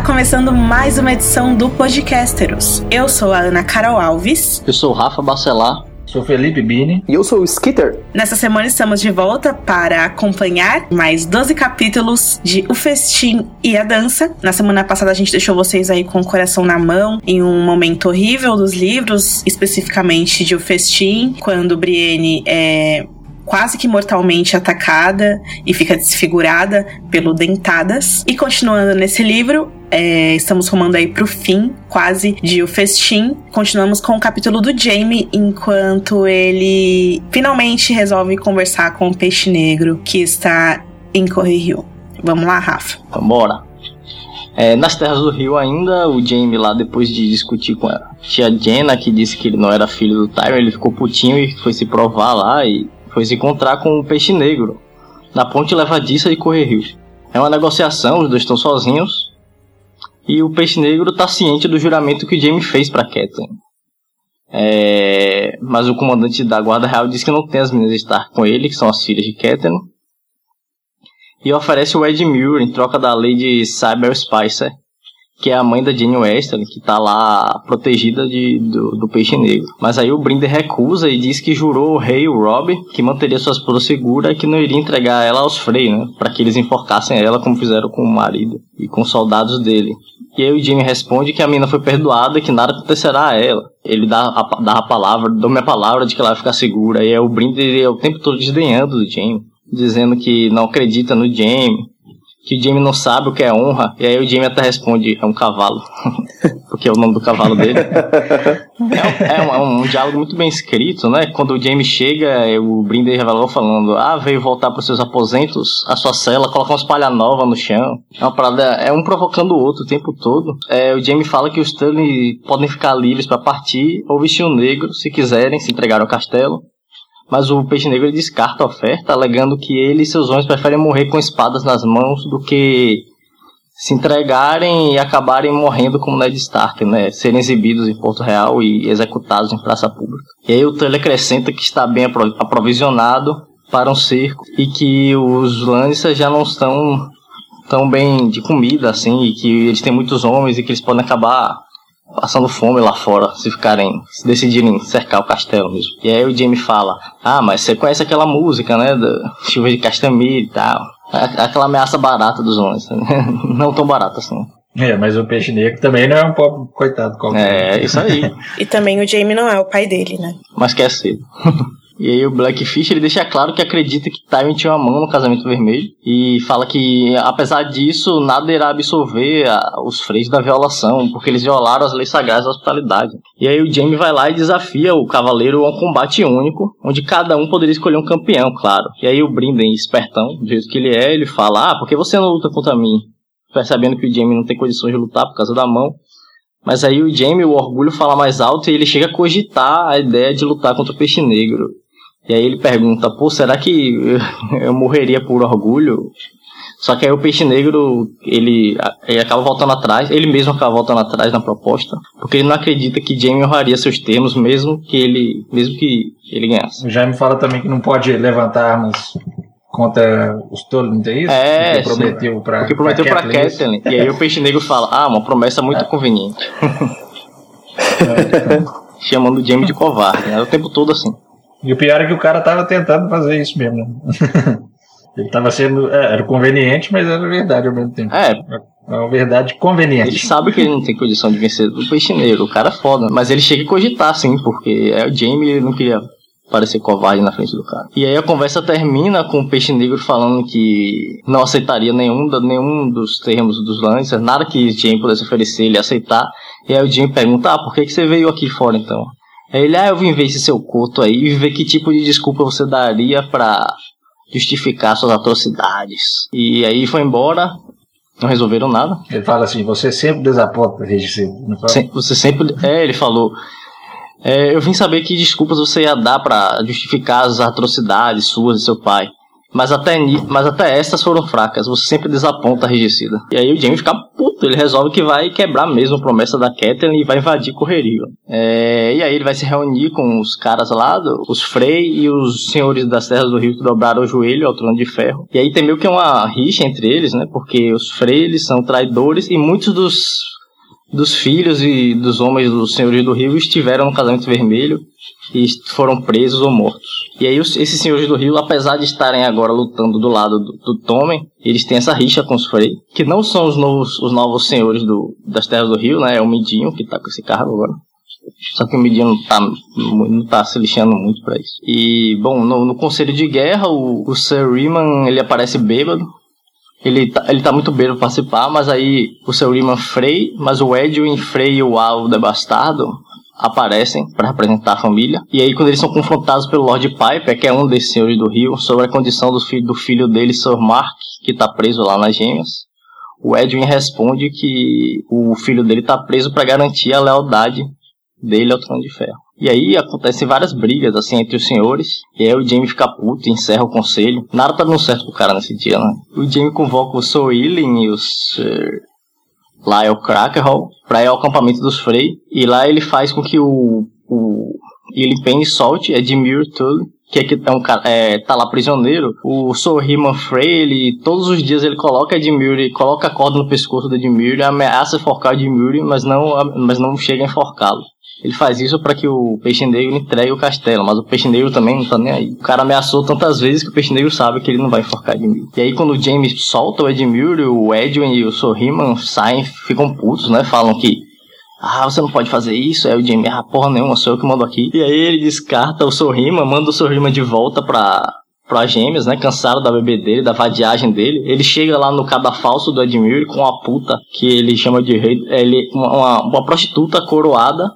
Está começando mais uma edição do Podcasteros. Eu sou a Ana Carol Alves. Eu sou o Rafa Bacelar. Sou Felipe Bini. E eu sou o Skitter. Nessa semana estamos de volta para acompanhar mais 12 capítulos de O Festim e a Dança. Na semana passada a gente deixou vocês aí com o coração na mão em um momento horrível dos livros, especificamente de O Festim, quando Brienne é quase que mortalmente atacada e fica desfigurada pelo Dentadas. E continuando nesse livro, é, estamos rumando aí pro fim, quase, de O Festim. Continuamos com o capítulo do Jamie, enquanto ele finalmente resolve conversar com o Peixe Negro, que está em Correio. Vamos lá, Rafa. Vambora. É, nas terras do rio ainda, o Jamie lá, depois de discutir com a tia Jenna, que disse que ele não era filho do Tyrion, ele ficou putinho e foi se provar lá e foi se encontrar com o Peixe Negro, na ponte levadiça de Correr Rios. É uma negociação, os dois estão sozinhos, e o Peixe Negro está ciente do juramento que o Jaime fez para Catelyn. É... Mas o comandante da Guarda Real diz que não tem as meninas de estar com ele, que são as filhas de Catelyn. E oferece o Ed Muir em troca da lei de Cyber Spicer, que é a mãe da Jane Westerly, que tá lá protegida de, do, do, peixe negro. Mas aí o Brinder recusa e diz que jurou o rei, o Rob, que manteria sua esposa segura e que não iria entregar ela aos Frey, né? Pra que eles enforcassem ela como fizeram com o marido e com os soldados dele. E aí o Jamie responde que a mina foi perdoada e que nada acontecerá a ela. Ele dá a, dá a palavra, dou minha palavra de que ela vai ficar segura. E aí o Brinder é o tempo todo desdenhando do Jamie, dizendo que não acredita no Jamie que o Jamie não sabe o que é honra, e aí o Jamie até responde, é um cavalo, porque é o nome do cavalo dele. é, é, um, é, um, diálogo muito bem escrito, né? Quando o Jamie chega, o Brinder revelou falando, ah, veio voltar para seus aposentos, a sua cela, coloca uma espalha nova no chão. É uma parada, é um provocando o outro o tempo todo. É, o Jamie fala que os Tully podem ficar livres para partir ou vestir o negro, se quiserem, se entregar ao castelo. Mas o Peixe Negro descarta a oferta, alegando que ele e seus homens preferem morrer com espadas nas mãos do que se entregarem e acabarem morrendo como Ned Stark, né? Serem exibidos em Porto Real e executados em praça pública. E aí o Tully acrescenta que está bem aprovisionado para um cerco e que os Lannisters já não estão tão bem de comida, assim, e que eles têm muitos homens e que eles podem acabar passando fome lá fora, se ficarem, se decidirem cercar o castelo mesmo. E aí o Jamie fala, ah, mas você conhece aquela música, né, da chuva de Castamir e tal. Aquela ameaça barata dos homens, não tão barata assim. É, mas o peixe negro também não é um pobre coitado qualquer. É, isso aí. e também o Jamie não é o pai dele, né? Mas quer ser. E aí o Blackfish ele deixa claro que acredita que Tywin tinha uma mão no casamento vermelho e fala que apesar disso nada irá absolver a, os freios da violação, porque eles violaram as leis sagradas da hospitalidade. E aí o Jaime vai lá e desafia o cavaleiro a um combate único, onde cada um poderia escolher um campeão, claro. E aí o Brinden, espertão, do jeito que ele é, ele fala: "Ah, por que você não luta contra mim?" Percebendo que o Jaime não tem condições de lutar por causa da mão. Mas aí o Jamie, o orgulho, fala mais alto e ele chega a cogitar a ideia de lutar contra o peixe negro. E aí ele pergunta, pô, será que eu morreria por orgulho? Só que aí o peixe negro, ele, ele acaba voltando atrás, ele mesmo acaba voltando atrás na proposta, porque ele não acredita que Jamie honraria seus termos, mesmo que ele, mesmo que ele ganhasse. O Jaime fala também que não pode levantar armas contra os tolos, não tem isso? É, porque prometeu para Porque prometeu pra Kathleen. E aí o peixe negro fala, ah, uma promessa muito é. conveniente. É. Chamando o Jamie de covarde, né? O tempo todo assim. E o pior é que o cara tava tentando fazer isso mesmo. Né? Ele tava sendo. É, era conveniente, mas era verdade ao mesmo tempo. É. É uma verdade conveniente. Ele sabe que ele não tem condição de vencer do peixe negro. O cara é foda. Mas ele chega a cogitar, sim, porque é o Jamie ele não queria parecer covarde na frente do cara. E aí a conversa termina com o peixe negro falando que não aceitaria nenhum, nenhum dos termos dos Lancers, nada que Jamie pudesse oferecer ele aceitar. E aí o Jamie pergunta: ah, por que, que você veio aqui fora então? Aí ele, ah, eu vim ver esse seu culto aí e ver que tipo de desculpa você daria para justificar suas atrocidades. E aí foi embora, não resolveram nada. Ele fala assim, você sempre desaponta, Regis. Você sempre, é, ele falou, é, eu vim saber que desculpas você ia dar para justificar as atrocidades suas e seu pai. Mas até, mas até estas foram fracas, você sempre desaponta a regicida. E aí o Jamie fica puto, ele resolve que vai quebrar mesmo a promessa da Catelyn e vai invadir Correria. É, e aí ele vai se reunir com os caras lá, os Frey e os senhores das terras do rio que dobraram o joelho ao trono de ferro. E aí tem meio que uma rixa entre eles, né? Porque os Frey eles são traidores e muitos dos dos filhos e dos homens dos senhores do rio estiveram no casamento vermelho e foram presos ou mortos. E aí os, esses senhores do rio, apesar de estarem agora lutando do lado do, do Tommen, eles têm essa rixa com os Frey, que não são os novos, os novos senhores do, das terras do rio, né? É o Midinho que tá com esse cargo agora. Só que o Midinho não tá, não tá se lixando muito para isso. E, bom, no, no Conselho de Guerra, o, o Sir Riman, ele aparece bêbado, ele tá, ele tá muito bem para participar, mas aí o seu Riman Frey, mas o Edwin Frey e o Aldo Bastardo aparecem para representar a família. E aí, quando eles são confrontados pelo Lord Piper, que é um desses senhores do Rio, sobre a condição do filho, do filho dele, Sir Mark, que está preso lá nas gêmeas, o Edwin responde que o filho dele está preso para garantir a lealdade dele ao Trono de Ferro. E aí acontecem várias brigas, assim, entre os senhores. E aí o Jamie fica puto, encerra o conselho. Nada tá dando certo pro cara nesse dia, né? O Jamie convoca o Soilin e os... Uh, Lyle Crackerhall pra ir ao acampamento dos Frey. E lá ele faz com que o... o ele Payne solte Edmure Tully que é que tá, um, é, tá lá prisioneiro, o Sorriman Frey, ele, todos os dias ele coloca Edmure, coloca a corda no pescoço do Edmure, ameaça enforcar Edmure, mas não, mas não chega a enforcá-lo. Ele faz isso para que o peixe negro entregue o castelo, mas o peixe negro também não tá nem aí. O cara ameaçou tantas vezes que o peixe negro sabe que ele não vai enforcar Edmure. E aí quando o James solta o Edmure, o Edwin e o Sorriman saem, ficam putos, né? Falam que ah, você não pode fazer isso. Aí o Jamie, ah, porra nenhuma, sou eu que mando aqui. E aí ele descarta o Sorrima, manda o Sorrima de volta pra, pra gêmeas, né? Cansado da bebê dele, da vadiagem dele. Ele chega lá no cadafalso do Edmure com uma puta que ele chama de rei. Ele, uma, uma prostituta coroada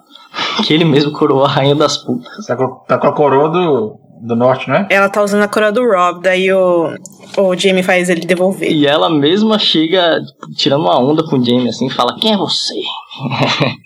que ele mesmo coroou a rainha das putas. Tá com, tá com a coroa do, do norte, né? Ela tá usando a coroa do Rob, daí o, o Jamie faz ele devolver. E ela mesma chega tirando uma onda com o Jamie, assim, fala, quem é você?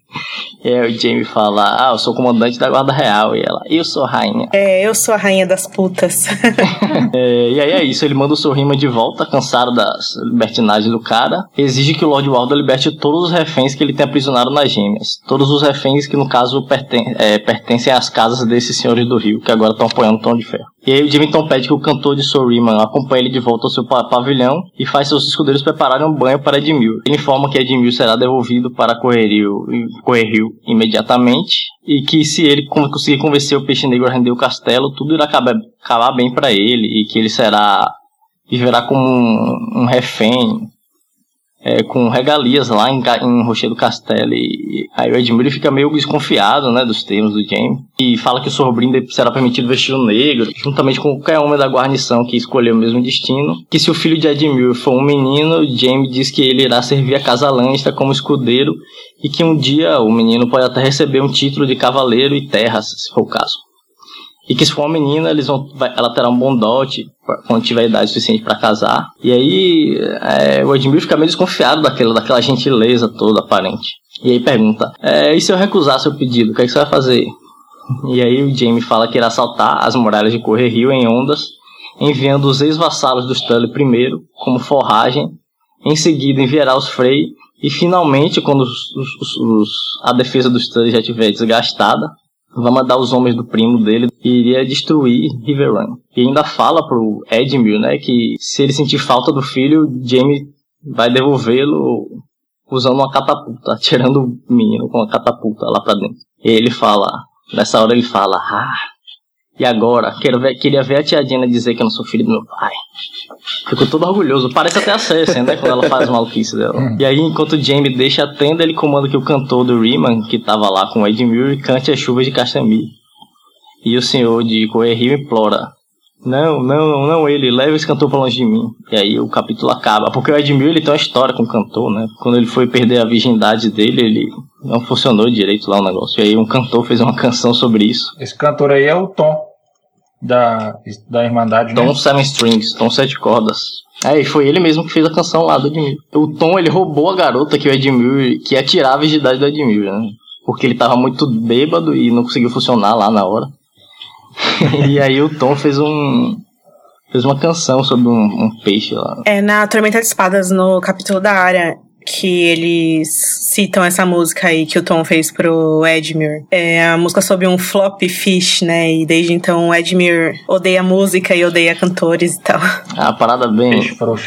E aí o Jamie fala, ah, eu sou comandante da guarda real. E ela, eu sou a rainha. É, eu sou a rainha das putas. é, e aí é isso, ele manda o Sorrima de volta, cansado das libertinagens do cara. Exige que o Lord Waldo liberte todos os reféns que ele tem aprisionado nas gêmeas. Todos os reféns que, no caso, perten é, pertencem às casas desses senhores do Rio, que agora estão apoiando o Tom de Ferro. E aí o Jimmy então pede que o cantor de Sorriman acompanhe ele de volta ao seu pavilhão e faz seus escudeiros prepararem um banho para Edmil. Ele informa que Edmil será devolvido para Correrio imediatamente e que se ele conseguir convencer o Peixe Negro a render o castelo, tudo irá acabar, acabar bem para ele e que ele será viverá como um, um refém é, com regalias lá em, em Rochedo Castelo. E, aí o Edmure fica meio desconfiado né, dos termos do Jaime. E fala que o Sorbrindo será permitido vestir o negro, juntamente com qualquer homem da guarnição que escolheu o mesmo destino. Que se o filho de Edmure for um menino, Jaime diz que ele irá servir a casa Lannister como escudeiro e que um dia o menino pode até receber um título de cavaleiro e terras, se for o caso. E que se for uma menina, eles vão, ela terá um bom dote quando tiver idade suficiente para casar. E aí é, o Edmil fica meio desconfiado daquela, daquela gentileza toda aparente. E aí pergunta: é, e se eu recusar seu pedido, o que, é que você vai fazer? E aí o Jamie fala que irá assaltar as muralhas de Correr Rio em ondas, enviando os ex-vassalos do Stanley primeiro, como forragem. Em seguida enviará os Frey. E finalmente, quando os, os, os, a defesa do Stanley já estiver desgastada, vai mandar os homens do primo dele e iria destruir River Run. E ainda fala pro Edmure, né, que se ele sentir falta do filho, Jamie vai devolvê-lo usando uma catapulta, atirando o menino com uma catapulta lá pra dentro. E ele fala, nessa hora ele fala, ah, e agora? Quero ver, queria ver a tia Dina dizer que eu não sou filho do meu pai. Ficou todo orgulhoso. Parece até a Cersei, né? Quando ela faz maluquice dela. Hum. E aí, enquanto o Jamie deixa a tenda, ele comanda que o cantor do Riemann, que tava lá com o Edmure, cante as chuvas de Castamir. E o senhor de Coerrio implora. Não, não, não ele, leva esse cantor pra longe de mim. E aí o capítulo acaba. Porque o Edmure ele tem uma história com o cantor, né? Quando ele foi perder a virgindade dele, ele não funcionou direito lá o negócio. E aí um cantor fez uma canção sobre isso. Esse cantor aí é o Tom da, da Irmandade, Tom né? Seven Strings, Tom Sete Cordas. É, e foi ele mesmo que fez a canção lá do Edmure. O Tom, ele roubou a garota que o Edmure, que ia tirar a virgindade do Edmure, né? Porque ele tava muito bêbado e não conseguiu funcionar lá na hora. e aí o Tom fez um, fez uma canção sobre um, um peixe lá. É na Tormenta de Espadas, no capítulo da área, que eles citam essa música aí que o Tom fez pro Edmure. É a música sobre um flop fish, né? E desde então o Edmure odeia música e odeia cantores e tal. É uma parada bem.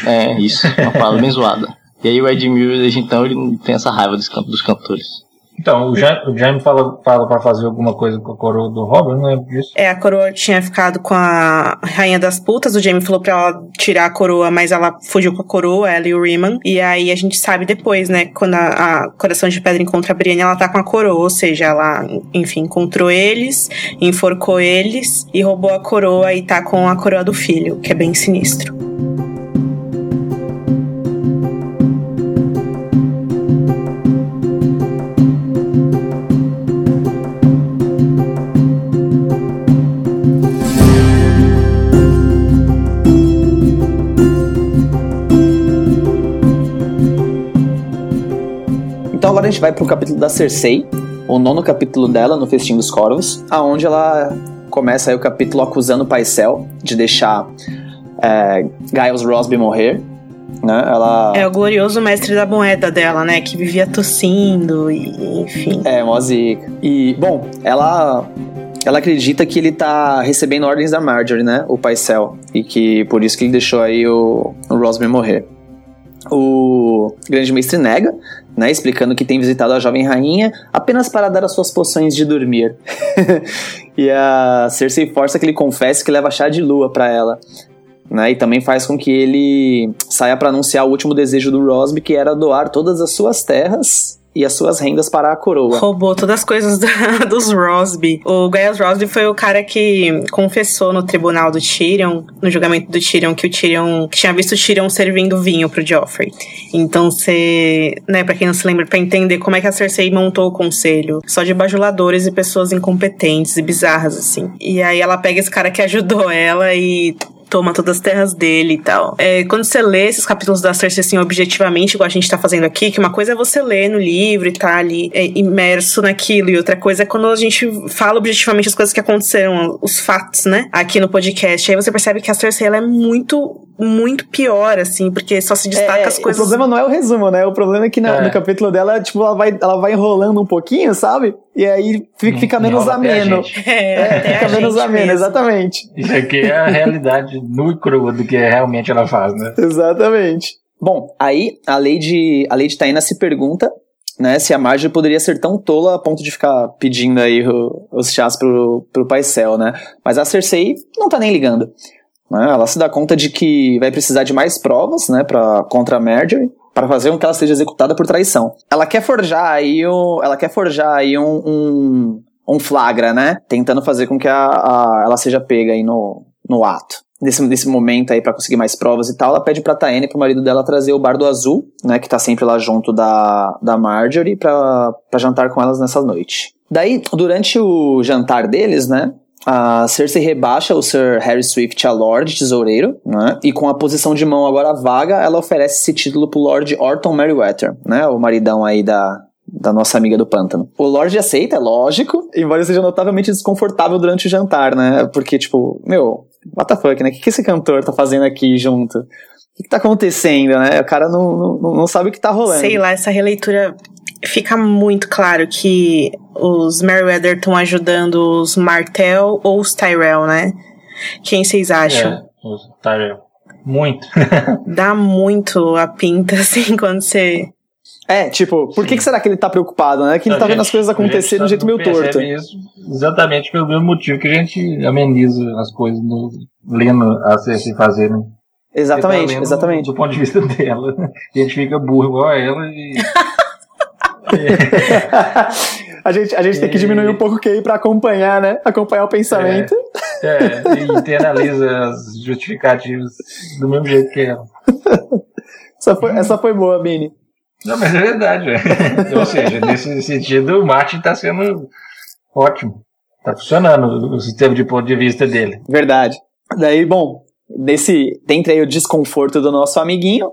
É, isso. Uma parada bem zoada. E aí o Ed Miller, desde então, ele tem essa raiva dos, can- dos cantores. Então, o Jaime, o Jaime fala, fala pra fazer alguma coisa com a coroa do Robin, não lembro disso. É, a coroa tinha ficado com a Rainha das Putas. O Jamie falou pra ela tirar a coroa, mas ela fugiu com a coroa, ela e o Riemann. E aí a gente sabe depois, né? Quando a, a Coração de Pedra encontra a Brienne, ela tá com a coroa. Ou seja, ela, enfim, encontrou eles, enforcou eles e roubou a coroa e tá com a coroa do filho, que é bem sinistro. Gente vai pro capítulo da Cersei, o nono capítulo dela no Festim dos Corvos, aonde ela começa aí o capítulo acusando o Paisel de deixar é, Giles Rosby morrer. Né? Ela É o glorioso mestre da moeda dela, né? Que vivia tossindo e, enfim. É, mó zica. E, bom, ela. Ela acredita que ele tá recebendo ordens da Marjorie, né? O Paisel. E que por isso que ele deixou aí o, o Rosmer morrer. O grande mestre nega, né? Explicando que tem visitado a jovem rainha apenas para dar as suas poções de dormir. e a Cersei força que ele confesse que leva chá de lua para ela. Né, e também faz com que ele saia para anunciar o último desejo do Rosby, que era doar todas as suas terras e as suas rendas para a coroa. Roubou todas as coisas da- dos Rosby. O Giles Rosby foi o cara que confessou no tribunal do Tyrion, no julgamento do Tyrion, que o Tyrion que tinha visto o Tyrion servindo vinho pro Joffrey. Então você, né, pra quem não se lembra, pra entender como é que a Cersei montou o conselho, só de bajuladores e pessoas incompetentes e bizarras assim. E aí ela pega esse cara que ajudou ela e toma todas as terras dele e tal. É, quando você lê esses capítulos da Cersei, assim, objetivamente, igual a gente tá fazendo aqui, que uma coisa é você ler no livro e tá ali é, imerso naquilo, e outra coisa é quando a gente fala objetivamente as coisas que aconteceram, os fatos, né, aqui no podcast. Aí você percebe que a Cersei, ela é muito, muito pior, assim, porque só se destaca É, as coisas... O problema não é o resumo, né? O problema é que na- É. no capítulo dela, tipo, ela vai, ela vai enrolando um pouquinho, sabe? E aí fica, fica menos ameno. É, É, fica a menos ameno, mesmo. exatamente. Isso aqui é a realidade nua e crua do que realmente ela faz, né? Exatamente. Bom, aí a Lady, a Lady Taina se pergunta, né, se a Marjorie poderia ser tão tola a ponto de ficar pedindo aí o- os chás pro, pro Paisel, né? Mas a Cersei não tá nem ligando. né? Ela se dá conta de que vai precisar de mais provas, né, pra, contra a Marjorie, para fazer com que ela seja executada por traição. Ela quer forjar aí, o, ela quer forjar aí um, um, um flagra, né? Tentando fazer com que a, a- ela seja pega aí no, no ato. Nesse, nesse momento aí, pra conseguir mais provas e tal, ela pede pra Taene, pro marido dela, trazer o Bardo Azul, né? Que tá sempre lá junto da, da Marjorie, pra, pra jantar com elas nessa noite. Daí, durante o jantar deles, né? A Cersei rebaixa o Sir Harry Swift a Lord Tesoureiro, né? E com a posição de mão agora vaga, ela oferece esse título pro Lord Orton Merryweather, né? O maridão aí da, da nossa amiga do pântano. O Lorde aceita, é lógico, embora seja notavelmente desconfortável durante o jantar, né? Porque, tipo, meu, what the fuck, né? O que, que esse cantor tá fazendo aqui junto? O que, que tá acontecendo, né? O cara não, não, não sabe o que tá rolando. Sei lá, essa releitura fica muito claro que os Merryweather estão ajudando os Martell ou os Tyrell, né? Quem vocês acham? É, o Tyrell. Muito. Dá muito a pinta, assim, quando você. É, tipo, por que, que será que ele tá preocupado, né? Que ele A tá vendo gente- as coisas acontecerem de um só jeito meio torto. Isso exatamente pelo mesmo motivo que a gente ameniza as coisas no, lendo a Cersei fazer, né? Exatamente, tá exatamente. Do ponto de vista dela. A gente fica burro igual a ela e. a gente, a gente tem que diminuir um pouco o QI pra acompanhar, né? Acompanhar o pensamento. É, e internaliza as justificativas do mesmo jeito que ela. Essa, foi, essa foi boa, Bini. Não, mas é verdade, velho. Ou seja, nesse sentido, o Martin tá sendo ótimo. Tá funcionando o sistema de ponto de vista dele. Verdade. Daí, bom, desse, dentre aí o desconforto do nosso amiguinho,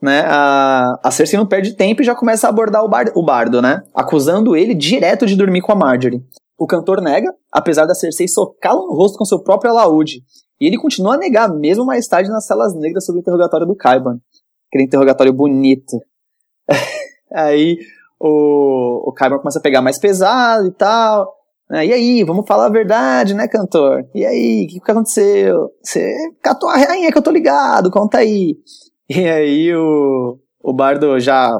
né? A, a Cersei não perde tempo e já começa a abordar o, bar, o bardo, né? Acusando ele direto de dormir com a Marjorie. O cantor nega, apesar da Cersei socá-lo no rosto com seu próprio alaúde. E ele continua a negar, mesmo mais tarde nas celas negras sobre o interrogatório do Kaiban. Aquele interrogatório bonito. aí o, o Kaiban começa a pegar mais pesado e tal. Né? E aí, vamos falar a verdade, né, cantor? E aí, o que, que aconteceu? Você catou a rainha que eu tô ligado, conta aí. E aí o, o Bardo já,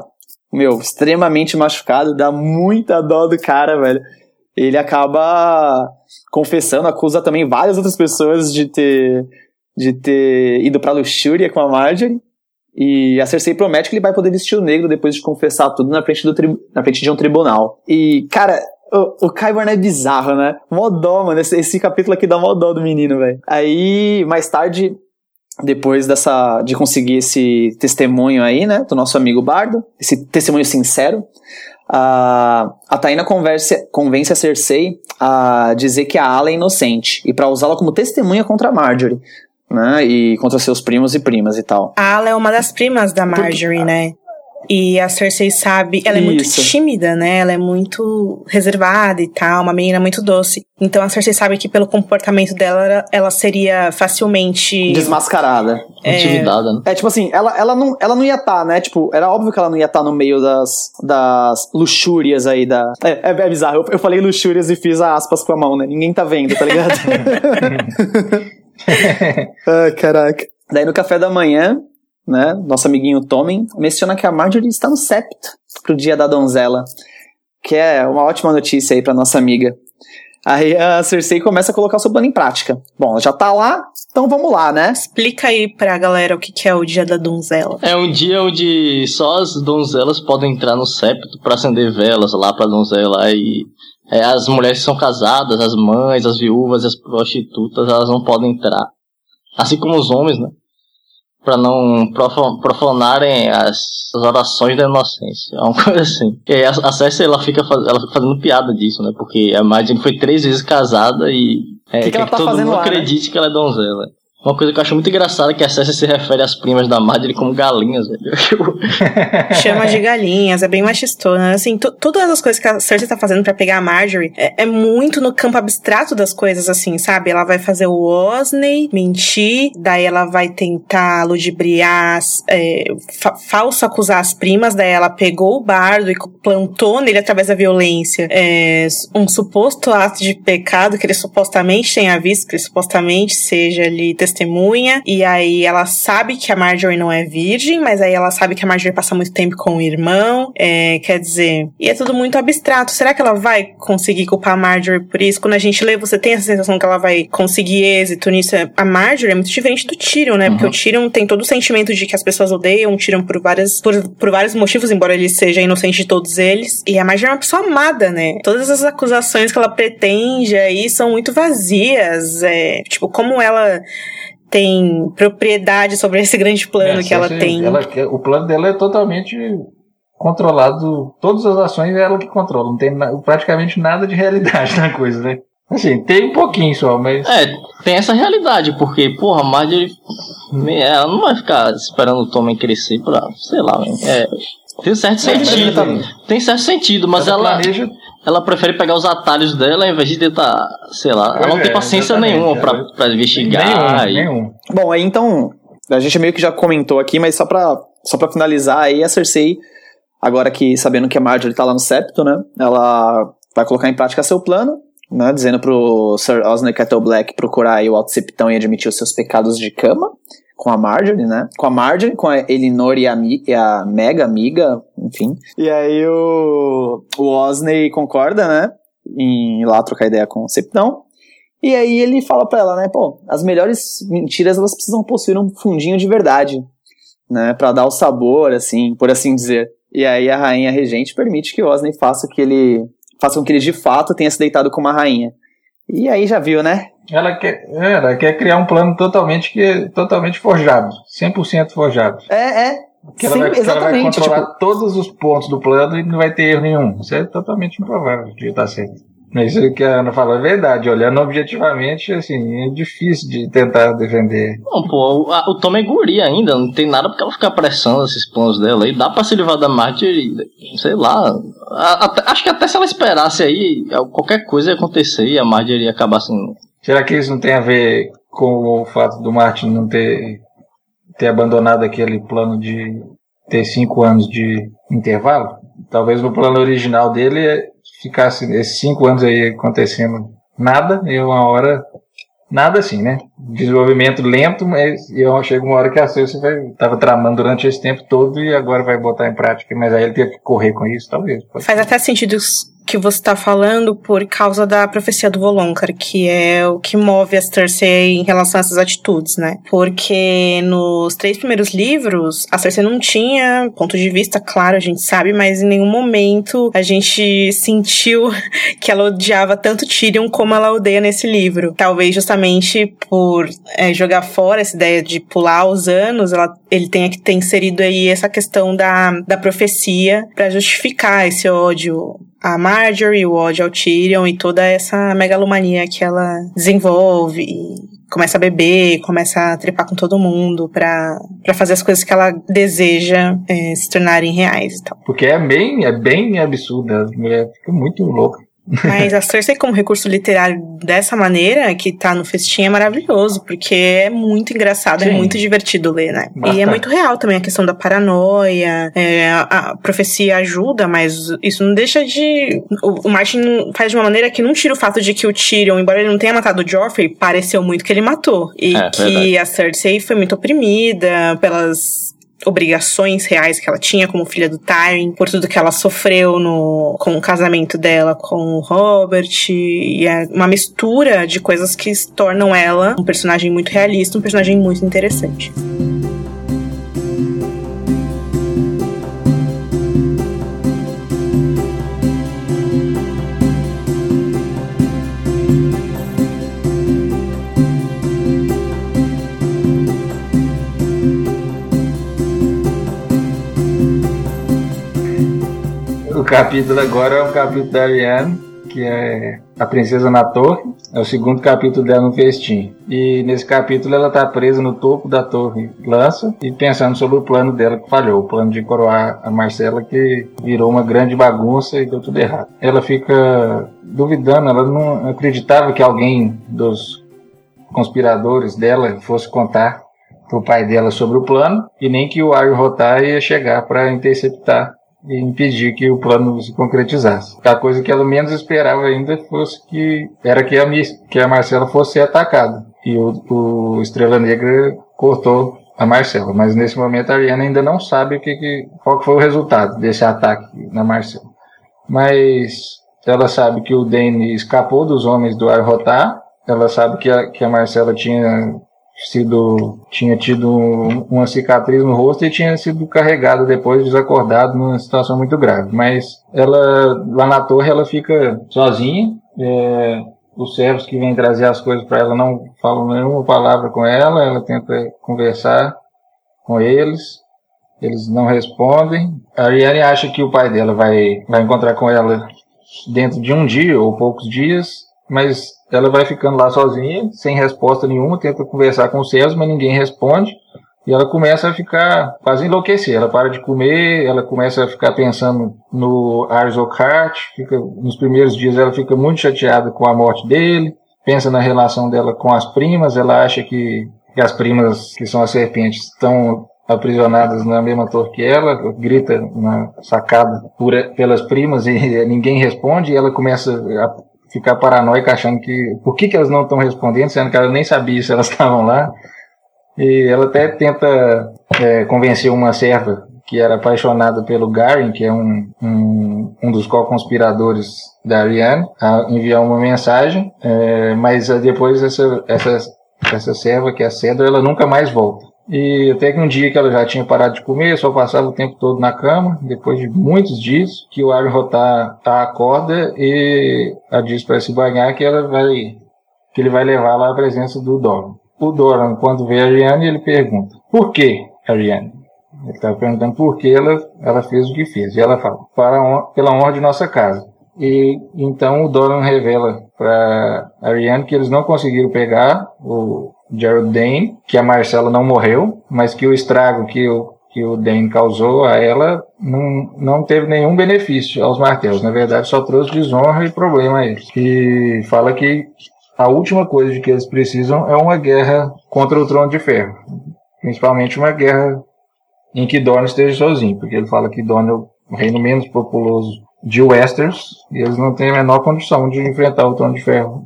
meu, extremamente machucado, dá muita dó do cara, velho. Ele acaba confessando, acusa também várias outras pessoas de ter, de ter ido pra luxúria com a Marjorie. E a Cersei promete que ele vai poder vestir o negro depois de confessar tudo na frente, do na frente de um tribunal. E, cara, o, o Kyborn é bizarro, né? Mó dó, mano. Esse, esse capítulo aqui dá mó dó do menino, velho. Aí, mais tarde, depois dessa de conseguir esse testemunho aí, né, do nosso amigo Bardo, esse testemunho sincero, a, a Taina converse, convence a Cersei a dizer que a Ala é inocente e para usá-la como testemunha contra a Marjorie né? E contra seus primos e primas e tal. A Ala é uma das primas da Marjorie, Porque... né? E a Cersei sabe, ela é Isso. muito tímida, né? Ela é muito reservada e tal, uma menina muito doce. Então a Cersei sabe que pelo comportamento dela, ela seria facilmente. Desmascarada. É... Intimidada, né? É tipo assim, ela, ela, não, ela não ia estar, tá, né? Tipo, era óbvio que ela não ia estar tá no meio das, das luxúrias aí da. É, é, é bizarro. Eu, eu falei luxúrias e fiz aspas com a mão, né? Ninguém tá vendo, tá ligado? Ai, caraca. Daí no café da manhã, né, nosso amiguinho Tommen menciona que a Marjorie está no septo pro dia da donzela, que é uma ótima notícia aí pra nossa amiga. Aí a Cersei começa a colocar o seu plano em prática. Bom, ela já tá lá, então vamos lá, né? Explica aí pra galera o que, que é o dia da donzela. É um dia onde só as donzelas podem entrar no septo para acender velas lá pra donzela e é, as mulheres que são casadas, as mães, as viúvas, as prostitutas, elas não podem entrar. Assim como os homens, né? Para não profanarem as, as, orações da inocência. É uma coisa assim. E a, a Cersei, ela fica, ela fica fazendo piada disso, né? Porque a Marjorie foi três vezes casada e... É, que, que, ela tá todo mundo lá, né? acredite né? que ela é donzela. Uma coisa que eu acho muito engraçada é que a Cersei se refere às primas da Marjorie como galinhas, velho. Chama de galinhas, é bem machistona. Assim, todas as coisas que a Cersei tá fazendo para pegar a Marjorie é, é, muito no campo abstrato das coisas, assim, sabe? Ela vai fazer o Osney mentir, daí ela vai tentar ludibriar, é, fa falso acusar as primas, daí ela pegou o bardo e plantou nele através da violência é, um suposto ato de pecado que ele supostamente tenha visto, que ele supostamente seja ali e aí ela sabe que a Marjorie não é virgem, mas aí ela sabe que a Marjorie passa muito tempo com o irmão, é, quer dizer, e é tudo muito abstrato. Será que ela vai conseguir culpar a Marjorie por isso? Quando a gente lê, você tem essa sensação que ela vai conseguir êxito nisso. A Marjorie é muito diferente do Tyrion, né? Uhum. Porque o Tyrion tem todo o sentimento de que as pessoas odeiam o Tyrion por, várias, por, por vários motivos, embora ele seja inocente de todos eles. E a Marjorie é uma pessoa amada, né? Todas as acusações que ela pretende aí são muito vazias. É, tipo, como ela tem propriedade sobre esse grande plano é, que ela tem. Ela, o plano dela é totalmente controlado, todas as ações é ela que controla, não tem praticamente nada de realidade na coisa, né? Assim, tem um pouquinho só, mas. É, tem essa realidade, porque, porra, a Marjorie. Ela não vai ficar esperando o Tommen crescer pra. sei lá, é, tem certo sentido. Tem certo sentido, mas ela. Planeja ela prefere pegar os atalhos dela ao invés de tentar, sei lá, ela não tem é, paciência nenhuma pra, pra investigar. Nenhum, e... nenhum. Bom, aí então, a gente meio que já comentou aqui, mas só pra, só pra finalizar aí, a Cersei, agora que sabendo que a Marjorie tá lá no septo, né, ela vai colocar em prática seu plano, né, dizendo pro Sir Osney Kettle Black procurar aí o Alto Septão e admitir os seus pecados de cama, com a Marjorie, né? Com a Marjorie, com a Elinor e a, e a Mega amiga, enfim. E aí o, o Osney concorda, né? Em ir lá trocar ideia com o Septão. E aí ele fala pra ela, né? Pô, as melhores mentiras elas precisam possuir um fundinho de verdade, né? Pra dar o sabor, assim, por assim dizer. E aí a rainha regente permite que o Osney faça que ele faça com que ele de fato tenha se deitado com uma rainha. E aí já viu, né? Ela quer, ela quer criar um plano totalmente, que, totalmente forjado, 100% forjado. É, é. Que ela, Sim, vai, exatamente, ela vai controlar tipo... todos os pontos do plano e não vai ter erro nenhum. Isso é totalmente improvável de estar certo. Isso que a Ana falou é verdade. Olhando objetivamente, assim, é difícil de tentar defender. Não, pô, o, o Tom é guri ainda, não tem nada porque ela ficar pressando esses planos dela aí. Dá pra se livrar da Marte, sei lá. Até, acho que até se ela esperasse aí, qualquer coisa ia acontecer e a Marjorie ia acabar assim. Será que isso não tem a ver com o fato do Martin não ter, ter abandonado aquele plano de ter cinco anos de intervalo. Talvez no plano original dele ficasse esses cinco anos aí acontecendo nada e uma hora nada assim, né? Desenvolvimento lento, mas eu chego uma hora que a Cersei vai, tava tramando durante esse tempo todo e agora vai botar em prática, mas aí ele teve que correr com isso, talvez. Faz até sentido que você está falando por causa da profecia do Volonkar, que é o que move as Cersei em relação a essas atitudes, né? Porque nos três primeiros livros, a Cersei não tinha ponto de vista, claro, a gente sabe, mas em nenhum momento a gente sentiu que ela odiava tanto Tyrion como ela odeia nesse livro. Talvez justamente por é, jogar fora essa ideia de pular os anos, ela, ele tenha que ter inserido aí essa questão da, da profecia para justificar esse ódio a Marjorie, o ódio ao Tyrion e toda essa megalomania que ela desenvolve. começa a beber, começa a trepar com todo mundo pra, pra fazer as coisas que ela deseja é, se tornarem reais e tal. Porque é bem, é bem absurda, a mulher fica muito louca. Mas a Cersei como recurso literário dessa maneira, que tá no festim, é maravilhoso, porque é muito engraçado, é Sim. é muito divertido ler, né? Bastante. E é muito real também a questão da paranoia, é, a, a, profecia ajuda, mas isso não deixa de... O, o, Martin faz de uma maneira que não tira o fato de que o Tyrion, embora ele não tenha matado o Joffrey, pareceu muito que ele matou. E é, que verdade. a Cersei foi muito oprimida pelas obrigações reais que ela tinha como filha do Tywin, por tudo que ela sofreu no, com o casamento dela com o Robert, e é uma mistura de coisas que tornam ela um personagem muito realista, um personagem muito interessante. Capítulo agora é um capítulo da Ariane, que é a princesa na torre. É o segundo capítulo dela no festim. E nesse capítulo ela está presa no topo da torre lança e pensando sobre o plano dela que falhou, o plano de coroar a Marcela que virou uma grande bagunça e deu tudo errado. Ela fica duvidando, ela não acreditava que alguém dos conspiradores dela fosse contar pro pai dela sobre o plano e nem que o Aryo Rotar ia chegar para interceptar e impedir que o plano se concretizasse. A coisa que ela menos esperava ainda fosse que era que a, que a Marcela fosse atacada. E o, o Estrela Negra cortou a Marcela. Mas nesse momento a Ariana ainda não sabe o que, que, qual que foi o resultado desse ataque na Marcela. Mas ela sabe que o Dane escapou dos homens do Arrotar. Ela sabe que a, que a Marcela tinha sido tinha tido uma cicatriz no rosto e tinha sido carregada depois desacordado numa situação muito grave. Mas ela lá na torre ela fica sozinha. É, os servos que vêm trazer as coisas para ela não falam nenhuma palavra com ela ela tenta conversar com eles eles não respondem. A Ariane acha que o pai dela vai vai encontrar com ela dentro de um dia ou poucos dias mas ela vai ficando lá sozinha, sem resposta nenhuma, tenta conversar com os céus, mas ninguém responde. E ela começa a ficar quase enlouquecer. Ela para de comer, ela começa a ficar pensando no Arzocart. Fica, nos primeiros dias ela fica muito chateada com a morte dele. Pensa na relação dela com as primas. Ela acha que, que as primas, que são as serpentes, estão aprisionadas na mesma torre que ela. Grita na sacada por, pelas primas e ninguém responde. E ela começa a ficar paranoica achando que por que, que elas não estão respondendo, sendo que ela nem sabia se elas estavam lá. E ela até tenta é, convencer uma serva que era apaixonada pelo Garen, que é um, um, um dos co-conspiradores da Ariane, a enviar uma mensagem, é, mas depois essa, essa, essa serva, que é a Cedra, ela nunca mais volta. E até que um dia que ela já tinha parado de comer, só passava o tempo todo na cama, depois de muitos dias, que o Armin Rotar tá, acorda e a diz para se banhar que ela vai que ele vai levar lá a presença do Doran. O Doran, quando vê a Ariane, ele pergunta: "Por que, Ariane?" Ele está perguntando por que ela, ela fez o que fez. E ela fala: Para, pela honra de nossa casa. E então o Doran revela para Ariane que eles não conseguiram pegar o, Gerald Dane, que a Marcela não morreu, mas que o estrago que o, que o Dane causou a ela não, não teve nenhum benefício aos martelos. Na verdade, só trouxe desonra e problema a eles. E fala que a última coisa de que eles precisam é uma guerra contra o Trono de Ferro. Principalmente uma guerra em que Dorne esteja sozinho, porque ele fala que Dorne é o reino menos populoso de Westeros e eles não têm a menor condição de enfrentar o Trono de Ferro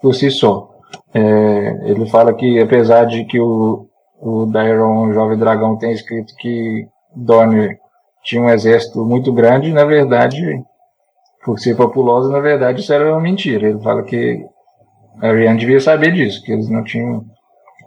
por si só. É, ele fala que apesar de que o, o Daeron, o Jovem Dragão, tem escrito que Dorne tinha um exército muito grande, na verdade, por ser populosa, na verdade isso era uma mentira. Ele fala que a Ariane devia saber disso, que eles não tinham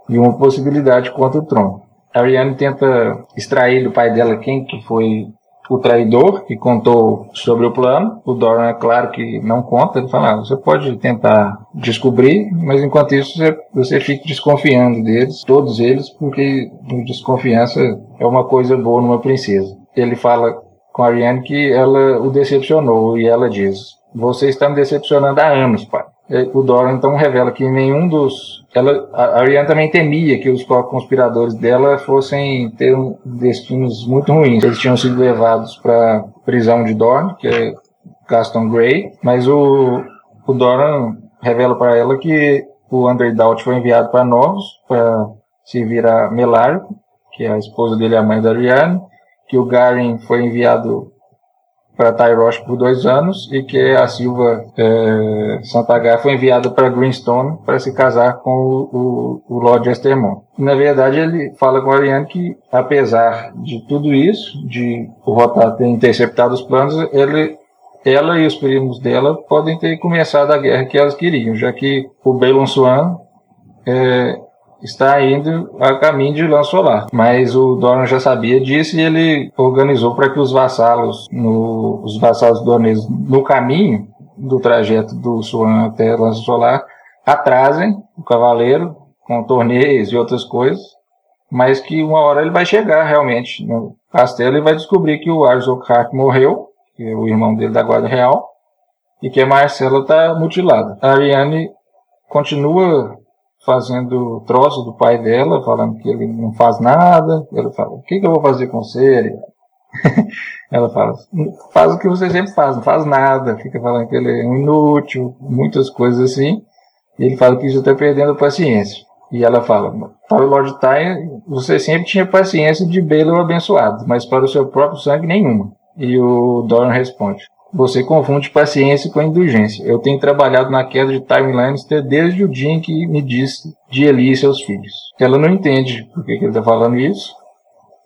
nenhuma possibilidade contra o trono. A Ariane tenta extrair do pai dela quem que foi o traidor que contou sobre o plano. O Doran é claro que não conta. Ele fala: ah, você pode tentar descobrir, mas enquanto isso você, você fica desconfiando deles, todos eles, porque desconfiança é uma coisa boa numa princesa. Ele fala com a Ariane que ela o decepcionou e ela diz: Você está me decepcionando há anos, pai. O Doran então revela que nenhum dos ela, a Ariane também temia que os conspiradores dela fossem ter um, destinos muito ruins. Eles tinham sido levados para prisão de Dorne, que é Gaston Grey, mas o, o Doran revela para ela que o Underdoubt foi enviado para Novos para se virar Melar, que é a esposa dele, a mãe da Ariane, que o Garen foi enviado para Tyrosh por dois anos e que a Silva é, foi enviada para Greenstone para se casar com o, o, o Lord Estermont. Na verdade, ele fala com Ariane que, apesar de tudo isso, de o Rotar ter interceptado os planos, ele, ela e os primos dela podem ter começado a guerra que elas queriam, já que o Balon Swan é, está indo a caminho de Lã Solar. Mas o Doran já sabia disso e ele organizou para que os vassalos, no, os vassalos doneses no caminho do trajeto do Swan até Lança Solar, atrasem o cavaleiro com torneios e outras coisas, mas que uma hora ele vai chegar realmente no castelo e vai descobrir que o Arzokhark morreu, que é o irmão dele da Guarda Real, e que a Marcela está mutilada. A Ariane continua fazendo troço do pai dela, falando que ele não faz nada. Ela fala: O que, que eu vou fazer com você? Ela fala: Faz o que você sempre faz, não faz nada. Fica falando que ele é um inútil, muitas coisas assim. E ele fala que já está perdendo paciência. E ela fala: Para o Lord Tyre, você sempre tinha paciência de bê-lo abençoado, mas para o seu próprio sangue, nenhuma. E o Doran responde: você confunde paciência com indulgência. Eu tenho trabalhado na queda de Tywin Lannister desde o dia em que me disse de Eli e seus filhos. Ela não entende por que, que ele está falando isso.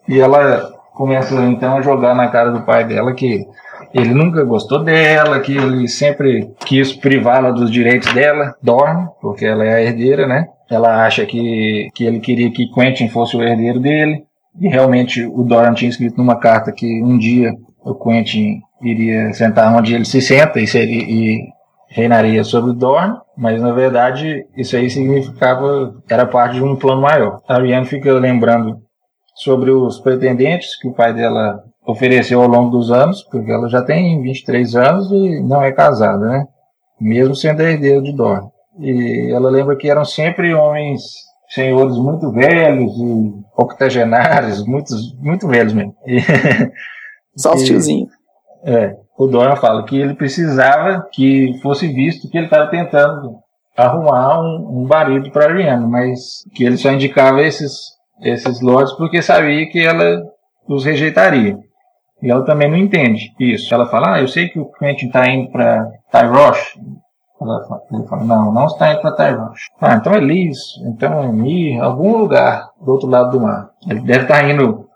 E ela começa então a jogar na cara do pai dela que ele nunca gostou dela, que ele sempre quis privá-la dos direitos dela, dorme, porque ela é a herdeira, né? Ela acha que, que ele queria que Quentin fosse o herdeiro dele. E realmente o Doran tinha escrito numa carta que um dia o Quentin iria sentar onde ele se senta e, seria, e reinaria sobre Dorne, mas na verdade isso aí significava era parte de um plano maior. A Ariane fica lembrando sobre os pretendentes que o pai dela ofereceu ao longo dos anos, porque ela já tem 23 anos e não é casada, né? Mesmo sendo herdeira de Dorne. E ela lembra que eram sempre homens senhores muito velhos e octogenários, muitos, muito velhos mesmo. E, Só os tiozinhos. É, o Dorian fala que ele precisava que fosse visto que ele estava tentando arrumar um, um marido para Ariana, mas que ele só indicava esses, esses lords porque sabia que ela os rejeitaria. E ela também não entende isso. Ela fala, ah, eu sei que o Quentin está indo para Tyrosh. Ele fala, não, não está indo para Tyrosh. Ah, então é Liz, então é Mir, algum lugar do outro lado do mar. Ele deve estar tá indo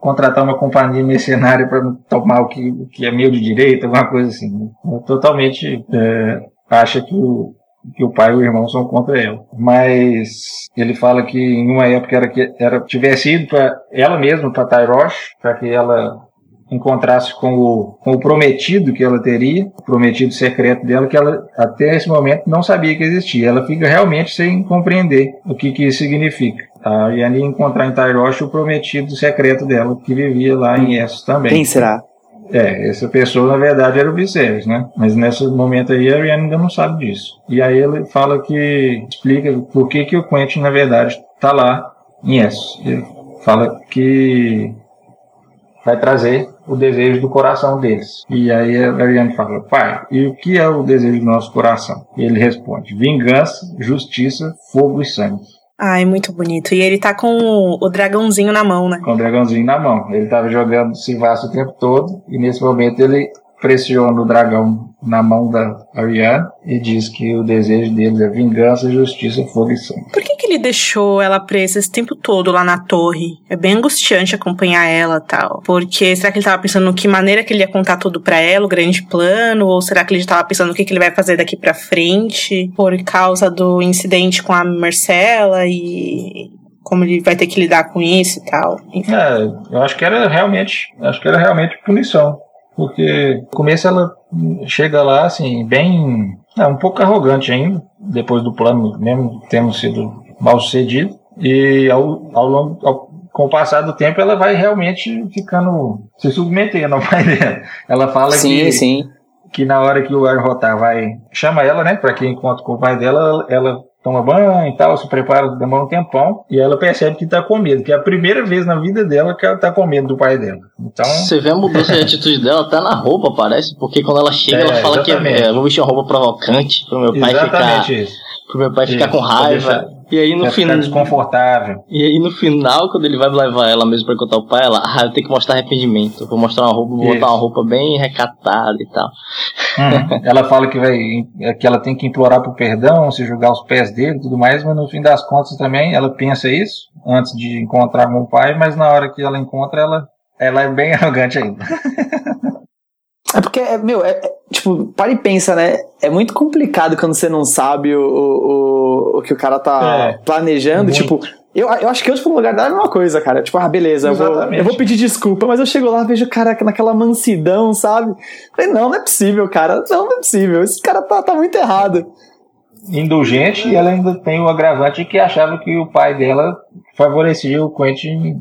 contratar uma companhia mercenária para tomar o que, o que é meio de direito, alguma coisa assim. Totalmente é, acha que o, que o pai e o irmão são contra ela. Mas ele fala que em uma época era que era, tivesse ido para ela mesma, para Tyrosh, para que ela encontrasse com o, com o prometido que ela teria, o prometido secreto dela, que ela até esse momento não sabia que existia. Ela fica realmente sem compreender o que, que isso significa. A Yanni encontrar em Tyrosh o prometido secreto dela, que vivia lá em Essos também. Quem será? É, essa pessoa na verdade era o Viserys, né? Mas nesse momento aí a Ariane ainda não sabe disso. E aí ele fala que explica por que, que o Quentin na verdade está lá em Essos. Ele fala que vai trazer o desejo do coração deles. E aí a Ariane fala, pai, e o que é o desejo do nosso coração? E ele responde, vingança, justiça, fogo e sangue. Ai, muito bonito. E ele tá com o dragãozinho na mão, né? Com o dragãozinho na mão. Ele tava jogando Sivassa o tempo todo e nesse momento ele pressiona o dragão na mão da Ariane e diz que o desejo dele é vingança, justiça, fogo e sangue. Por que ele deixou ela presa esse tempo todo lá na torre? É bem angustiante acompanhar ela tal. Porque será que ele tava pensando que maneira que ele ia contar tudo para ela, o grande plano? Ou será que ele tava pensando o que, que ele vai fazer daqui para frente? Por causa do incidente com a Marcela e como ele vai ter que lidar com isso e tal. Enfim. É, eu acho que era realmente, acho que era realmente punição porque no começo ela chega lá assim, bem. É, um pouco arrogante ainda, depois do plano, mesmo tendo sido mal sucedido. E ao, ao longo. Ao, com o passar do tempo, ela vai realmente ficando. se submetendo ao pai dela. Ela fala sim, que. Sim. Que na hora que o Arrotar vai. chama ela, né? Pra que encontra com o pai dela, ela toma banho e tal, se prepara, demora um tempão, e ela percebe que tá com medo, que é a primeira vez na vida dela que ela tá com medo do pai dela. Então. Você vê a mudança de atitude dela até na roupa, parece, porque quando ela chega, é, ela fala exatamente. que é, vou vestir uma roupa provocante pro meu pai exatamente ficar. Isso. Pro meu pai isso, ficar com raiva. E aí no final. desconfortável. E aí no final, quando ele vai levar ela mesmo pra contar o pai, ela, ah, eu tenho que mostrar arrependimento. Vou mostrar uma roupa, vou botar uma roupa bem recatada e tal. Uhum. ela fala que vai que ela tem que implorar por perdão, se jogar os pés dele e tudo mais, mas no fim das contas também ela pensa isso antes de encontrar com o pai, mas na hora que ela encontra ela, ela é bem arrogante ainda. É porque, é, meu, é, é, tipo, para e pensa, né? É muito complicado quando você não sabe o, o, o que o cara tá é, planejando. Muito. Tipo, eu, eu acho que eu, tipo, no lugar dela é mesma coisa, cara. Tipo, ah, beleza, eu vou, eu vou, pedir desculpa, mas eu chego lá, vejo o cara naquela mansidão, sabe? Falei, não, não é possível, cara. Não, não é possível. Esse cara tá, tá muito errado. Indulgente, e ela ainda tem o agravante que achava que o pai dela favorecia o Quentin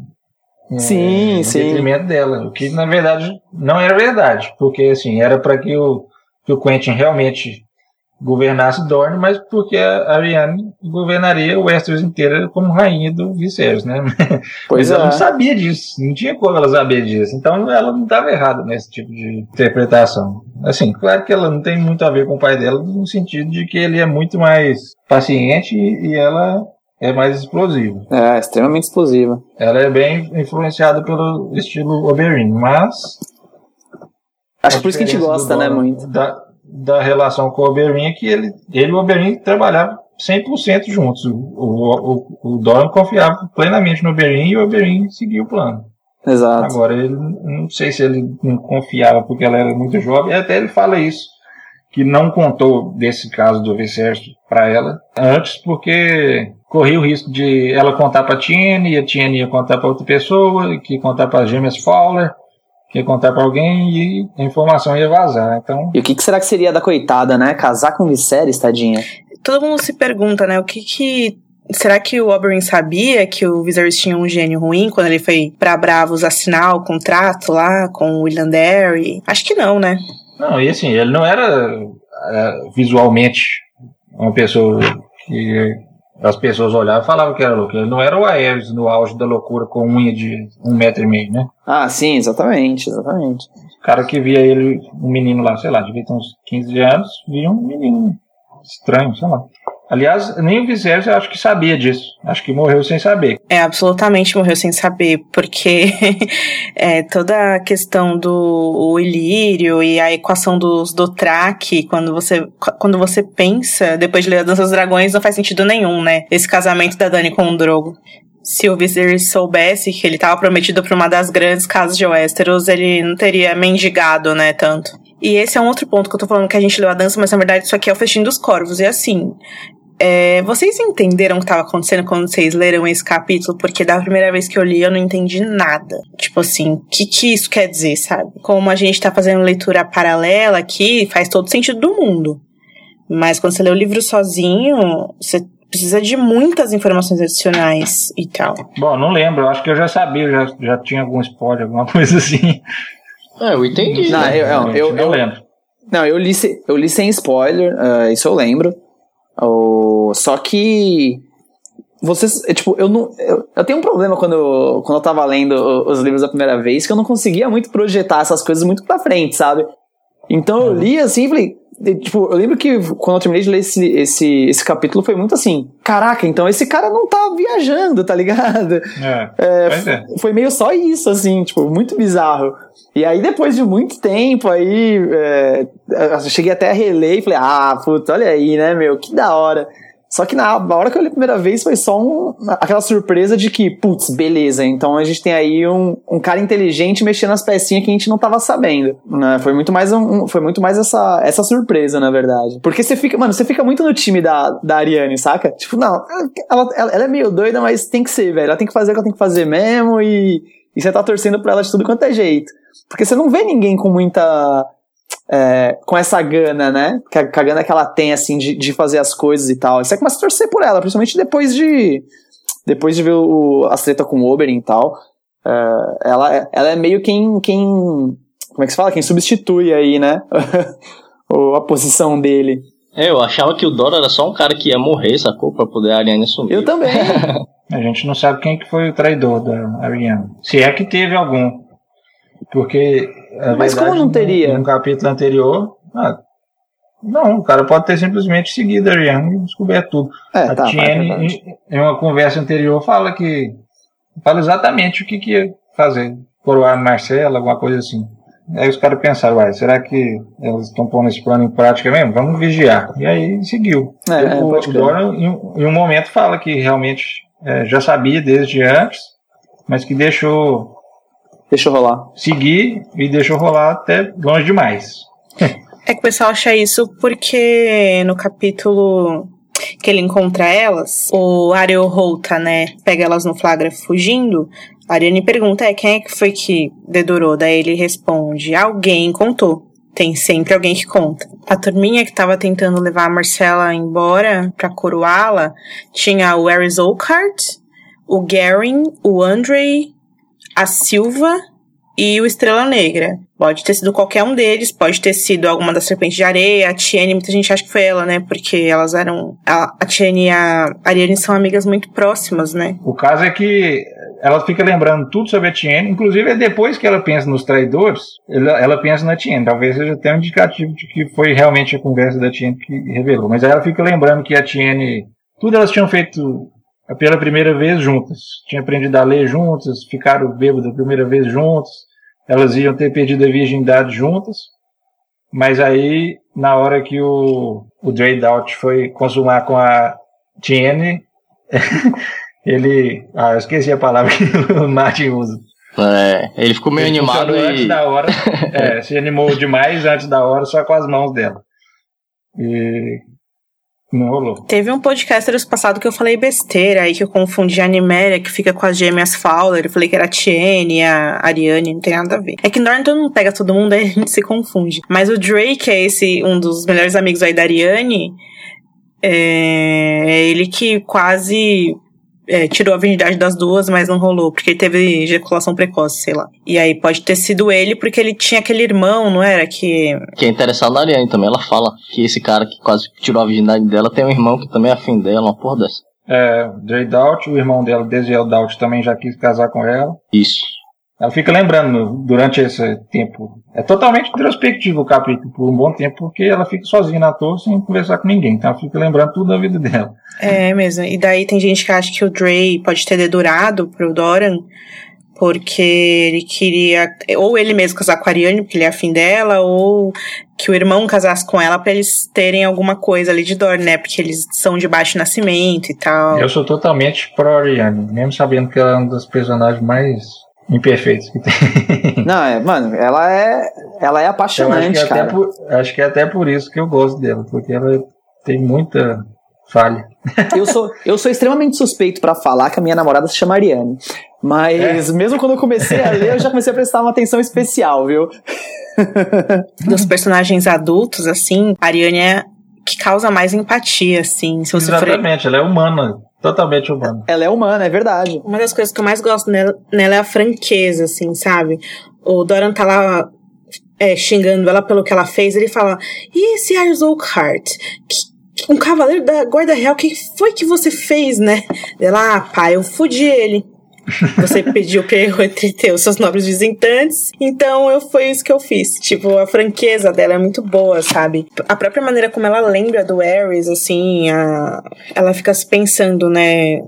sim, é, sim. detrimento dela. O que na verdade não era verdade, porque assim, era para que o, que o Quentin realmente governasse Dorne, mas porque a Ariane governaria o Westeros inteira como rainha do Viserys, né? Pois mas é. ela não sabia disso, não tinha como ela saber disso. Então ela não estava errada nesse tipo de interpretação. Assim, claro que ela não tem muito a ver com o pai dela, no sentido de que ele é muito mais paciente e ela é mais explosiva. É, extremamente explosiva. Ela é bem influenciada pelo estilo Oberyn, mas. Acho que por isso que a gente gosta, né, muito. Da, da relação com o Oberyn é que ele, ele e o Oberyn trabalhavam 100% juntos. O, o, o, o Doran confiava plenamente no Oberyn e o Oberyn seguia o plano. Exato. Agora, ele não sei se ele não confiava porque ela era muito jovem, até ele fala isso, que não contou desse caso do Viserys para ela antes, porque corria o risco de ela contar para a Tiene, e a Tiene ia contar para outra pessoa, que ia contar para as gêmeas Fowler, que ia contar para alguém e a informação ia vazar. Então... E o que, que, será que seria da coitada, né? Casar com Viserys, tadinha? Todo mundo se pergunta, né? O que que Será que o Oberyn sabia que o Viserys tinha um gênio ruim quando ele foi para Bravos assinar o contrato lá com o William Derry? Acho que não, né? Não, e assim, ele não era é, visualmente uma pessoa que as pessoas olhavam e falavam que era louco. Ele não era o Aeres no auge da loucura com unha de um metro e meio, né? Ah, sim, exatamente, exatamente. O cara que via ele, um menino lá, sei lá, devia ter uns 15 anos, via um menino estranho, sei lá. Aliás, nem o Viserys eu acho que sabia disso. Acho que morreu sem saber. É, absolutamente morreu sem saber, porque é, toda a questão do Ilírio e a equação dos Dothraki, quando você, quando você pensa, depois de ler a Dança dos Dragões, não faz sentido nenhum, né? Esse casamento da Dani com o Drogo. Se o Viserys soubesse que ele estava prometido para uma das grandes casas de Westeros, ele não teria mendigado, né, tanto. E esse é um outro ponto que eu tô falando que a gente leu a dança, mas na verdade isso aqui é o festim dos corvos. E assim, é, vocês entenderam o que estava acontecendo quando vocês leram esse capítulo? Porque da primeira vez que eu li, eu não entendi nada. Tipo assim, o que, que isso quer dizer, sabe? Como a gente tá fazendo leitura paralela aqui, faz todo sentido do mundo. Mas quando você lê o livro sozinho, você precisa de muitas informações adicionais e tal. Bom, não lembro, eu acho que eu já sabia, já, já tinha algum spoiler, alguma coisa assim. É, eu entendi. Não, eu, eu, eu, não lembro. Não, eu li, eu li sem spoiler, uh, isso eu lembro. Oh, só que vocês, é, tipo, eu não. Eu, eu, tenho um problema quando eu, quando eu tava lendo os livros a primeira vez, que eu não conseguia muito projetar essas coisas muito pra frente, sabe? Então eu uhum. li assim e falei. Tipo, eu lembro que quando eu terminei de ler esse, esse, esse capítulo foi muito assim: caraca, então esse cara não tá viajando, tá ligado? É, é, é. Foi meio só isso, assim, tipo, muito bizarro. E aí, depois de muito tempo, aí é, eu cheguei até a reler e falei: ah, puta, olha aí, né, meu, que da hora. Só que na, hora que eu li a primeira vez foi só um, aquela surpresa de que, putz, beleza, então a gente tem aí um, um cara inteligente mexendo as pecinhas que a gente não tava sabendo. Né? Foi muito mais, um, foi muito mais essa, essa surpresa, na verdade. Porque você fica, mano, você fica muito no time da, da Ariane, saca? Tipo, não, ela, ela, ela é meio doida, mas tem que ser, velho. Ela tem que fazer o que ela tem que fazer mesmo e, e você tá torcendo pra ela de tudo quanto é jeito. Porque você não vê ninguém com muita é, com essa gana, né? Com a, com a gana que ela tem, assim, de, de fazer as coisas e tal. E você começa a torcer por ela, principalmente depois de. Depois de ver o, a treta com o Oberyn e tal. É, ela, ela é meio quem, quem. Como é que se fala? Quem substitui aí, né? a posição dele. É, eu achava que o Dora era só um cara que ia morrer, sacou? Pra poder a Ariane assumir. Eu também. a gente não sabe quem que foi o traidor da Ariane. Se é que teve algum. Porque mas verdade, como não teria? No, no capítulo anterior, ah, não, o cara pode ter simplesmente seguido a Ariane e descoberto tudo. É, a tá, Tiene, é em, em, uma conversa anterior, fala que. Fala exatamente o que, que ia fazer. Coroar Marcela, alguma coisa assim. Aí os caras pensaram, uai, será que eles estão pondo esse plano em prática mesmo? Vamos vigiar. E aí seguiu. É, o, o Dora, em, em, um momento, fala que realmente é, já sabia desde antes, mas que deixou Deixou rolar. Seguir e deixou rolar até longe demais. é que o pessoal acha isso porque no capítulo que ele encontra elas, o Ariel Holta, né, pega elas no flagra fugindo. A Ariane pergunta, é, quem é que foi que dedurou? Daí ele responde, alguém contou. Tem sempre alguém que conta. A turminha que tava tentando levar a Marcela embora pra coroá-la tinha o Ares Oakhart, o Garen, o Andre, a Silva e o Estrela Negra. Pode ter sido qualquer um deles, pode ter sido alguma das Serpentes de Areia, a Tiene, muita gente acha que foi ela, né? Porque elas eram. A, a Tiene e a Ariane são amigas muito próximas, né? O caso é que ela fica lembrando tudo sobre a Tiene, inclusive depois que ela pensa nos traidores, ela, ela pensa na Tiene. Talvez seja até um indicativo de que foi realmente a conversa da Tiene que revelou. Mas aí ela fica lembrando que a Tiene. Tudo elas tinham feito pela primeira vez juntas. Tinha aprendido a ler juntas, ficaram bêbadas a primeira vez juntas. Elas iam ter perdido a virgindade juntas. Mas aí, na hora que o, o Dre Doubt foi consumar com a Tiene, ele. Ah, eu esqueci a palavra que o Martin usa. É, ele ficou meio ele animado e... antes da hora. é, se animou demais antes da hora, só com as mãos dela. E não rolou. Teve um podcast passado que eu falei besteira aí, que eu confundi a Animéria, que fica com as gêmeas Fowler. Eu falei que era a Tiene, a Ariane, não tem nada a ver. É que Norton não pega todo mundo, aí a gente se confunde. Mas o Drake é esse, um dos melhores amigos aí da Ariane. É, é ele que quase é, tirou a virgindade das duas, mas não rolou, porque ele teve ejaculação precoce, sei lá. E aí pode ter sido ele, porque ele tinha aquele irmão, não era? Que. Que é interessado na Ariane também. Ela fala que esse cara que quase tirou a virgindade dela tem um irmão que também é afim dela, uma porra dessa. É, Jay Doubt, o irmão dela, Desiel Doubt, também já quis casar com ela. Isso. Ela fica lembrando durante esse tempo. É totalmente introspectivo o capítulo por um bom tempo, porque ela fica sozinha na torre sem conversar com ninguém. Então ela fica lembrando tudo da vida dela. É mesmo. E daí tem gente que acha que o Dre pode ter dedurado pro Doran, porque ele queria. Ou ele mesmo casar com a Ariane, porque ele é afim dela, ou que o irmão casasse com ela para eles terem alguma coisa ali de Doran, né? Porque eles são de baixo nascimento e tal. Eu sou totalmente pro Ariane, mesmo sabendo que ela é um dos personagens mais imperfeitos que tem. Não, é, mano, ela é, ela é apaixonante, acho cara. Por, acho que é até por isso que eu gosto dela, porque ela tem muita falha. Eu sou, eu sou extremamente suspeito para falar que a minha namorada se chama Ariane. Mas é. mesmo quando eu comecei a ler, eu já comecei a prestar uma atenção especial, viu? Dos personagens adultos, assim, a Ariane é que causa mais empatia, assim. Se você Exatamente, for... ela é humana totalmente humana. Ela é humana, é verdade. Uma das coisas que eu mais gosto nela, nela é a franqueza, assim, sabe? O Doran tá lá é, xingando ela pelo que ela fez, ele fala, e esse Oakhart? Que, um cavaleiro da guarda real, o que foi que você fez, né? Ela, ah, pai, eu fudi ele. Você pediu pra eu entreter os seus nobres visitantes, então eu foi isso que eu fiz. Tipo, a franqueza dela é muito boa, sabe? A própria maneira como ela lembra do Ares, assim, a... ela fica se pensando, né?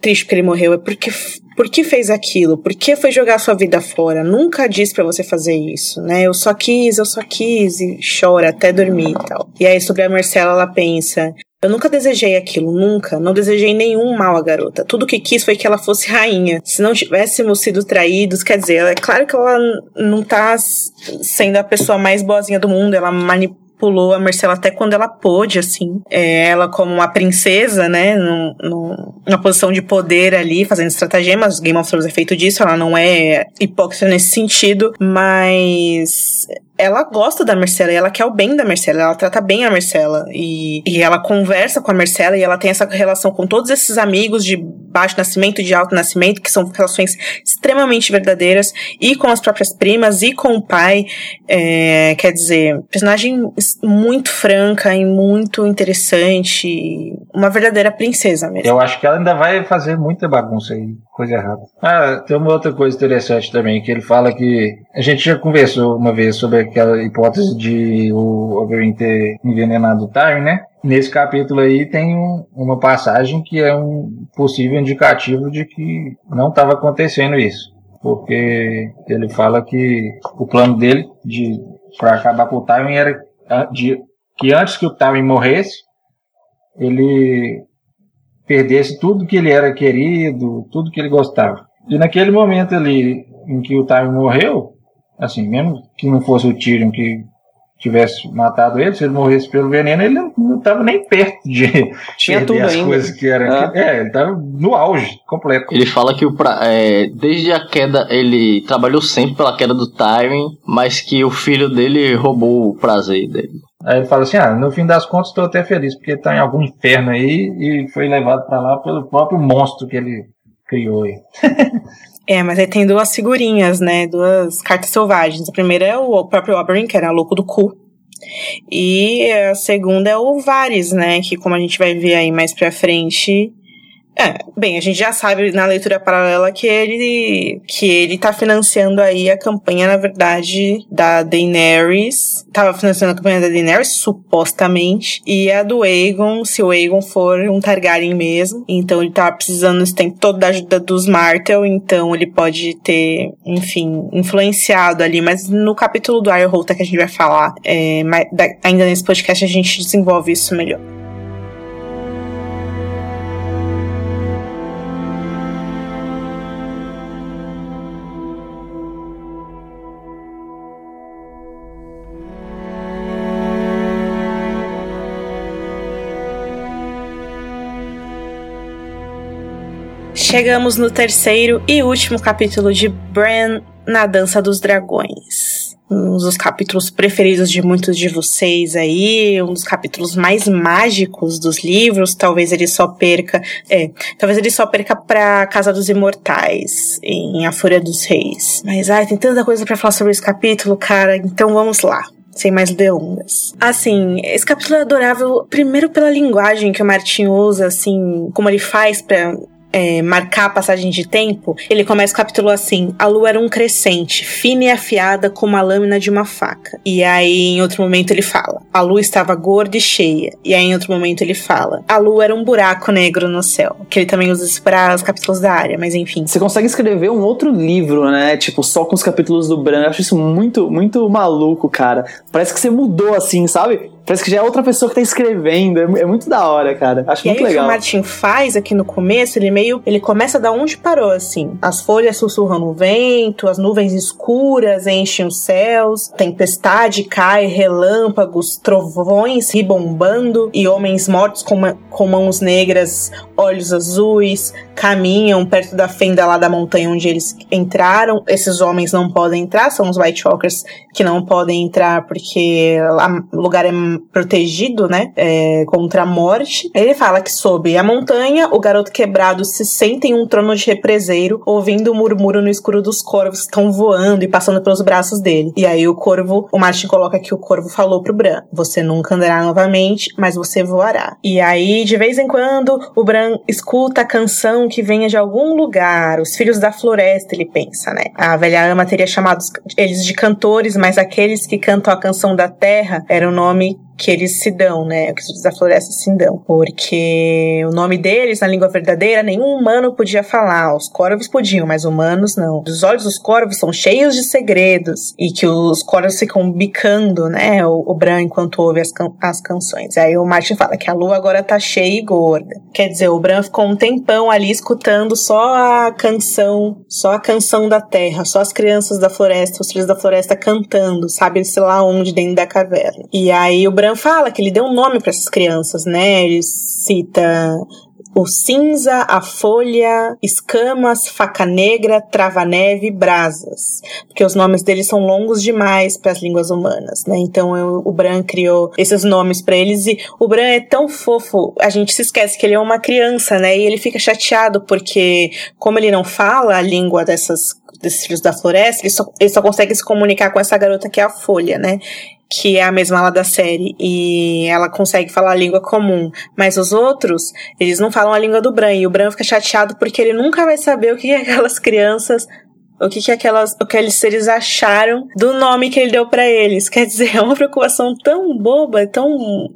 Triste porque ele morreu, é porque por que fez aquilo? Por que foi jogar sua vida fora? Nunca disse para você fazer isso, né? Eu só quis, eu só quis e chora até dormir e tal. E aí sobre a Marcela ela pensa: eu nunca desejei aquilo, nunca. Não desejei nenhum mal à garota. Tudo que quis foi que ela fosse rainha. Se não tivéssemos sido traídos, quer dizer, é claro que ela não tá sendo a pessoa mais boazinha do mundo, ela manipula pulou a Marcela até quando ela pôde, assim. É, ela como uma princesa, né, no, no, numa posição de poder ali, fazendo estratagemas. Game of Thrones é feito disso, ela não é hipócrita nesse sentido, mas ela gosta da Marcela e ela quer o bem da Marcela, ela trata bem a Marcela e, e ela conversa com a Marcela e ela tem essa relação com todos esses amigos de baixo nascimento e de alto nascimento, que são relações extremamente verdadeiras, e com as próprias primas e com o pai. É, quer dizer, personagem muito franca e muito interessante, uma verdadeira princesa mesmo. Eu acho que ela ainda vai fazer muita bagunça aí coisa errada. Ah, tem uma outra coisa interessante também, que ele fala que a gente já conversou uma vez sobre aquela hipótese de o Oberyn ter envenenado o Tyrion, né? Nesse capítulo aí tem um, uma passagem que é um possível indicativo de que não estava acontecendo isso. Porque ele fala que o plano dele de para acabar com o Tyrion era de, que antes que o Tyrion morresse, ele perdesse tudo que ele era querido, tudo que ele gostava. E naquele momento ali em que o Time morreu, assim, mesmo que não fosse o Tyrion que tivesse matado ele, se ele morresse pelo veneno, ele não estava nem perto de Tinha tudo as ainda. coisas que eram. Ah. É, ele estava no auge completo. Ele fala que o pra- é, desde a queda, ele trabalhou sempre pela queda do Tywin, mas que o filho dele roubou o prazer dele. Aí ele fala assim: ah, no fim das contas estou até feliz, porque está em algum inferno aí e foi levado para lá pelo próprio monstro que ele criou aí. É, mas aí tem duas figurinhas, né? Duas cartas selvagens. A primeira é o próprio Oberyn, que era louco do cu. E a segunda é o Varys, né? Que como a gente vai ver aí mais pra frente. É, bem, a gente já sabe na leitura paralela que ele que ele tá financiando aí a campanha, na verdade, da Daenerys. Tava financiando a campanha da Daenerys, supostamente. E a do Aegon, se o Aegon for um Targaryen mesmo. Então ele tava precisando esse tempo todo da ajuda dos Martel, então ele pode ter, enfim, influenciado ali. Mas no capítulo do Ironholter que a gente vai falar, é, ainda nesse podcast a gente desenvolve isso melhor. Chegamos no terceiro e último capítulo de Bran na Dança dos Dragões. Um dos capítulos preferidos de muitos de vocês aí, um dos capítulos mais mágicos dos livros. Talvez ele só perca, é, talvez ele só perca pra Casa dos Imortais, em A Fúria dos Reis. Mas ai, tem tanta coisa pra falar sobre esse capítulo, cara. Então vamos lá sem mais delongas. Assim, esse capítulo é adorável, primeiro pela linguagem que o Martin usa, assim, como ele faz pra é, marcar a passagem de tempo, ele começa o capítulo assim: a lua era um crescente, fina e afiada como a lâmina de uma faca. E aí, em outro momento, ele fala: a lua estava gorda e cheia. E aí, em outro momento, ele fala: a lua era um buraco negro no céu. Que ele também usa isso para os capítulos da área, mas enfim. Você consegue escrever um outro livro, né? Tipo, só com os capítulos do Bran. Eu acho isso muito, muito maluco, cara. Parece que você mudou assim, sabe? Parece que já é outra pessoa que tá escrevendo. É, é muito da hora, cara. Acho E aí muito o que o legal. Martin faz aqui no começo, ele meio. Ele começa da onde parou, assim. As folhas sussurram no vento, as nuvens escuras enchem os céus, tempestade cai, relâmpagos, trovões ribombando, e homens mortos com, com mãos negras, olhos azuis, caminham perto da fenda lá da montanha onde eles entraram. Esses homens não podem entrar, são os White Walkers que não podem entrar porque o lugar é protegido, né? É, contra a morte. Ele fala que sob a montanha, o garoto quebrado se senta em um trono de represeiro, ouvindo o murmúrio no escuro dos corvos que estão voando e passando pelos braços dele. E aí o corvo, o Martin coloca que o corvo falou pro Bran: Você nunca andará novamente, mas você voará. E aí, de vez em quando, o Bran escuta a canção que venha de algum lugar. Os filhos da floresta, ele pensa, né? A velha ama teria chamado eles de cantores, mas aqueles que cantam a canção da terra era o nome que eles se dão, né? Que os da floresta se dão. Porque o nome deles, na língua verdadeira, nenhum humano podia falar. Os corvos podiam, mas humanos não. Os olhos dos corvos são cheios de segredos. E que os corvos ficam bicando, né? O, o Bran enquanto ouve as, can as canções. Aí o Martin fala que a lua agora tá cheia e gorda. Quer dizer, o Bran ficou um tempão ali escutando só a canção, só a canção da terra, só as crianças da floresta, os filhos da floresta cantando, sabe, sei lá onde, dentro da caverna. E aí o Bran Bran fala que ele deu um nome para essas crianças, né? Ele cita o cinza, a folha, escamas, faca negra, trava-neve, brasas. Porque os nomes deles são longos demais para as línguas humanas, né? Então eu, o Bran criou esses nomes para eles e o Bran é tão fofo, a gente se esquece que ele é uma criança, né? E ele fica chateado porque como ele não fala a língua dessas desses filhos da floresta, ele só, ele só consegue se comunicar com essa garota que é a Folha, né? que é a mesma lá da série, e ela consegue falar a língua comum, mas os outros, eles não falam a língua do Bran, e o Bran fica chateado porque ele nunca vai saber o que aquelas crianças o que, que aquelas, o que aqueles seres acharam do nome que ele deu para eles. Quer dizer, é uma preocupação tão boba, tão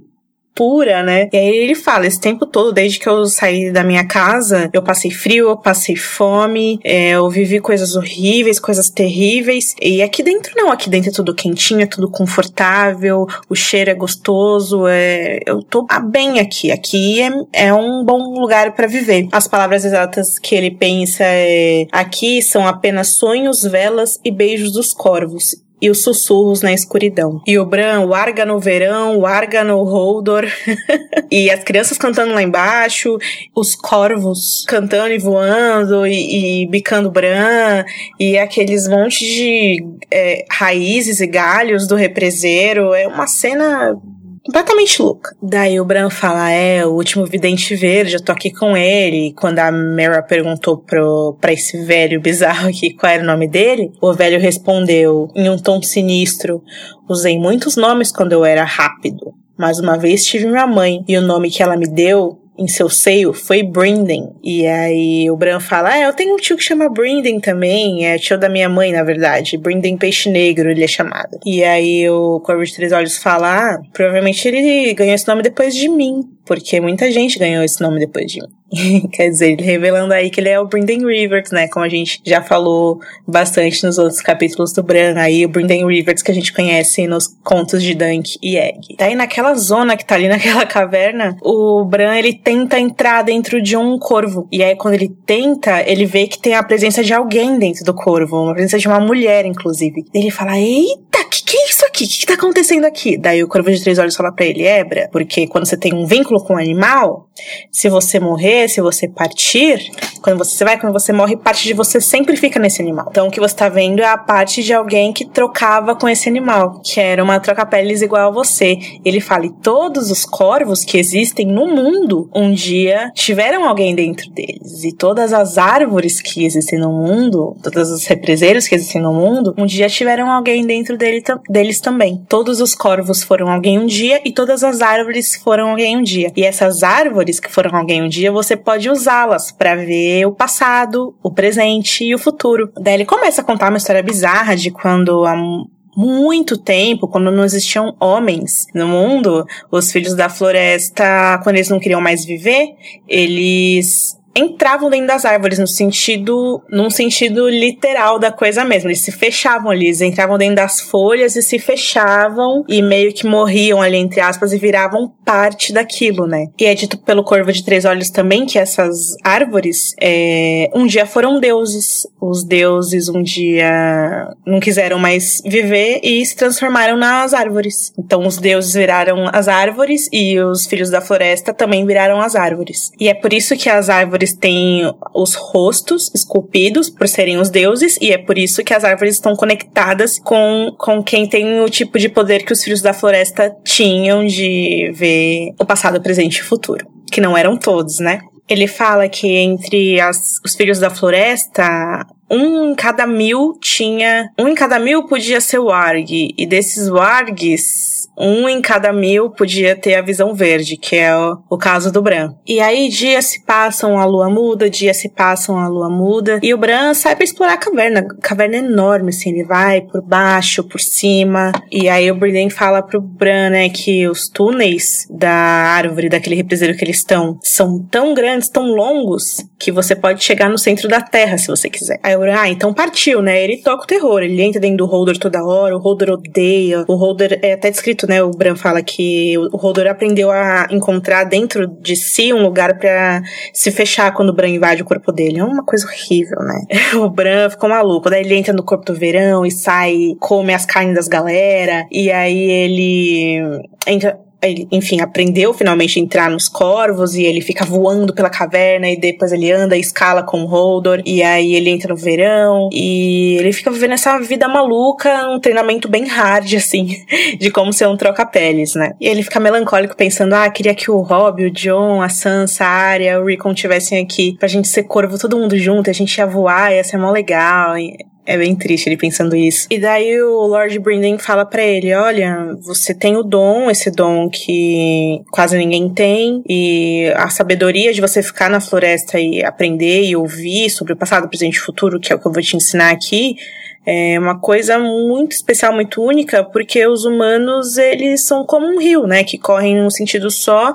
pura, né? E aí ele fala, esse tempo todo, desde que eu saí da minha casa, eu passei frio, eu passei fome, é, eu vivi coisas horríveis, coisas terríveis. E aqui dentro não, aqui dentro é tudo quentinho, é tudo confortável, o cheiro é gostoso, é, eu tô bem aqui. Aqui é, é um bom lugar para viver. As palavras exatas que ele pensa é: aqui são apenas sonhos, velas e beijos dos corvos e os sussurros na escuridão. E o Bran, larga no verão, larga no Holdor. e as crianças cantando lá embaixo, os corvos cantando e voando e, e bicando Bran, e aqueles montes de é, raízes e galhos do represeiro. É uma cena completamente louca. Daí o Bran fala: É, o último vidente verde, eu tô aqui com ele. E quando a Mera perguntou pro, pra esse velho bizarro aqui qual era o nome dele, o velho respondeu em um tom sinistro: Usei muitos nomes quando eu era rápido. Mas uma vez tive minha mãe, e o nome que ela me deu em seu seio foi Brinden. E aí o Bran fala: Ah, eu tenho um tio que chama Brinden também. É tio da minha mãe, na verdade. Brinden Peixe Negro, ele é chamado. E aí o Corvo de Três Olhos fala: Ah, provavelmente ele ganhou esse nome depois de mim. Porque muita gente ganhou esse nome depois de mim. Quer dizer, revelando aí que ele é o Brynden Rivers, né? Como a gente já falou bastante nos outros capítulos do Bran, aí o Brynden Rivers que a gente conhece nos contos de Dunk e Egg. Daí naquela zona que tá ali naquela caverna, o Bran ele tenta entrar dentro de um corvo. E aí quando ele tenta, ele vê que tem a presença de alguém dentro do corvo, uma presença de uma mulher, inclusive. Ele fala: Eita, que que é isso aqui? O que, que tá acontecendo aqui? Daí o corvo de três olhos fala pra ele: Ebra, porque quando você tem um vínculo com um animal, se você morrer, se você partir, quando você vai, quando você morre, parte de você sempre fica nesse animal. Então o que você tá vendo é a parte de alguém que trocava com esse animal, que era uma troca-peles igual a você. Ele fala: e todos os corvos que existem no mundo, um dia tiveram alguém dentro deles. E todas as árvores que existem no mundo, todos os represeiros que existem no mundo, um dia tiveram alguém dentro dele, deles também. Todos os corvos foram alguém um dia e todas as árvores foram alguém um dia. E essas árvores que foram alguém um dia, você você pode usá-las para ver o passado, o presente e o futuro. Daí ele começa a contar uma história bizarra de quando há muito tempo, quando não existiam homens no mundo, os filhos da floresta, quando eles não queriam mais viver, eles entravam dentro das árvores no sentido, num sentido literal da coisa mesmo. Eles se fechavam ali, eles entravam dentro das folhas e se fechavam e meio que morriam ali entre aspas e viravam parte daquilo, né? E é dito pelo Corvo de Três Olhos também que essas árvores é, um dia foram deuses. Os deuses um dia não quiseram mais viver e se transformaram nas árvores. Então os deuses viraram as árvores e os filhos da floresta também viraram as árvores. E é por isso que as árvores árvores têm os rostos esculpidos por serem os deuses, e é por isso que as árvores estão conectadas com, com quem tem o tipo de poder que os filhos da floresta tinham de ver o passado, presente e futuro. Que não eram todos, né? Ele fala que entre as, os filhos da floresta, um em cada mil tinha. Um em cada mil podia ser warg. E desses wargs, um em cada mil podia ter a visão verde, que é o, o caso do Bran. E aí dias se passam, a lua muda, dias se passam, a lua muda. E o Bran sai pra explorar a caverna. Caverna enorme, assim, ele vai por baixo, por cima. E aí o Brienne fala pro Bran, né, que os túneis da árvore, daquele represeiro que eles estão, são tão grandes, tão longos, que você pode chegar no centro da terra se você quiser. Aí o Bran, ah, então partiu, né? Ele toca o terror, ele entra dentro do Holder toda hora, o Holder odeia. O Holder é até descrito né? O Bran fala que o Hodor aprendeu a encontrar dentro de si um lugar para se fechar quando o Bran invade o corpo dele. É uma coisa horrível, né? o Bran ficou maluco. Daí ele entra no corpo do verão e sai, come as carnes das galera. E aí ele entra ele, enfim, aprendeu finalmente a entrar nos corvos e ele fica voando pela caverna e depois ele anda e escala com o Holdor e aí ele entra no verão e ele fica vivendo essa vida maluca, um treinamento bem hard, assim, de como ser um troca-peles, né? E ele fica melancólico pensando, ah, queria que o Rob, o John, a Sansa, a Arya, o Rickon tivessem aqui pra gente ser corvo todo mundo junto, a gente ia voar, ia ser mó legal. É bem triste ele pensando isso. E daí o Lord Brynden fala para ele: Olha, você tem o dom, esse dom que quase ninguém tem, e a sabedoria de você ficar na floresta e aprender e ouvir sobre o passado, presente e futuro, que é o que eu vou te ensinar aqui é uma coisa muito especial, muito única, porque os humanos, eles são como um rio, né? Que correm num sentido só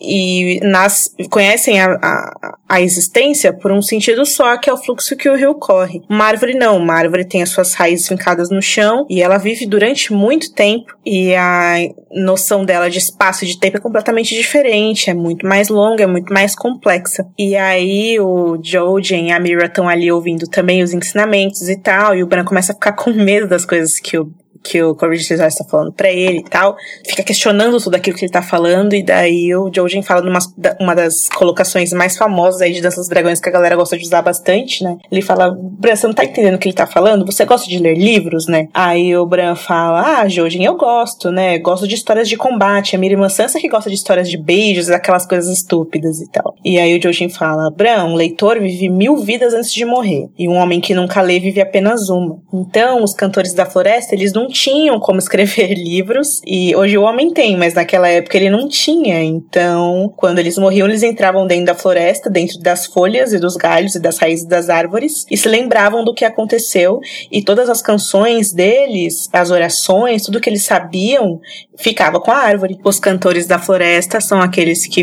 e nas, conhecem a, a, a existência por um sentido só, que é o fluxo que o rio corre. Uma árvore não, uma árvore tem as suas raízes fincadas no chão e ela vive durante muito tempo e a noção dela de espaço e de tempo é completamente diferente, é muito mais longa, é muito mais complexa. E aí o Jojen e a Mira estão ali ouvindo também os ensinamentos e tal, e o Bran começa a ficar com medo das coisas que o que o Corbett Cesar está falando para ele e tal, fica questionando tudo aquilo que ele tá falando, e daí o Jojen fala numa uma das colocações mais famosas aí de Dança dos Dragões que a galera gosta de usar bastante, né? Ele fala, Bran, você não tá entendendo o que ele tá falando? Você gosta de ler livros, né? Aí o Bran fala, ah, Jojen, eu gosto, né? Gosto de histórias de combate. A minha irmã Sansa que gosta de histórias de beijos, aquelas coisas estúpidas e tal. E aí o Jojen fala, Bran, um leitor vive mil vidas antes de morrer, e um homem que nunca lê vive apenas uma. Então, os cantores da floresta, eles não tinham como escrever livros e hoje o homem tem, mas naquela época ele não tinha. Então, quando eles morriam, eles entravam dentro da floresta, dentro das folhas e dos galhos e das raízes das árvores e se lembravam do que aconteceu e todas as canções deles, as orações, tudo que eles sabiam, ficava com a árvore. Os cantores da floresta são aqueles que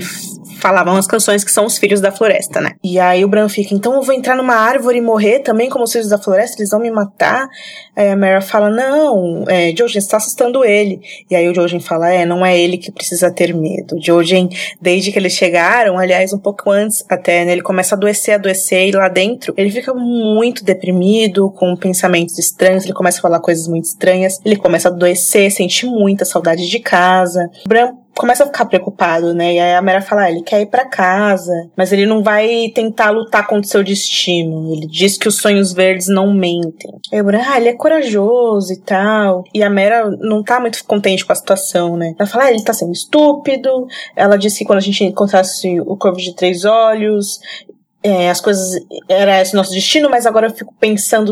falavam as canções que são os filhos da floresta, né? E aí o Bran fica, então eu vou entrar numa árvore e morrer também como os filhos da floresta, eles vão me matar. Aí a Mera fala, não, é, Jojen está assustando ele. E aí o Jojen fala, é, não é ele que precisa ter medo. O Jojen, desde que eles chegaram, aliás, um pouco antes até, né, ele começa a adoecer, adoecer, e lá dentro ele fica muito deprimido, com pensamentos estranhos, ele começa a falar coisas muito estranhas, ele começa a adoecer, sente muita saudade de casa. O Bran começa a ficar preocupado, né? E aí a Mera fala, ah, ele quer ir para casa, mas ele não vai tentar lutar contra o seu destino. Ele diz que os sonhos verdes não mentem. Aí eu, ah, ele é corajoso e tal. E a Mera não tá muito contente com a situação, né? Ela fala, ah, ele tá sendo estúpido. Ela disse que quando a gente encontrasse o Corvo de Três Olhos, é, as coisas era esse nosso destino, mas agora eu fico pensando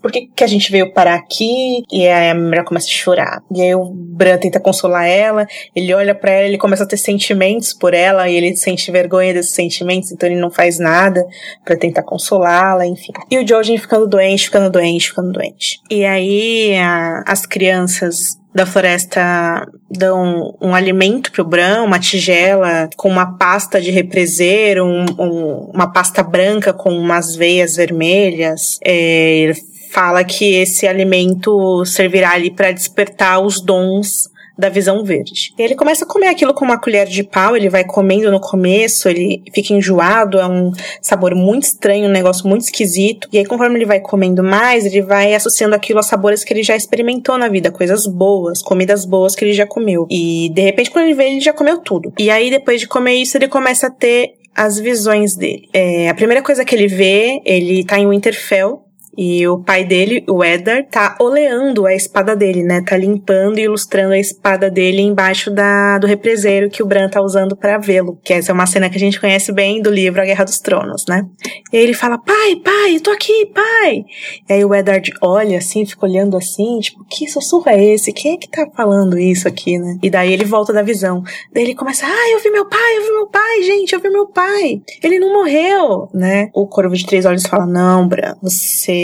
por que, que a gente veio parar aqui? E aí a mulher começa a chorar. E aí o Bran tenta consolar ela, ele olha para ela, ele começa a ter sentimentos por ela e ele sente vergonha desses sentimentos, então ele não faz nada para tentar consolá-la, enfim. E o Jojen ficando doente, ficando doente, ficando doente. E aí a, as crianças da floresta dão um alimento pro Bran, uma tigela com uma pasta de represer, um, um, uma pasta branca com umas veias vermelhas. É, ele fala que esse alimento servirá ali para despertar os dons da visão verde. Ele começa a comer aquilo com uma colher de pau, ele vai comendo no começo, ele fica enjoado, é um sabor muito estranho, um negócio muito esquisito. E aí, conforme ele vai comendo mais, ele vai associando aquilo a sabores que ele já experimentou na vida, coisas boas, comidas boas que ele já comeu. E de repente, quando ele vê, ele já comeu tudo. E aí, depois de comer isso, ele começa a ter as visões dele. É, a primeira coisa que ele vê, ele tá em Winterfell, e o pai dele, o Eddard, tá oleando a espada dele, né? Tá limpando e ilustrando a espada dele embaixo da, do represeiro que o Bran tá usando para vê-lo. Que essa é uma cena que a gente conhece bem do livro A Guerra dos Tronos, né? E aí ele fala, pai, pai, eu tô aqui, pai! E aí o Eddard olha assim, fica olhando assim, tipo, que sussurro é esse? Quem é que tá falando isso aqui, né? E daí ele volta da visão. Daí ele começa, ah, eu vi meu pai, eu vi meu pai, gente, eu vi meu pai! Ele não morreu, né? O Corvo de Três Olhos fala, não, Bran, você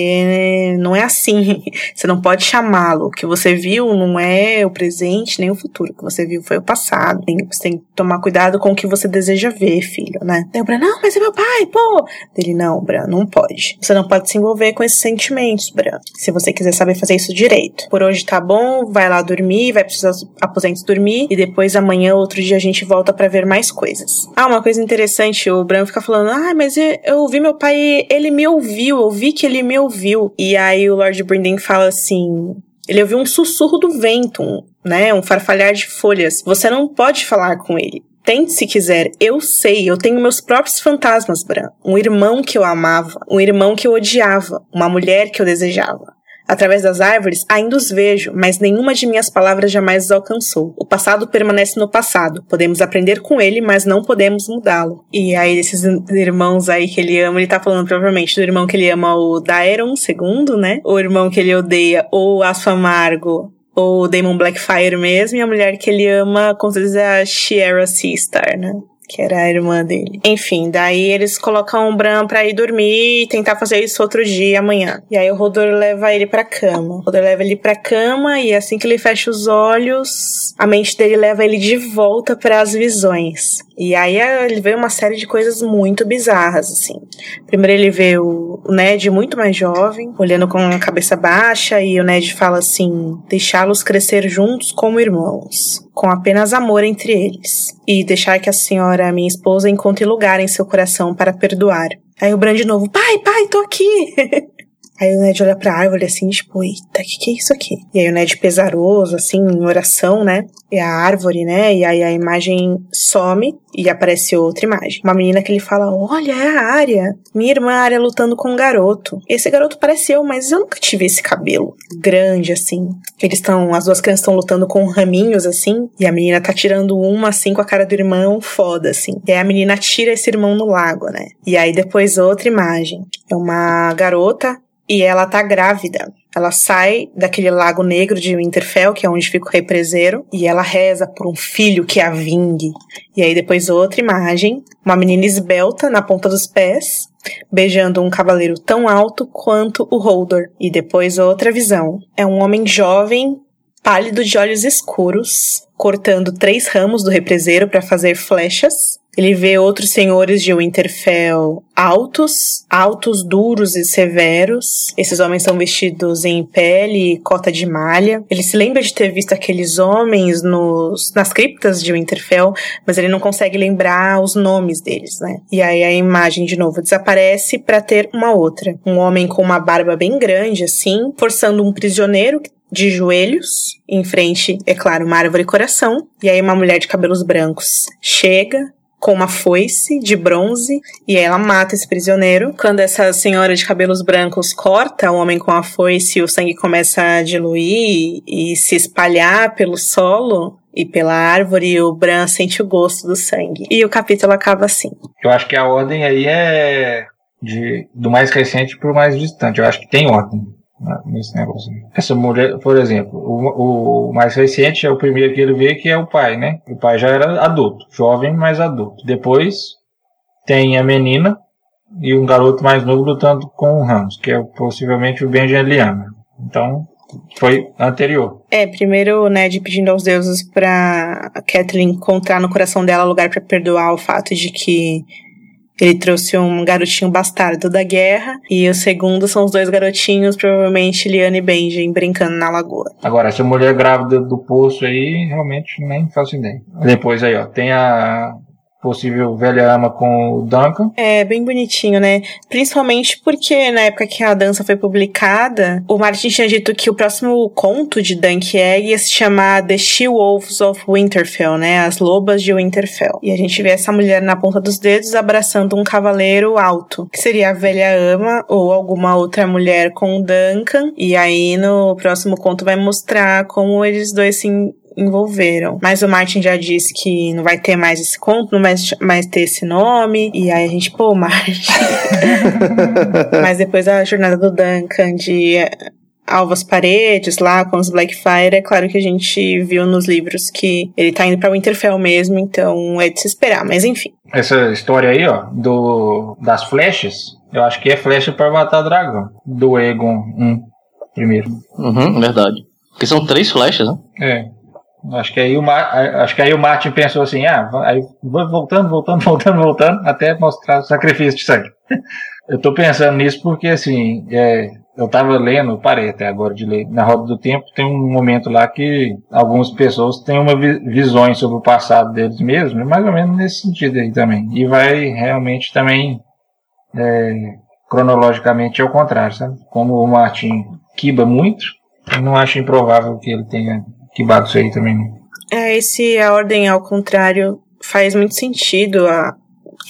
não é assim. Você não pode chamá-lo. O que você viu não é o presente nem o futuro. O que você viu foi o passado. Você tem que tomar cuidado com o que você deseja ver, filho, né? Daí o Bran, não, mas é meu pai, pô. Ele, não, Bran, não pode. Você não pode se envolver com esses sentimentos, Bran. Se você quiser saber fazer isso direito. Por hoje tá bom, vai lá dormir, vai precisar aposentos dormir e depois amanhã, outro dia, a gente volta para ver mais coisas. Ah, uma coisa interessante, o Bran fica falando, ah, mas eu ouvi meu pai, ele me ouviu, eu vi que ele me ouviu ouviu. E aí o Lord Brindin fala assim: ele ouviu um sussurro do vento, né? Um farfalhar de folhas. Você não pode falar com ele. Tente se quiser. Eu sei, eu tenho meus próprios fantasmas, Bran. Um irmão que eu amava, um irmão que eu odiava, uma mulher que eu desejava. Através das árvores, ainda os vejo, mas nenhuma de minhas palavras jamais os alcançou. O passado permanece no passado. Podemos aprender com ele, mas não podemos mudá-lo. E aí, esses irmãos aí que ele ama, ele tá falando provavelmente do irmão que ele ama, o Daeron segundo, né? O irmão que ele odeia, ou Aço Amargo, ou o Damon Blackfire mesmo, e a mulher que ele ama, com certeza, é a Shiera Seastar, né? Que era a irmã dele. Enfim, daí eles colocam o Bran pra ir dormir e tentar fazer isso outro dia, amanhã. E aí o Rodor leva ele pra cama. O Rodor leva ele pra cama e assim que ele fecha os olhos, a mente dele leva ele de volta para as visões. E aí ele vê uma série de coisas muito bizarras, assim. Primeiro ele vê o, Ned muito mais jovem, olhando com a cabeça baixa, e o Ned fala assim: deixá-los crescer juntos como irmãos, com apenas amor entre eles, e deixar que a senhora, minha esposa, encontre lugar em seu coração para perdoar. Aí o Bran de novo: pai, pai, tô aqui! Aí o Ned olha pra árvore assim, tipo, eita, que que é isso aqui? E aí o Ned pesaroso, assim, em oração, né? E a árvore, né? E aí a imagem some e aparece outra imagem. Uma menina que ele fala: Olha, é a área. Minha irmã área lutando com um garoto. Esse garoto parece eu, mas eu nunca tive esse cabelo grande assim. Eles estão, as duas crianças estão lutando com raminhos assim. E a menina tá tirando uma assim com a cara do irmão, foda assim. E aí a menina tira esse irmão no lago, né? E aí depois outra imagem. É uma garota e ela tá grávida. Ela sai daquele lago negro de Winterfell, que é onde fica o represeiro, e ela reza por um filho que a vingue. E aí depois outra imagem, uma menina esbelta na ponta dos pés, beijando um cavaleiro tão alto quanto o Holdor. E depois outra visão. É um homem jovem, pálido de olhos escuros, cortando três ramos do represeiro para fazer flechas ele vê outros senhores de Winterfell altos, altos, duros e severos. Esses homens são vestidos em pele e cota de malha. Ele se lembra de ter visto aqueles homens nos, nas criptas de Winterfell, mas ele não consegue lembrar os nomes deles, né? E aí a imagem de novo desaparece para ter uma outra. Um homem com uma barba bem grande, assim, forçando um prisioneiro de joelhos, em frente, é claro, uma árvore coração. E aí uma mulher de cabelos brancos chega, com uma foice de bronze e ela mata esse prisioneiro. Quando essa senhora de cabelos brancos corta o homem com a foice, o sangue começa a diluir e se espalhar pelo solo e pela árvore, o Bran sente o gosto do sangue. E o capítulo acaba assim. Eu acho que a ordem aí é de, do mais recente para o mais distante. Eu acho que tem ordem nesse negócio. Essa mulher, por exemplo, o, o, mais recente é o primeiro que ele vê, que é o pai, né? O pai já era adulto, jovem, mas adulto. Depois tem a menina e um garoto mais novo lutando com o Ramos, que é possivelmente o Benjamin Liana. Então, foi anterior. É, primeiro Ned pedindo aos deuses pra Kathleen encontrar no coração dela lugar para perdoar o fato de que ele trouxe um garotinho bastardo da guerra. E o segundo são os dois garotinhos, provavelmente Liane e Benjen, brincando na lagoa. Agora, essa mulher grávida do poço aí, realmente nem faço ideia. Depois aí, ó, tem a possível velha ama com o Duncan. É, bem bonitinho, né? Principalmente porque na época que a dança foi publicada, o Martin tinha dito que o próximo conto de Dunk Egg ia se chamar The She-Wolves of Winterfell, né? As Lobas de Winterfell. E a gente vê essa mulher na ponta dos dedos abraçando um cavaleiro alto, que seria a velha ama ou alguma outra mulher com o Duncan. E aí no próximo conto vai mostrar como eles dois se envolveram. Mas o Martin já disse que não vai ter mais esse conto, não vai mais ter esse nome. E aí a gente, pô, Martin. Mas depois a jornada do Duncan de Alvas Paredes lá com os Blackfire, é claro que a gente viu nos livros que ele tá indo pra Winterfell mesmo, então é de se esperar, mas enfim. Essa história aí, ó, do, das flechas, eu acho que é flecha para matar dragão, do Egon 1, primeiro. Uhum, verdade. Porque são três flechas, né? É. Acho que aí o, acho que aí o Martin pensou assim, ah, aí voltando, voltando, voltando, voltando, até mostrar o sacrifício de sangue. eu tô pensando nisso porque, assim, é, eu tava lendo, parei até agora de ler, na Roda do Tempo tem um momento lá que algumas pessoas têm uma vi visões sobre o passado deles mesmos, mais ou menos nesse sentido aí também. E vai realmente também, é, cronologicamente ao contrário, sabe? Como o Martin quiba muito, não acho improvável que ele tenha que bate aí também. É, esse A Ordem ao Contrário faz muito sentido a,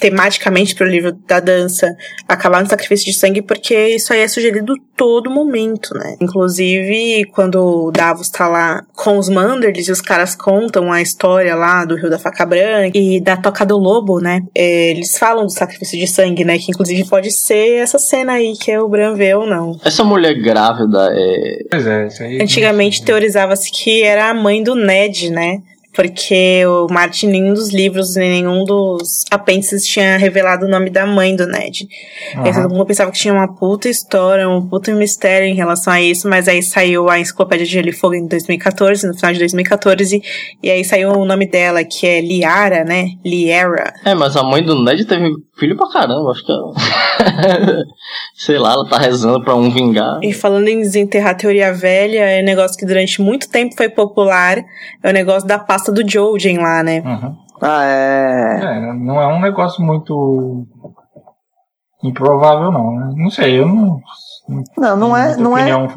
tematicamente para o livro da dança acabar no sacrifício de sangue, porque isso aí é sugerido todo momento, né? Inclusive, quando o Davos tá lá com os Manderlys e os caras contam a história lá do Rio da Faca Branca e da Toca do Lobo, né? É, eles falam do sacrifício de sangue, né? Que inclusive pode ser essa cena aí que é o Bran vê ou não. Essa mulher grávida é. Pois é, isso aí. Antigamente teorizava-se que era a mãe do Ned, né? Porque o Martin, nenhum dos livros, nenhum dos apêndices tinha revelado o nome da mãe do Ned. Uhum. E todo mundo pensava que tinha uma puta história, um puta mistério em relação a isso, mas aí saiu a Enciclopédia de Gelo e Fogo em 2014, no final de 2014, e aí saiu o nome dela, que é Liara, né? Liara. É, mas a mãe do Ned teve filho pra caramba, acho que é... Sei lá, ela tá rezando pra um vingar. E falando em desenterrar a teoria velha, é um negócio que durante muito tempo foi popular, é o negócio da pasta do Jojen lá, né? Uhum. Ah, é... é... Não é um negócio muito improvável, não, né? Não sei, eu não... Não, não é... Não é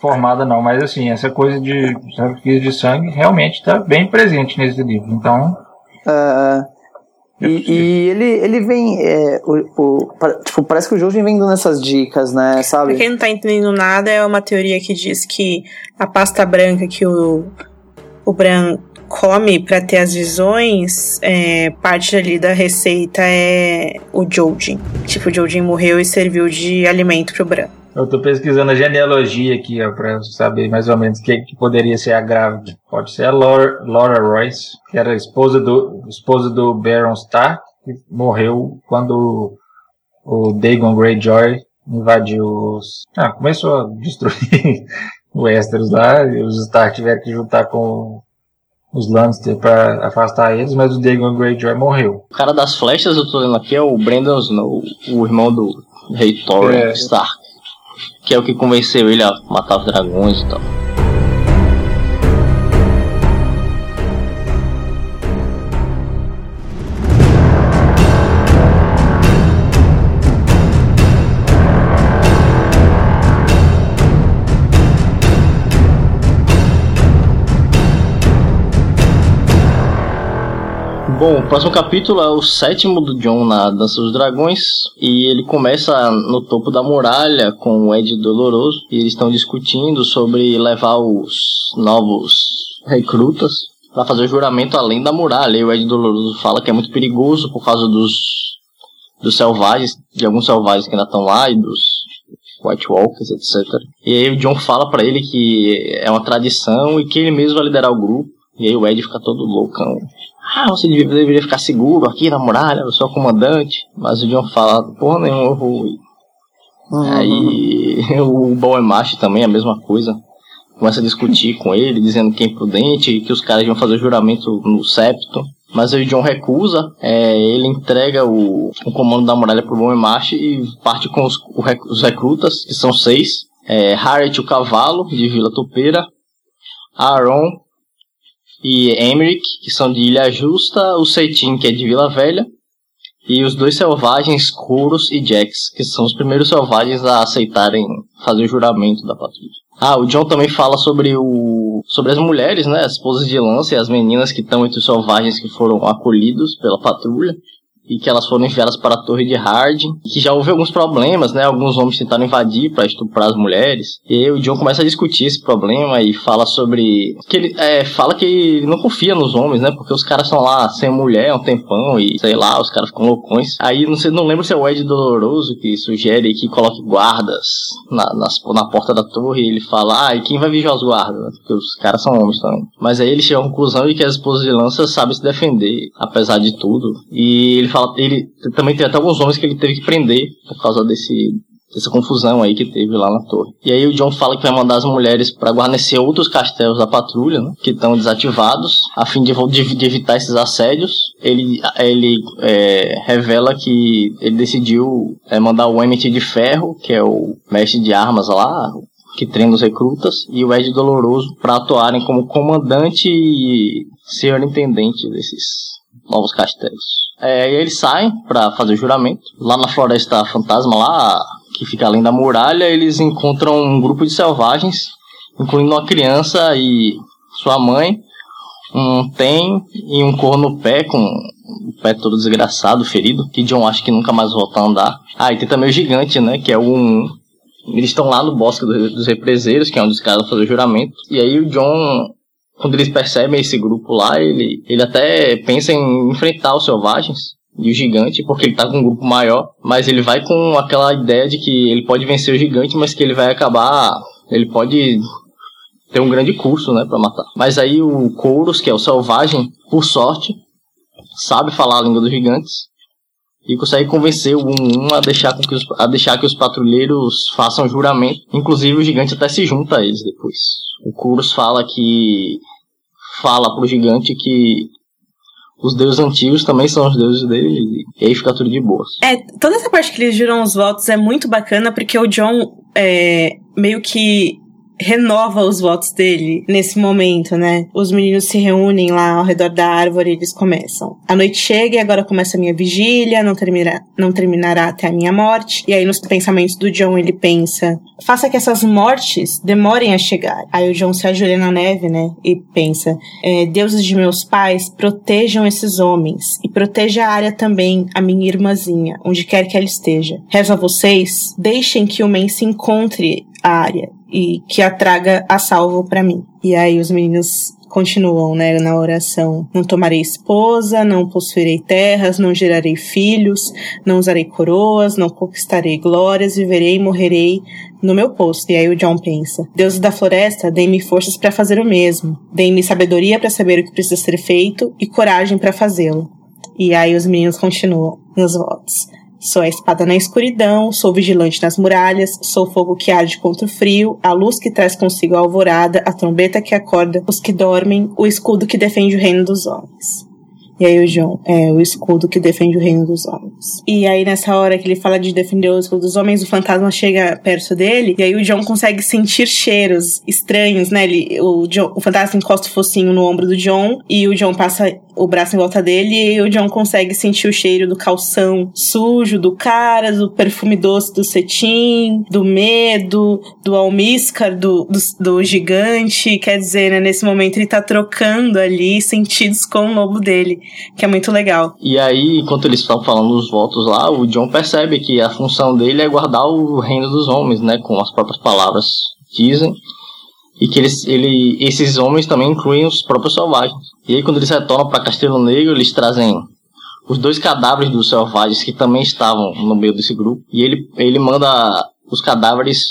formada não, mas assim, essa coisa de sacrifício de sangue realmente está bem presente nesse livro, então... Uh, e, e, ele, ele vem. É, o, o, tipo, parece que o Jojen vem dando essas dicas, né? Sabe? Pra quem não tá entendendo nada, é uma teoria que diz que a pasta branca que o, o Bran come para ter as visões, é, parte ali da receita é o Jojen. Tipo, o Jojen morreu e serviu de alimento pro Bran. Eu tô pesquisando a genealogia aqui, ó, pra saber mais ou menos o que, poderia ser a grávida. Pode ser a Laura, Laura Royce, que era esposa do, esposa do Baron Stark, que morreu quando o Dagon Greyjoy invadiu os... Ah, começou a destruir o Westeros lá, e os Stark tiveram que juntar com os Lannister para afastar eles, mas o Dagon Greyjoy morreu. O cara das flechas, eu tô lendo aqui, é o Brandon Snow, o irmão do rei Thorin é, Stark que é o que convenceu ele a matar os dragões e tal. Bom, o próximo capítulo é o sétimo do John na Dança dos Dragões. E ele começa no topo da muralha com o Ed Doloroso. E eles estão discutindo sobre levar os novos recrutas para fazer o juramento além da muralha. E o Ed Doloroso fala que é muito perigoso por causa dos, dos selvagens, de alguns selvagens que ainda estão lá e dos White Walkers, etc. E aí o John fala para ele que é uma tradição e que ele mesmo vai liderar o grupo. E aí o Ed fica todo loucão. Ah, você deveria ficar seguro aqui na muralha, eu sou o comandante. Mas o John fala, porra nenhuma, eu vou. Uhum. Aí o Macho também, a mesma coisa. Começa a discutir com ele, dizendo que é imprudente, que os caras iam fazer o juramento no septo. Mas o John recusa, é, ele entrega o, o, comando da muralha pro Macho e parte com os, os recrutas, que são seis. É, Harriet, o cavalo, de Vila Topeira. Aaron, e Emmerich, que são de Ilha Justa, o Seitin, que é de Vila Velha, e os dois selvagens, Kouros e Jax, que são os primeiros selvagens a aceitarem fazer o juramento da patrulha. Ah, o John também fala sobre o sobre as mulheres, né, as esposas de lança e as meninas que estão entre os selvagens que foram acolhidos pela patrulha e que elas foram enviadas para a torre de Harding, que já houve alguns problemas, né? Alguns homens tentaram invadir para estuprar as mulheres. E aí o John começa a discutir esse problema e fala sobre que ele é, fala que ele não confia nos homens, né? Porque os caras estão lá sem mulher um tempão e sei lá, os caras ficam loucões. Aí não sei, não lembro se é o Ed Doloroso que sugere que coloque guardas na, nas, na porta da torre e ele fala: "Ah, e quem vai vigiar os guardas?" Né? Porque os caras são homens também. Mas aí ele chega à conclusão de que as esposas de lança sabem se defender apesar de tudo. E ele fala fala, ele também tem até alguns homens que ele teve que prender por causa desse dessa confusão aí que teve lá na torre. E aí o John fala que vai mandar as mulheres para guarnecer outros castelos da patrulha, né, que estão desativados, a fim de, de, de, evitar esses assédios. Ele, ele é, revela que ele decidiu é, mandar o Emmett de Ferro, que é o mestre de armas lá, que treina os recrutas, e o Ed Doloroso para atuarem como comandante e senhor intendente desses novos castelos. É, e eles saem para fazer o juramento. Lá na floresta fantasma, lá que fica além da muralha, eles encontram um grupo de selvagens, incluindo uma criança e sua mãe, um tem e um corno no pé, com o pé todo desgraçado, ferido, que John acha que nunca mais volta a andar. Ah, e tem também o gigante, né, que é um... Eles estão lá no bosque dos represeiros, que é onde os caras vão fazer o juramento. E aí o John quando eles percebem esse grupo lá, ele, ele até pensa em enfrentar os selvagens e o gigante, porque ele tá com um grupo maior, mas ele vai com aquela ideia de que ele pode vencer o gigante, mas que ele vai acabar, ele pode ter um grande curso, né, para matar. Mas aí o Kouros, que é o selvagem, por sorte, sabe falar a língua dos gigantes e consegue convencer o 1-1 a deixar, com que os, a deixar que os patrulheiros façam juramento. Inclusive o gigante até se junta a eles depois. O Kuros fala que fala pro gigante que os deuses antigos também são os deuses dele e aí fica tudo de boa. É, toda essa parte que eles juram os votos é muito bacana porque o John é, meio que renova os votos dele nesse momento, né? Os meninos se reúnem lá ao redor da árvore e eles começam. A noite chega e agora começa a minha vigília, não terminará, não terminará até a minha morte. E aí nos pensamentos do John ele pensa: faça que essas mortes demorem a chegar. Aí o John se ajoelha na neve, né? E pensa: é, deuses de meus pais, protejam esses homens e proteja a área também, a minha irmãzinha, onde quer que ela esteja. Rezo a vocês, deixem que o men se encontre a área e que a traga a salvo para mim. E aí os meninos continuam, né, na oração. Não tomarei esposa, não possuirei terras, não gerarei filhos, não usarei coroas, não conquistarei glórias, viverei e morrerei no meu posto. E aí o John pensa: Deus da floresta, dê-me forças para fazer o mesmo. Dê-me sabedoria para saber o que precisa ser feito e coragem para fazê-lo. E aí os meninos continuam nos votos. Sou a espada na escuridão, sou vigilante nas muralhas, sou o fogo que arde contra o frio, a luz que traz consigo a alvorada, a trombeta que acorda os que dormem, o escudo que defende o reino dos homens. E aí o John, é o escudo que defende o reino dos homens. E aí nessa hora que ele fala de defender o escudo dos homens, o fantasma chega perto dele, e aí o John consegue sentir cheiros estranhos, né? Ele, o, John, o fantasma encosta o focinho no ombro do John, e o John passa o braço em volta dele, e o John consegue sentir o cheiro do calção sujo do cara, do perfume doce do cetim, do medo, do almíscar, do, do, do gigante. Quer dizer, né? Nesse momento ele tá trocando ali sentidos com o lobo dele que é muito legal. E aí, enquanto eles estão falando os votos lá, o John percebe que a função dele é guardar o reino dos homens, né? Com as próprias palavras dizem. E que eles, ele, esses homens também incluem os próprios selvagens. E aí, quando eles retornam para Castelo Negro, eles trazem os dois cadáveres dos selvagens que também estavam no meio desse grupo. E ele, ele manda os cadáveres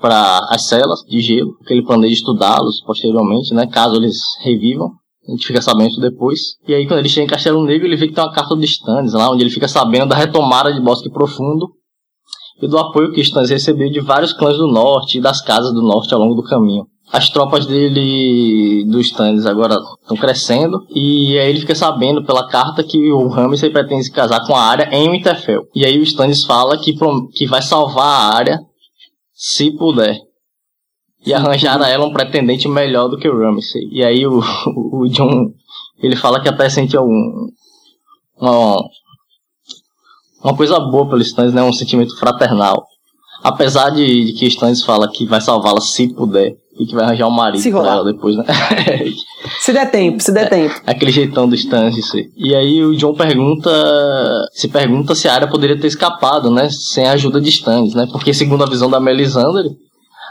para as celas de gelo, que ele planeja estudá-los posteriormente, né, caso eles revivam. A gente fica sabendo isso depois. E aí, quando ele chega em Castelo Negro, ele vê que tem uma carta do Stannis lá, onde ele fica sabendo da retomada de Bosque Profundo e do apoio que Stannis recebeu de vários clãs do norte e das casas do norte ao longo do caminho. As tropas dele, do Stannis, agora estão crescendo. E aí ele fica sabendo pela carta que o Ramsay pretende se casar com a área em Winterfell. E aí o Stannis fala que, que vai salvar a área se puder. E arranjaram a ela um pretendente melhor do que o Ramsey. E aí o, o John, ele fala que até sentiu um, uma, uma coisa boa pelo Stannis, né? Um sentimento fraternal. Apesar de, de que o Stannis fala que vai salvá-la se puder e que vai arranjar um marido Se pra ela depois, né? Se der tempo, se der tempo. Aquele jeitão do Stannis. E aí o John pergunta. Se pergunta se a Arya poderia ter escapado, né? Sem a ajuda de Stannis, né? Porque segundo a visão da Melisandre,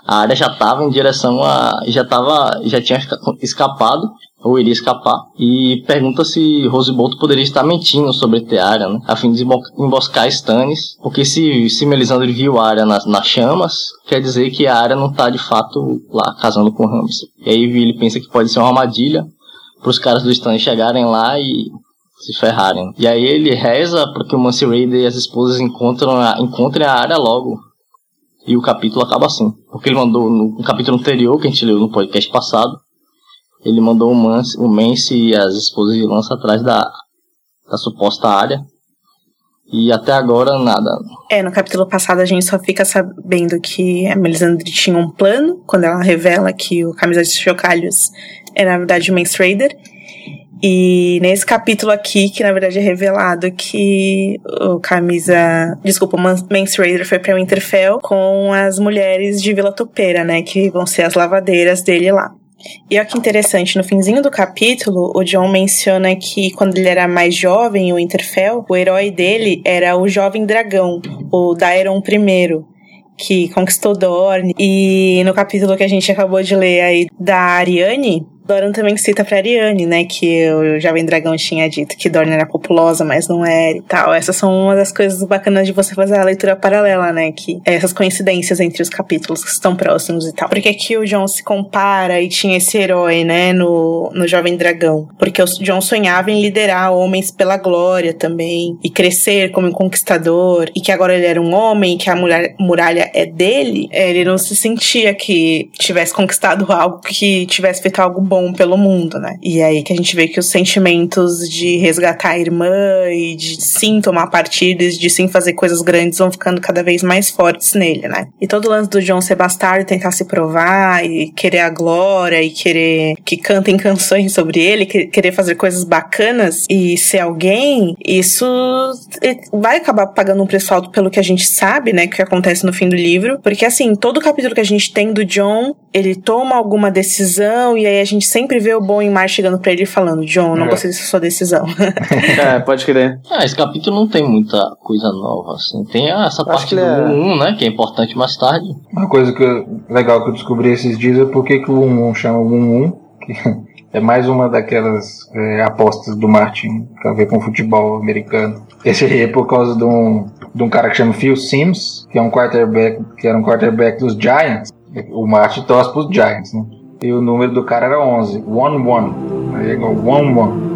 a Arya já estava em direção a. já tava. já tinha esca- escapado. Ou iria escapar. E pergunta se Rose Bolton poderia estar mentindo sobre ter Arya, né? A fim de embo- emboscar Stannis. Porque se, se Melisandre viu a Arya nas, nas chamas, quer dizer que a Arya não tá de fato lá casando com Ramsay. E aí ele pensa que pode ser uma armadilha pros caras do Stannis chegarem lá e se ferrarem. E aí ele reza para que o Mance Raider e as esposas encontram a, encontrem a área logo. E o capítulo acaba assim. Porque ele mandou no, no capítulo anterior, que a gente leu no podcast passado, ele mandou o Mance, o Mance e as esposas de lança atrás da, da suposta área. E até agora nada. É, no capítulo passado a gente só fica sabendo que a Melisandre tinha um plano, quando ela revela que o Camisa de Chocalhos é na verdade o Mance Raider. E nesse capítulo aqui, que na verdade é revelado que o camisa. Desculpa, o Man- Mance Raider foi pra Winterfell com as mulheres de Vila Topeira, né? Que vão ser as lavadeiras dele lá. E olha que interessante, no finzinho do capítulo, o John menciona que quando ele era mais jovem, o Winterfell, o herói dele era o jovem dragão, o Daeron I, que conquistou Dorne. E no capítulo que a gente acabou de ler aí da Ariane, Doran também cita pra Ariane, né, que o Jovem Dragão tinha dito que Dorne era populosa, mas não era e tal. Essas são uma das coisas bacanas de você fazer a leitura paralela, né, que é essas coincidências entre os capítulos que estão próximos e tal. Porque aqui o John se compara e tinha esse herói, né, no, no Jovem Dragão. Porque o John sonhava em liderar homens pela glória também, e crescer como um conquistador, e que agora ele era um homem, que a muralha é dele, ele não se sentia que tivesse conquistado algo, que tivesse feito algo bom pelo mundo, né? E aí que a gente vê que os sentimentos de resgatar a irmã e de sim tomar partido e de sim fazer coisas grandes vão ficando cada vez mais fortes nele, né? E todo o lance do John ser bastardo, tentar se provar e querer a glória e querer que cantem canções sobre ele, que- querer fazer coisas bacanas e ser alguém, isso vai acabar pagando um preço alto pelo que a gente sabe, né? Que acontece no fim do livro. Porque assim, todo capítulo que a gente tem do John, ele toma alguma decisão e aí a gente sempre vê o bom em mar chegando pra ele e falando: John, eu não É. gostei dessa sua decisão. É, pode crer. Ah, esse capítulo não tem muita coisa nova, assim. Tem essa Acho parte do é- 1, né? Que é importante mais tarde. Uma coisa que eu- legal que eu descobri esses dias é por que que o 1 chama 1-1, que é mais uma daquelas é, apostas do Martin que tem a ver com futebol americano. Esse aí é por causa de um, de um cara que chama Phil Sims, que é um quarterback, que era um quarterback dos Giants. O Martin torce pros Giants, né? E o número do cara era 11, 1-1. Aí é igual 1-1.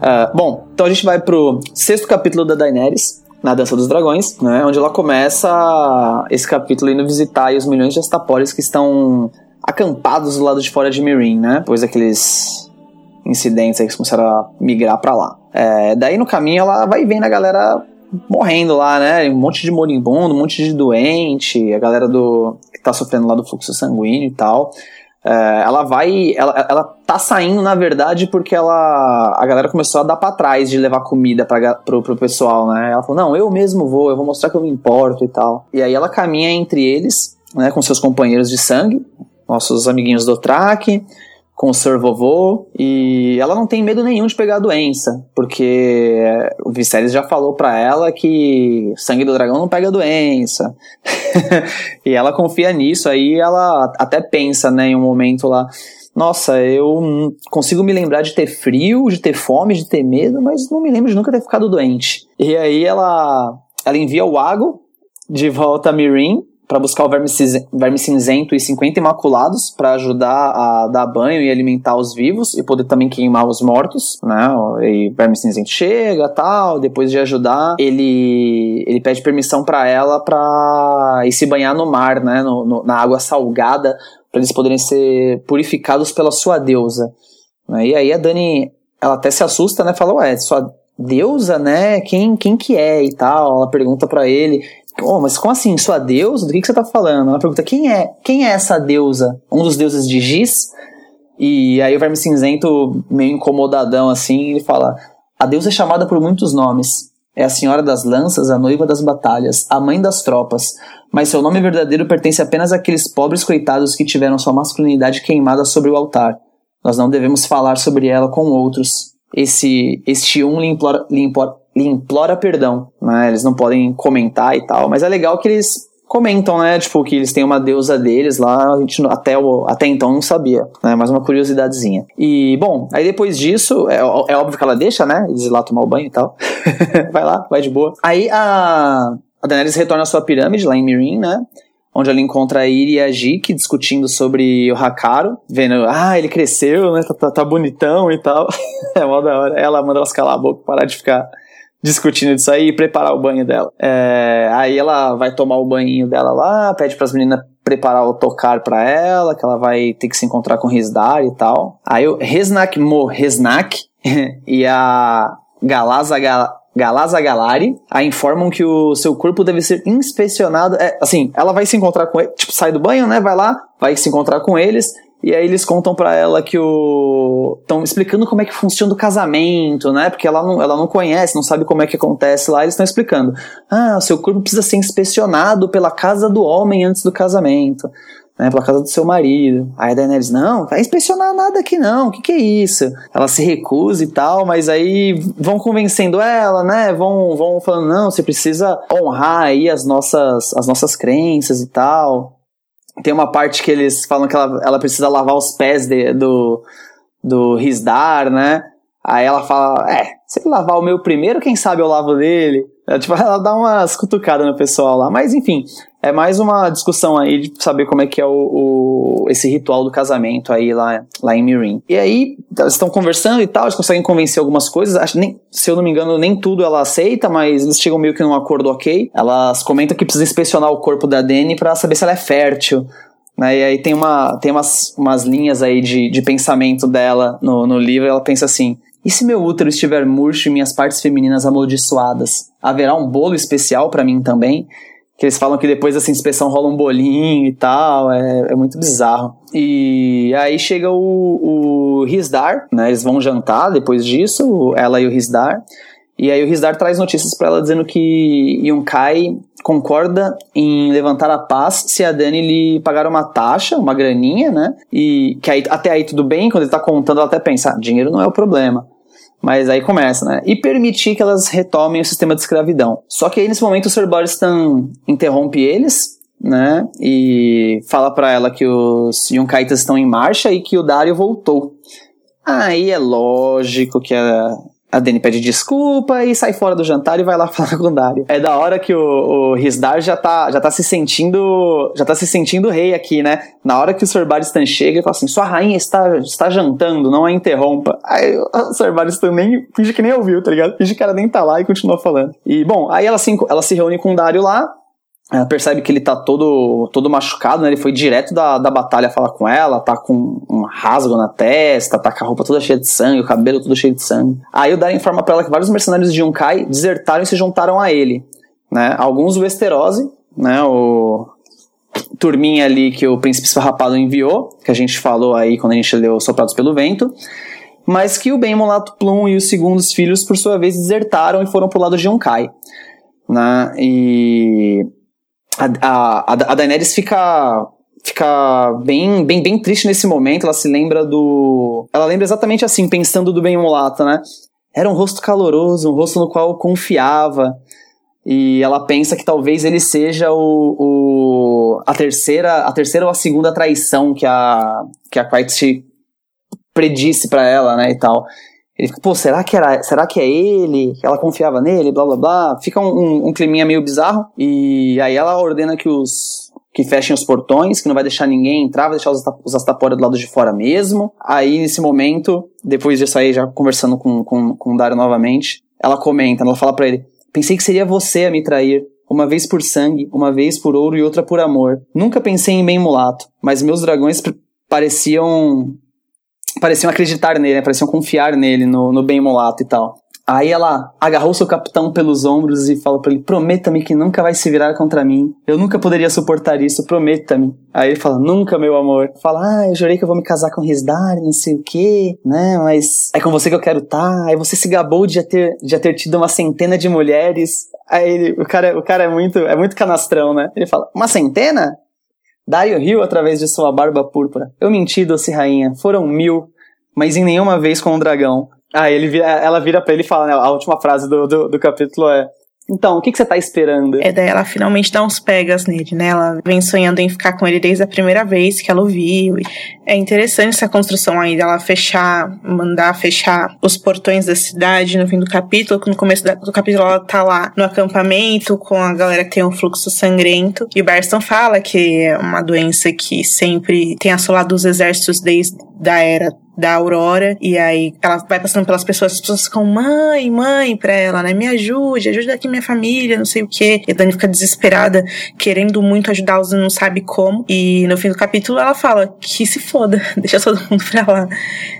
Ah, bom, então a gente vai pro sexto capítulo da Daenerys, na Dança dos Dragões, né? Onde ela começa esse capítulo indo visitar os milhões de astapores que estão acampados do lado de fora de Meereen, né? Depois daqueles incidentes aí que começaram a migrar pra lá. É, daí no caminho ela vai vendo a galera morrendo lá, né? Um monte de moribundo, um monte de doente, a galera do que tá sofrendo lá do fluxo sanguíneo e tal. É, ela vai. Ela, ela tá saindo, na verdade, porque ela. A galera começou a dar pra trás de levar comida pra, pro, pro pessoal, né? Ela falou: não, eu mesmo vou, eu vou mostrar que eu me importo e tal. E aí ela caminha entre eles, né, com seus companheiros de sangue, nossos amiguinhos do Track, com o Sir Vovô, e ela não tem medo nenhum de pegar a doença, porque o Viserys já falou pra ela que sangue do dragão não pega doença. e ela confia nisso, aí ela até pensa, né, em um momento lá, nossa, eu consigo me lembrar de ter frio, de ter fome, de ter medo, mas não me lembro de nunca ter ficado doente. E aí ela, ela envia o Ago de volta a Mirin para buscar o verme, verme cinzento e 50 imaculados para ajudar a dar banho e alimentar os vivos e poder também queimar os mortos, né? E verme cinzento chega, tal, depois de ajudar, ele ele pede permissão para ela para ir se banhar no mar, né, no, no, na água salgada, para eles poderem ser purificados pela sua deusa. Né? E aí a Dani, ela até se assusta, né? Fala, ué, sua deusa, né? Quem, quem que é e tal? Ela pergunta para ele. Oh, mas como assim, sua deusa? Do que, que você tá falando? Ela pergunta, quem é? Quem é essa deusa? Um dos deuses de Giz? E aí o Verme Cinzento, meio incomodadão assim, ele fala, a deusa é chamada por muitos nomes. É a senhora das lanças, a noiva das batalhas, a mãe das tropas. Mas seu nome verdadeiro pertence apenas àqueles pobres coitados que tiveram sua masculinidade queimada sobre o altar. Nós não devemos falar sobre ela com outros. Esse, este um lhe implora, lhe lhe implora perdão, né? Eles não podem comentar e tal, mas é legal que eles comentam, né? Tipo, que eles têm uma deusa deles lá, a gente até, até então não sabia, né? Mais uma curiosidadezinha. E, bom, aí depois disso, é, é óbvio que ela deixa, né? Eles ir lá tomar o banho e tal. vai lá, vai de boa. Aí a, a Daenerys retorna à sua pirâmide lá em Mirin, né? onde ela encontra a Iri e a Jik discutindo sobre o Hakaru, vendo, ah, ele cresceu, né, tá, tá, tá bonitão e tal. é mó da hora. Ela manda elas calar a boca, parar de ficar discutindo isso aí e preparar o banho dela. É, aí ela vai tomar o banho dela lá, pede para as meninas preparar o tocar para ela, que ela vai ter que se encontrar com Rizdar e tal. Aí o Resnak Mo Resnak e a Galaza Galaza Galari a informam que o seu corpo deve ser inspecionado. É, assim, ela vai se encontrar com ele, tipo, sai do banho, né? Vai lá, vai se encontrar com eles. E aí eles contam para ela que o. estão explicando como é que funciona o casamento, né? Porque ela não, ela não conhece, não sabe como é que acontece lá. Eles estão explicando. Ah, o seu corpo precisa ser inspecionado pela casa do homem antes do casamento né, pela casa do seu marido. Aí a Daenerys, não, vai inspecionar nada aqui não, o que que é isso? Ela se recusa e tal, mas aí vão convencendo ela, né, vão, vão falando, não, você precisa honrar aí as nossas, as nossas crenças e tal. Tem uma parte que eles falam que ela, ela precisa lavar os pés de, do, do Rizdar, né, aí ela fala, é, se ele lavar o meu primeiro, quem sabe eu lavo dele. É, tipo, ela dá umas cutucadas no pessoal lá. Mas enfim, é mais uma discussão aí de saber como é que é o, o esse ritual do casamento aí lá, lá em Mirin. E aí, eles estão conversando e tal, eles conseguem convencer algumas coisas. Acho nem, se eu não me engano, nem tudo ela aceita, mas eles chegam meio que num acordo ok. Elas comentam que precisa inspecionar o corpo da Dani para saber se ela é fértil. Né? E aí tem, uma, tem umas, umas linhas aí de, de pensamento dela no, no livro. Ela pensa assim: e se meu útero estiver murcho e minhas partes femininas amaldiçoadas? Haverá um bolo especial para mim também? Que eles falam que depois dessa inspeção rola um bolinho e tal, é, é muito bizarro. E aí chega o, o Rizdar, né? Eles vão jantar depois disso, ela e o Rizdar. E aí o Rizdar traz notícias para ela dizendo que Yunkai concorda em levantar a paz se a Dani lhe pagar uma taxa, uma graninha, né? E que aí, até aí tudo bem, quando ele tá contando, ela até pensa, ah, dinheiro não é o problema. Mas aí começa, né? E permitir que elas retomem o sistema de escravidão. Só que aí nesse momento o Sir Boristan interrompe eles, né? E fala para ela que os Yunkaitas estão em marcha e que o Dario voltou. Aí é lógico que a, a Dani pede desculpa e sai fora do jantar e vai lá falar com o Dario. É da hora que o, o Rizdar já tá, já tá se sentindo. Já tá se sentindo rei aqui, né? Na hora que o Sir Baristan chega, ele fala assim: sua rainha está, está jantando, não a interrompa. Aí o Sir Baristan nem finge que nem ouviu, tá ligado? Finge que ela nem tá lá e continua falando. E bom, aí ela se, ela se reúne com o Dario lá, ela percebe que ele tá todo, todo machucado, né? Ele foi direto da, da batalha falar com ela, tá com um rasgo na testa, tá com a roupa toda cheia de sangue, o cabelo todo cheio de sangue. Aí o Dario informa pra ela que vários mercenários de Yunkai desertaram e se juntaram a ele, né? Alguns o Westerosi, né? O turminha ali que o Príncipe Esfarrapado enviou, que a gente falou aí quando a gente leu Soprados pelo Vento, mas que o Ben Molato Plum e os segundos filhos, por sua vez, desertaram e foram pro lado de Yunkai. Né? E a, a, a Daenerys fica fica bem, bem, bem triste nesse momento. Ela se lembra do. Ela lembra exatamente assim, pensando do bem mulato, né? Era um rosto caloroso, um rosto no qual confiava. E ela pensa que talvez ele seja o, o a terceira a terceira ou a segunda traição que a que a Quiet predisse para ela, né, e tal. Ele fica, pô, será que, era, será que é ele? Ela confiava nele, blá blá blá. Fica um, um, um climinha meio bizarro. E aí ela ordena que os, que fechem os portões, que não vai deixar ninguém entrar, vai deixar os, os Astapora do lado de fora mesmo. Aí, nesse momento, depois disso aí, já conversando com, com, com o Dario novamente, ela comenta, ela fala para ele, pensei que seria você a me trair, uma vez por sangue, uma vez por ouro e outra por amor. Nunca pensei em bem mulato, mas meus dragões pareciam pareciam acreditar nele, né? pareciam confiar nele, no, no bem mulato e tal. Aí ela agarrou seu capitão pelos ombros e falou para ele: Prometa-me que nunca vai se virar contra mim. Eu nunca poderia suportar isso, prometa-me. Aí ele fala: Nunca, meu amor. Fala: Ah, eu jurei que eu vou me casar com Risdari, não sei o quê, né? Mas é com você que eu quero estar. Tá. Aí você se gabou de já ter, já ter tido uma centena de mulheres. Aí ele, o cara, o cara é muito, é muito canastrão, né? Ele fala: Uma centena? Dario riu através de sua barba púrpura. Eu menti, doce rainha. Foram mil, mas em nenhuma vez com um dragão. Ah, ele ela vira pra ele e fala, né? A última frase do, do, do capítulo é. Então, o que, que você tá esperando? É, daí ela finalmente dá uns pegas nele, né? Ela vem sonhando em ficar com ele desde a primeira vez que ela o viu. É interessante essa construção aí dela fechar, mandar fechar os portões da cidade no fim do capítulo. No começo do capítulo ela tá lá no acampamento com a galera que tem um fluxo sangrento. E o Barston fala que é uma doença que sempre tem assolado os exércitos desde a era da Aurora, e aí ela vai passando pelas pessoas, as pessoas ficam, mãe, mãe, pra ela, né? Me ajude, ajude aqui minha família, não sei o quê. E a Dani fica desesperada, querendo muito ajudá-los não sabe como. E no fim do capítulo ela fala que se foda, deixa todo mundo pra lá.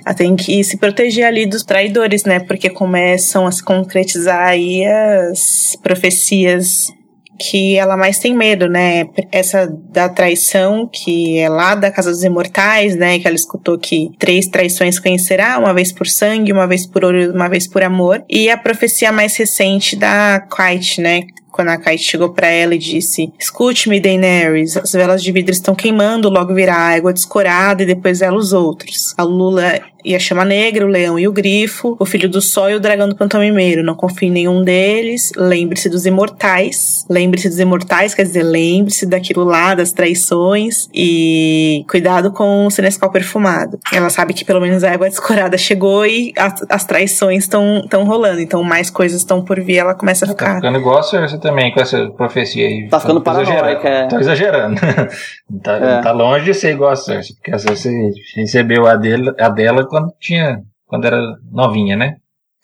Ela tem que se proteger ali dos traidores, né? Porque começam a se concretizar aí as profecias que ela mais tem medo, né? Essa da traição, que é lá da Casa dos Imortais, né? Que ela escutou que três traições conhecerá, uma vez por sangue, uma vez por ouro, uma vez por amor. E a profecia mais recente da Quite, né? Quando a Kite chegou para ela e disse: Escute-me, Daenerys, as velas de vidro estão queimando, logo virá água descorada e depois ela os outros. A Lula e a chama negra, o leão e o grifo, o filho do sol e o dragão do pantomimeiro. Não confie em nenhum deles. Lembre-se dos imortais. Lembre-se dos imortais, quer dizer, lembre-se daquilo lá, das traições. E cuidado com o Senescal perfumado. Ela sabe que pelo menos a água descorada chegou e as, as traições estão rolando. Então mais coisas estão por vir. Ela começa a tá ficar. Tá ficando igual a Cersei também com essa profecia aí. Tá ficando paranoica, é. Tá exagerando. tá, é. tá longe de ser igual a Cersei. Porque a Cersei recebeu a, dele, a dela quando tinha, quando era novinha, né?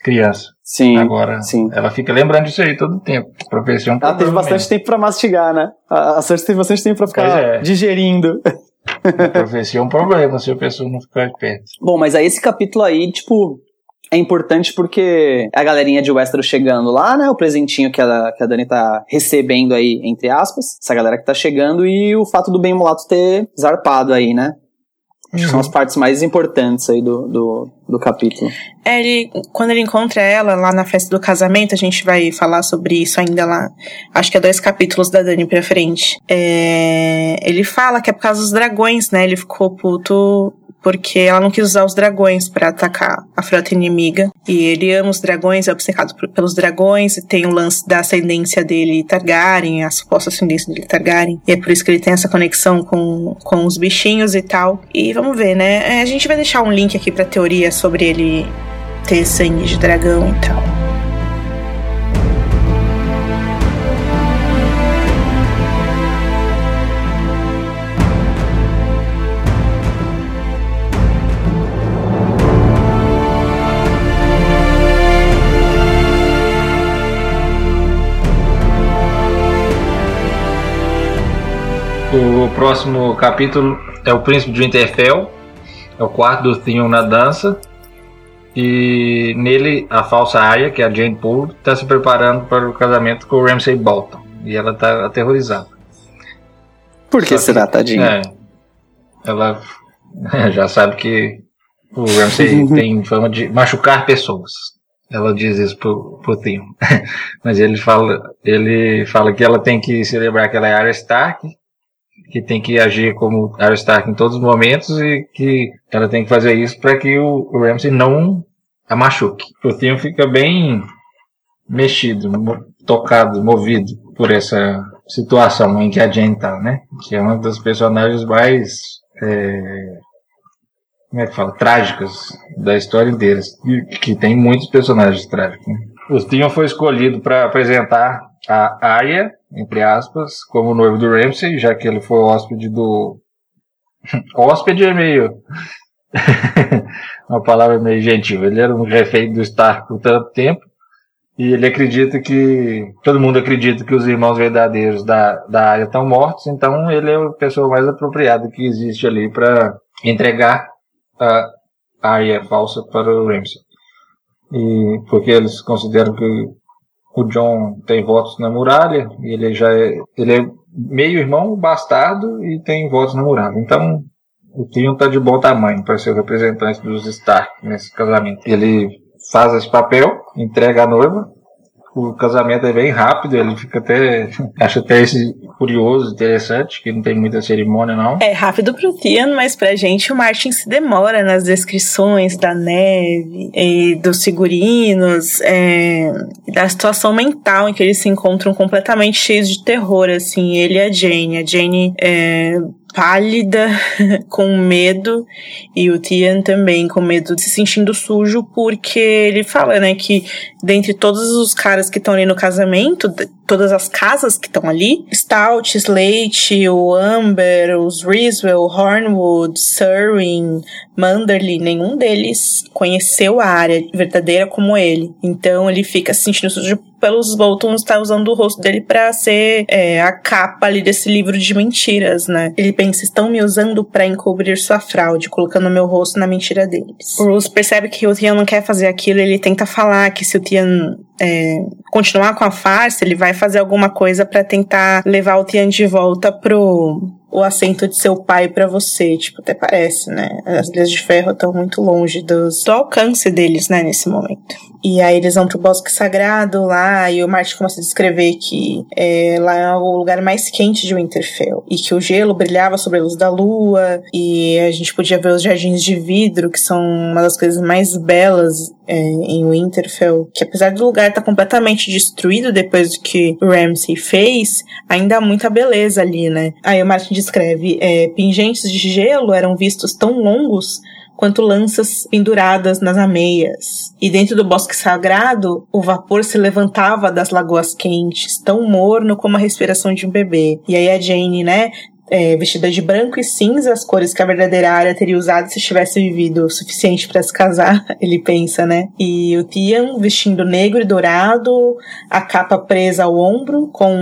Criança. Sim. Agora, sim. ela fica lembrando disso aí todo o tempo. Professor é um Ela teve bastante mesmo. tempo pra mastigar, né? A Cersei teve bastante tempo pra ficar é. digerindo. A profecia é um problema se a pessoa não ficar de perto. Bom, mas aí esse capítulo aí, tipo, é importante porque a galerinha de Westeros chegando lá, né? O presentinho que a, que a Dani tá recebendo aí, entre aspas. Essa galera que tá chegando e o fato do Ben Mulato ter zarpado aí, né? Acho que são as partes mais importantes aí do, do, do capítulo. É, ele, quando ele encontra ela lá na festa do casamento, a gente vai falar sobre isso ainda lá. Acho que é dois capítulos da Dani pra frente. É, ele fala que é por causa dos dragões, né? Ele ficou puto porque ela não quis usar os dragões para atacar a frota inimiga. E ele ama os dragões, é obcecado pelos dragões, e tem o lance da ascendência dele Targaryen, a suposta ascendência dele Targaryen. E é por isso que ele tem essa conexão com, com os bichinhos e tal. E vamos ver, né? É, a gente vai deixar um link aqui pra teoria sobre ele ter sangue de dragão e tal. Próximo capítulo é o Príncipe de Winterfell, é o quarto do Theon na dança. E nele a falsa Arya, que é a Jane Poole, está se preparando para o casamento com o Ramsay Bolton. E ela está aterrorizada. Por que será, tadinha? É, ela já sabe que o Ramsay tem fama de machucar pessoas. Ela diz isso pro, pro Theon. Mas ele fala, ele fala que ela tem que celebrar que ela é Arya Stark que tem que agir como Arya Stark em todos os momentos e que ela tem que fazer isso para que o, o Ramsay não a machuque. O Theon fica bem mexido, tocado, movido por essa situação em que a Jane tá, né? Que é uma das personagens mais é, como é que fala? Trágicas da história inteira. Que tem muitos personagens trágicos. Né? O Theon foi escolhido para apresentar a Arya, entre aspas, como noivo do Ramsay, já que ele foi hóspede do. hóspede é meio. Uma palavra meio gentil. Ele era um refém do Stark por tanto tempo. E ele acredita que. Todo mundo acredita que os irmãos verdadeiros da, da área estão mortos, então ele é a pessoa mais apropriada que existe ali para entregar a área falsa para o Ramsay. E porque eles consideram que o John tem votos na muralha, e ele já é, ele é meio irmão bastardo e tem votos na muralha. Então, o Tyrion tá de bom tamanho para ser o representante dos Stark nesse casamento. Ele faz esse papel, entrega a noiva, o casamento é bem rápido, ele fica até. Acho até esse curioso, interessante, que não tem muita cerimônia, não. É rápido pro Tian, mas pra gente o Martin se demora nas descrições da neve e dos figurinos, é, da situação mental em que eles se encontram completamente cheios de terror, assim, ele e a Jane. A Jane é pálida, com medo, e o Tian também com medo de se sentindo sujo, porque ele fala, né, que dentre todos os caras que estão ali no casamento, todas as casas que estão ali, Stout, Slate, o Amber, os Riswell, Hornwood, Surwin, Manderley, nenhum deles conheceu a área verdadeira como ele. Então ele fica se sentindo sujo pelos Boltons estar usando o rosto dele para ser é, a capa ali desse livro de mentiras, né? Ele pensa, estão me usando para encobrir sua fraude, colocando meu rosto na mentira deles. O Bruce percebe que o Tian não quer fazer aquilo, ele tenta falar que se o Tian é, continuar com a farsa, ele vai fazer alguma coisa para tentar levar o Tian de volta pro o assento de seu pai para você, tipo, até parece, né? As Ilhas de Ferro estão muito longe dos, do alcance deles, né, nesse momento. E aí eles vão pro bosque sagrado lá, e o Martin começa a descrever que é, lá é o lugar mais quente de Winterfell. E que o gelo brilhava sobre a luz da lua, e a gente podia ver os jardins de vidro, que são uma das coisas mais belas é, em Winterfell. Que apesar do lugar estar tá completamente destruído depois do que Ramsay fez, ainda há muita beleza ali, né? Aí o Martin descreve, é, pingentes de gelo eram vistos tão longos quanto lanças penduradas nas ameias. E dentro do bosque sagrado, o vapor se levantava das lagoas quentes, tão morno como a respiração de um bebê. E aí a Jane, né, é, vestida de branco e cinza, as cores que a verdadeira área teria usado se tivesse vivido o suficiente para se casar, ele pensa, né? E o Tian vestindo negro e dourado, a capa presa ao ombro, com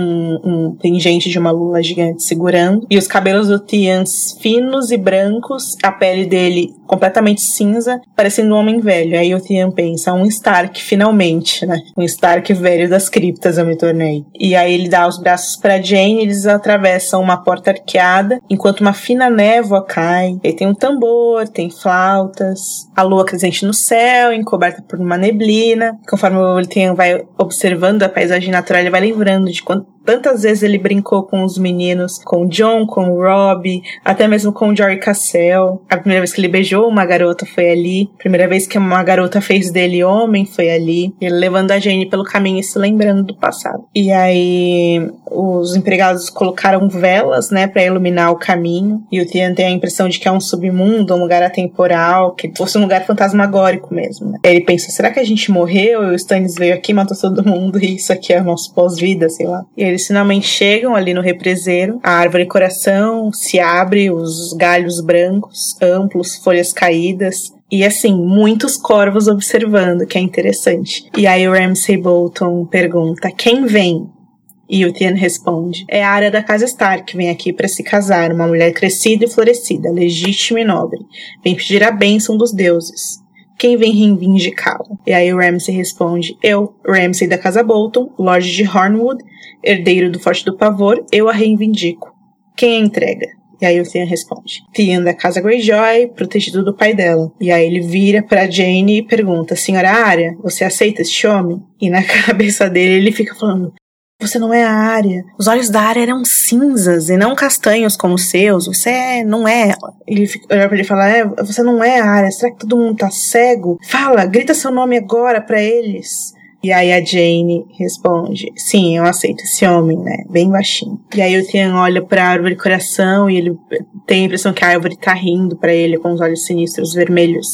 um pingente de uma lula gigante segurando, e os cabelos do Tian finos e brancos, a pele dele completamente cinza, parecendo um homem velho. Aí o Tian pensa, um Stark, finalmente, né? Um Stark velho das criptas eu me tornei. E aí ele dá os braços para Jane, eles atravessam uma porta arqueada branqueada, enquanto uma fina névoa cai. E tem um tambor, tem flautas, a lua crescente no céu, encoberta por uma neblina. Conforme ele tem, vai observando a paisagem natural, ele vai lembrando de quanto Tantas vezes ele brincou com os meninos, com o John, com o Rob, até mesmo com o Jory Cassell. A primeira vez que ele beijou uma garota foi ali. A primeira vez que uma garota fez dele homem foi ali. Ele levando a Jane pelo caminho e se lembrando do passado. E aí os empregados colocaram velas, né, para iluminar o caminho. E o Tian tem a impressão de que é um submundo, um lugar atemporal, que fosse um lugar fantasmagórico mesmo. Né? Ele pensa, será que a gente morreu? E o Stannis veio aqui, matou todo mundo e isso aqui é o nosso pós-vida, sei lá. E eles finalmente chegam ali no represeiro. A árvore coração se abre, os galhos brancos, amplos, folhas caídas. E assim, muitos corvos observando, que é interessante. E aí o Ramsay Bolton pergunta: quem vem? E o Tian responde: É a área da casa Stark que vem aqui para se casar, uma mulher crescida e florescida, legítima e nobre. Vem pedir a bênção dos deuses. Quem vem reivindicá-la? E aí o Ramsay responde: Eu, Ramsay da Casa Bolton, Lorde de Hornwood, herdeiro do Forte do Pavor, eu a reivindico. Quem a entrega? E aí o Theon responde: Theon da Casa Greyjoy, protegido do pai dela. E aí ele vira para Jane e pergunta: Senhora Arya, você aceita este homem? E na cabeça dele ele fica falando: você não é a área. Os olhos da área eram cinzas e não castanhos como os seus. Você é, não é ela. Ele olha pra ele e fala: é, Você não é a área. Será que todo mundo tá cego? Fala, grita seu nome agora para eles. E aí a Jane responde: Sim, eu aceito esse homem, né? Bem baixinho. E aí o Tian olha pra árvore coração e ele tem a impressão que a árvore tá rindo para ele com os olhos sinistros vermelhos.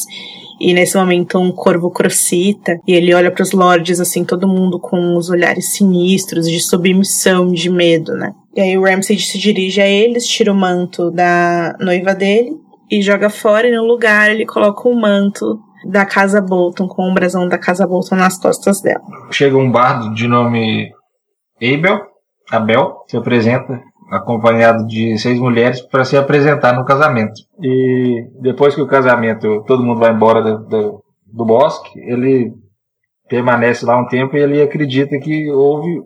E nesse momento um corvo crocita e ele olha para os lords assim, todo mundo com os olhares sinistros de submissão, de medo, né? E aí o Ramsay se dirige a eles, tira o manto da noiva dele e joga fora e no lugar ele coloca o manto da Casa Bolton com o brasão da Casa Bolton nas costas dela. Chega um bardo de nome Abel, Abel, se apresenta acompanhado de seis mulheres para se apresentar no casamento. E depois que o casamento, todo mundo vai embora do, do, do bosque, ele permanece lá um tempo e ele acredita que houve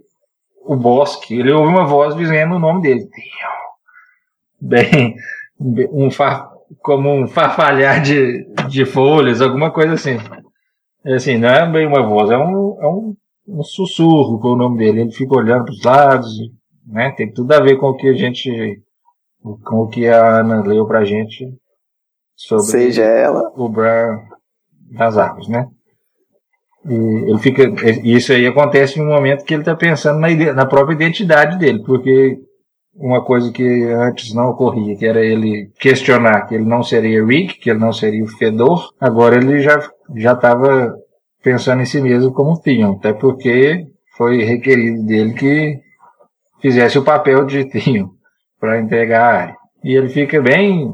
o bosque. Ele ouve uma voz dizendo o nome dele. Bem, um fa, como um farfalhar de, de folhas, alguma coisa assim. É assim, não é bem uma voz, é um, é um, um sussurro com o nome dele. Ele fica olhando para os lados, né? Tem tudo a ver com o que a gente, com o que a Ana leu pra gente sobre Seja ela. o Bran das árvores, né? E ele fica, isso aí acontece em um momento que ele está pensando na, na própria identidade dele, porque uma coisa que antes não ocorria, que era ele questionar que ele não seria Rick, que ele não seria o Fedor, agora ele já já estava pensando em si mesmo como Theon, até porque foi requerido dele que fizesse o papel de Tinho para entregar a área. E ele fica bem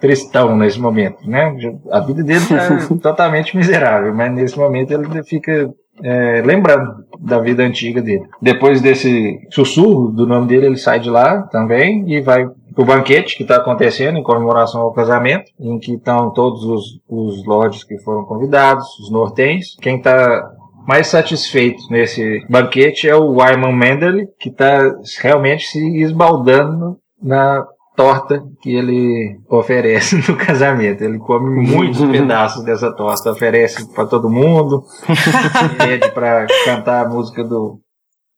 tristão nesse momento, né? A vida dele está totalmente miserável, mas nesse momento ele fica é, lembrando da vida antiga dele. Depois desse sussurro do nome dele, ele sai de lá também e vai pro banquete que está acontecendo em comemoração ao casamento, em que estão todos os, os lords que foram convidados, os nortens. Quem está mais satisfeito nesse banquete é o Wyman Menderly, que está realmente se esbaldando na torta que ele oferece no casamento. Ele come muitos pedaços dessa torta, oferece para todo mundo, pede para cantar a música do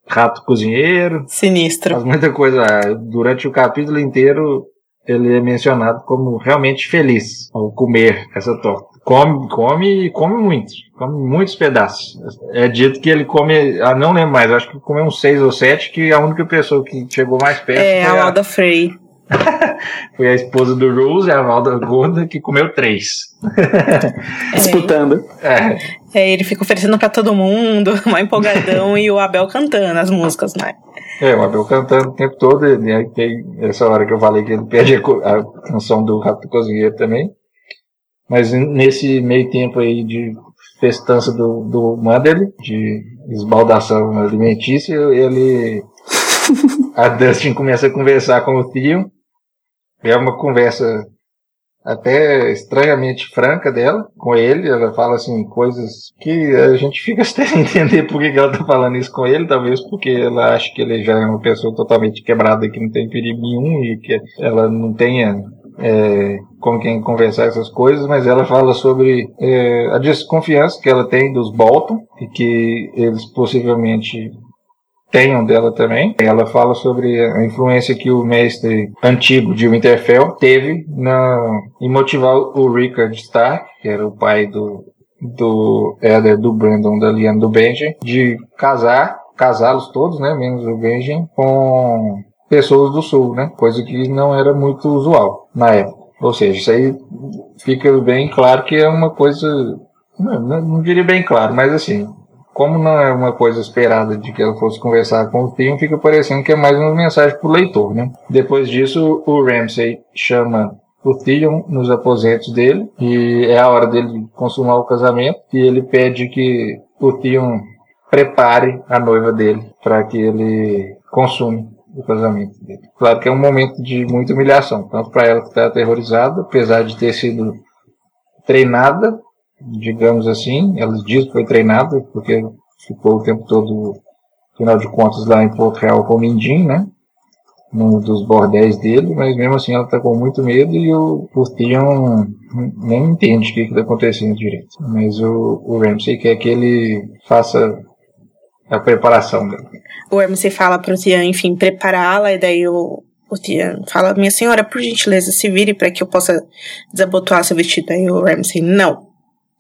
Rato Cozinheiro. Sinistro. Faz muita coisa. Durante o capítulo inteiro, ele é mencionado como realmente feliz ao comer essa torta. Come, come e come muito. Come muitos pedaços. É dito que ele come, ah, não lembro mais, acho que comeu uns seis ou sete, que a única pessoa que chegou mais perto é a Alda Frey. foi a esposa do Rose, a Valda Gorda, que comeu três. Disputando. É. é. ele fica oferecendo para todo mundo, uma empolgadão, e o Abel cantando as músicas, né? É, o Abel cantando o tempo todo, e aí tem essa hora que eu falei que ele perde a, canção do Rato Cozinheiro também. Mas nesse meio tempo aí de festança do, do Manderly, de esbaldação alimentícia, ele. a Dustin começa a conversar com o tio. É uma conversa até estranhamente franca dela com ele. Ela fala assim coisas que a gente fica sem entender por que ela tá falando isso com ele, talvez porque ela acha que ele já é uma pessoa totalmente quebrada que não tem perigo nenhum e que ela não tenha é, com quem conversar essas coisas, mas ela fala sobre é, a desconfiança que ela tem dos Bolton e que eles possivelmente tenham dela também. Ela fala sobre a influência que o mestre antigo de Winterfell teve na, em motivar o Rickard Stark, que era o pai do, do do Brandon, da Liana, do Benjen, de casar, casá-los todos, né, menos o Benjen, com pessoas do sul, né? Coisa que não era muito usual na época. Ou seja, isso aí fica bem claro que é uma coisa. Não, não diria bem claro, mas assim, como não é uma coisa esperada de que ela fosse conversar com o Theon, fica parecendo que é mais uma mensagem para o leitor, né? Depois disso, o Ramsay chama o Theon nos aposentos dele e é a hora dele consumar o casamento e ele pede que o Theon prepare a noiva dele para que ele consume do casamento dele. Claro que é um momento de muita humilhação, tanto para ela que está aterrorizada, apesar de ter sido treinada, digamos assim, ela diz que foi treinada, porque ficou o tempo todo, afinal de contas, lá em Porto Real com o Mindim, né? Num dos bordéis dele, mas mesmo assim ela está com muito medo e o Portião nem entende o que está acontecendo direito. Mas o, o Ramsey quer que ele faça a preparação dele o MC fala pro Tian, enfim, prepará-la, e daí o, o Tian fala, minha senhora, por gentileza, se vire para que eu possa desabotoar seu vestido. Aí o Ramsey, não.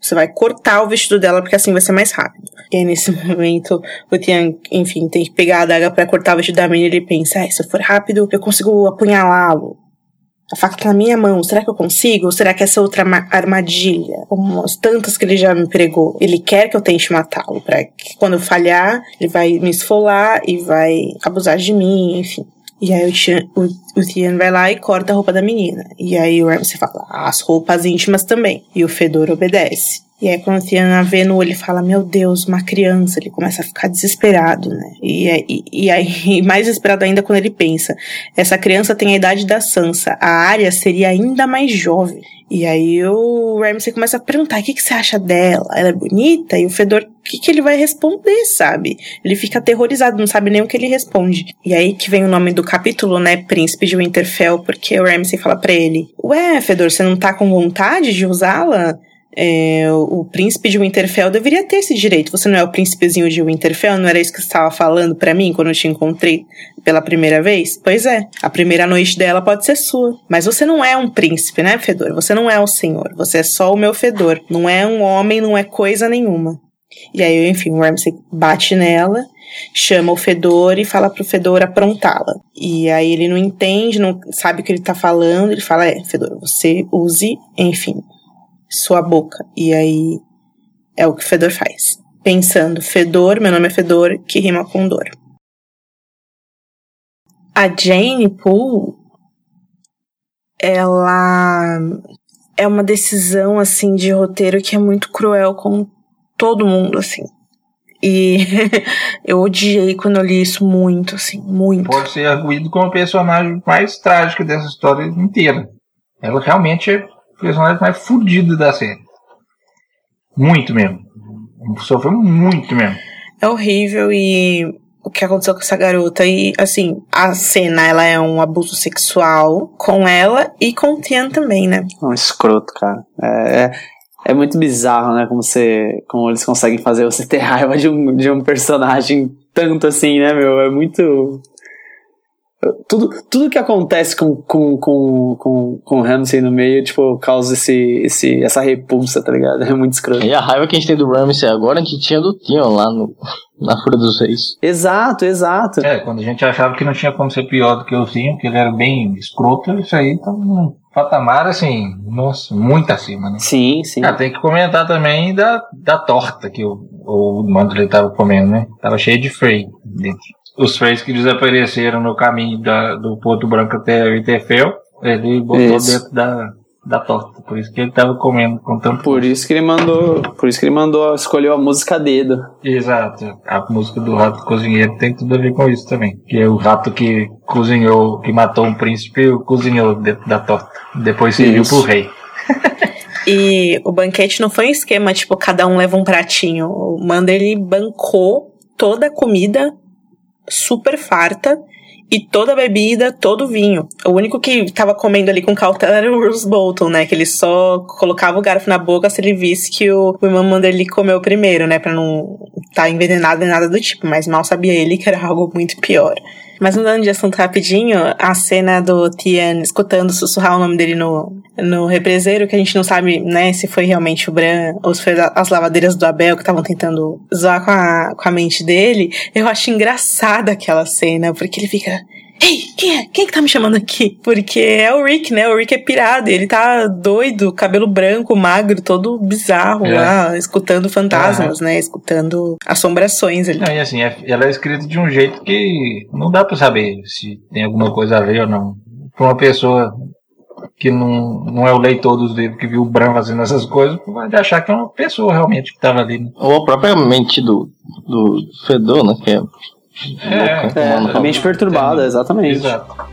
Você vai cortar o vestido dela porque assim vai ser mais rápido. E aí, nesse momento, o Tian, enfim, tem que pegar a adaga para cortar o vestido da menina e ele pensa, ah, se eu for rápido, eu consigo apunhalá-lo. A faca tá na minha mão, será que eu consigo? Ou será que essa outra armadilha, como as tantas que ele já me pregou, ele quer que eu tente matá-lo, para que quando eu falhar, ele vai me esfolar e vai abusar de mim, enfim. E aí o Tian, o, o vai lá e corta a roupa da menina. E aí o Ramsey fala, as roupas íntimas também. E o Fedor obedece. E aí, quando a Tiana vê no olho, ele fala: Meu Deus, uma criança. Ele começa a ficar desesperado, né? E, e, e aí, mais desesperado ainda quando ele pensa: Essa criança tem a idade da Sansa. A área seria ainda mais jovem. E aí o Ramsey começa a perguntar: o que, que você acha dela? Ela é bonita? E o Fedor, o que, que ele vai responder, sabe? Ele fica aterrorizado, não sabe nem o que ele responde. E aí que vem o nome do capítulo, né? Príncipe de Winterfell, porque o Ramsey fala para ele: Ué, Fedor, você não tá com vontade de usá-la? É, o príncipe de Winterfell deveria ter esse direito. Você não é o príncipezinho de Winterfell? Não era isso que você estava falando para mim quando eu te encontrei pela primeira vez? Pois é, a primeira noite dela pode ser sua. Mas você não é um príncipe, né, Fedor? Você não é o senhor. Você é só o meu Fedor. Não é um homem, não é coisa nenhuma. E aí, enfim, o Ramsay bate nela, chama o Fedor e fala pro Fedor aprontá-la. E aí ele não entende, não sabe o que ele tá falando. Ele fala: É, Fedor, você use, enfim, sua boca. E aí é o que Fedor faz. Pensando, Fedor, meu nome é Fedor, que rima com dor. A Jane Poole, ela é uma decisão, assim, de roteiro que é muito cruel com todo mundo, assim. E eu odiei quando eu li isso muito, assim, muito. Pode ser arguído como a personagem mais trágica dessa história inteira. Ela realmente é personagem mais fudido da série. Muito mesmo. Sofreu muito mesmo. É horrível e o que aconteceu com essa garota. E, assim, a cena, ela é um abuso sexual com ela e com o Tian também, né? Um escroto, cara. É, é, é, muito bizarro, né? Como, você, como eles conseguem fazer você ter raiva de um, de um personagem tanto assim, né, meu? É muito tudo, tudo que acontece com, com, com, com, com o Ramsey no meio, tipo, causa esse, esse, essa repulsa, tá ligado? É muito escroto. E a raiva que a gente tem do Ramsey agora, a gente tinha do Tion lá no, na Fúria dos Reis. Exato, exato. É, quando a gente achava que não tinha como ser pior do que o Tion, que ele era bem escroto, isso aí tá num patamar, assim, nossa, muito acima, né? Sim, sim. Ah, tem que comentar também da, da torta que o, o Mandley tava comendo, né? Tava cheio de freio dentro os Freys que desapareceram no caminho da, do Porto Branco até o Winterfell, ele botou isso. dentro da, da torta. Por isso que ele tava comendo com tanto. Por isso que ele mandou. Por isso que ele mandou, escolheu a música dedo. Exato. A música do rato cozinheiro tem tudo a ver com isso também. Que é o rato que cozinhou, que matou um príncipe, cozinhou dentro da torta. Depois serviu pro rei. e o banquete não foi um esquema, tipo, cada um leva um pratinho. O Mander ele bancou toda a comida super farta e toda a bebida, todo o vinho. O único que tava comendo ali com cautela era o Bruce Bolton, né? Que ele só colocava o garfo na boca se ele visse que o, o irmão Manderly comeu primeiro, né? Pra não estar tá envenenado nem nada do tipo. Mas mal sabia ele que era algo muito pior. Mas mudando de assunto rapidinho, a cena do Tian escutando sussurrar o nome dele no, no represeiro, que a gente não sabe, né, se foi realmente o Bran ou se foi as lavadeiras do Abel que estavam tentando zoar com a, com a mente dele. Eu acho engraçada aquela cena, porque ele fica. Ei, quem é? Quem é que tá me chamando aqui? Porque é o Rick, né? O Rick é pirado, ele tá doido, cabelo branco, magro, todo bizarro é. lá, escutando fantasmas, né? Escutando assombrações ali. Não, e assim, é, ela é escrita de um jeito que não dá para saber se tem alguma coisa a ver ou não. Pra uma pessoa que não, não é o leitor dos livros que viu o Bran fazendo essas coisas, vai achar que é uma pessoa realmente que estava ali. Né? Ou a própria mente do, do Fedor, né? Que é é, é, é mente perturbada, exatamente. Exato.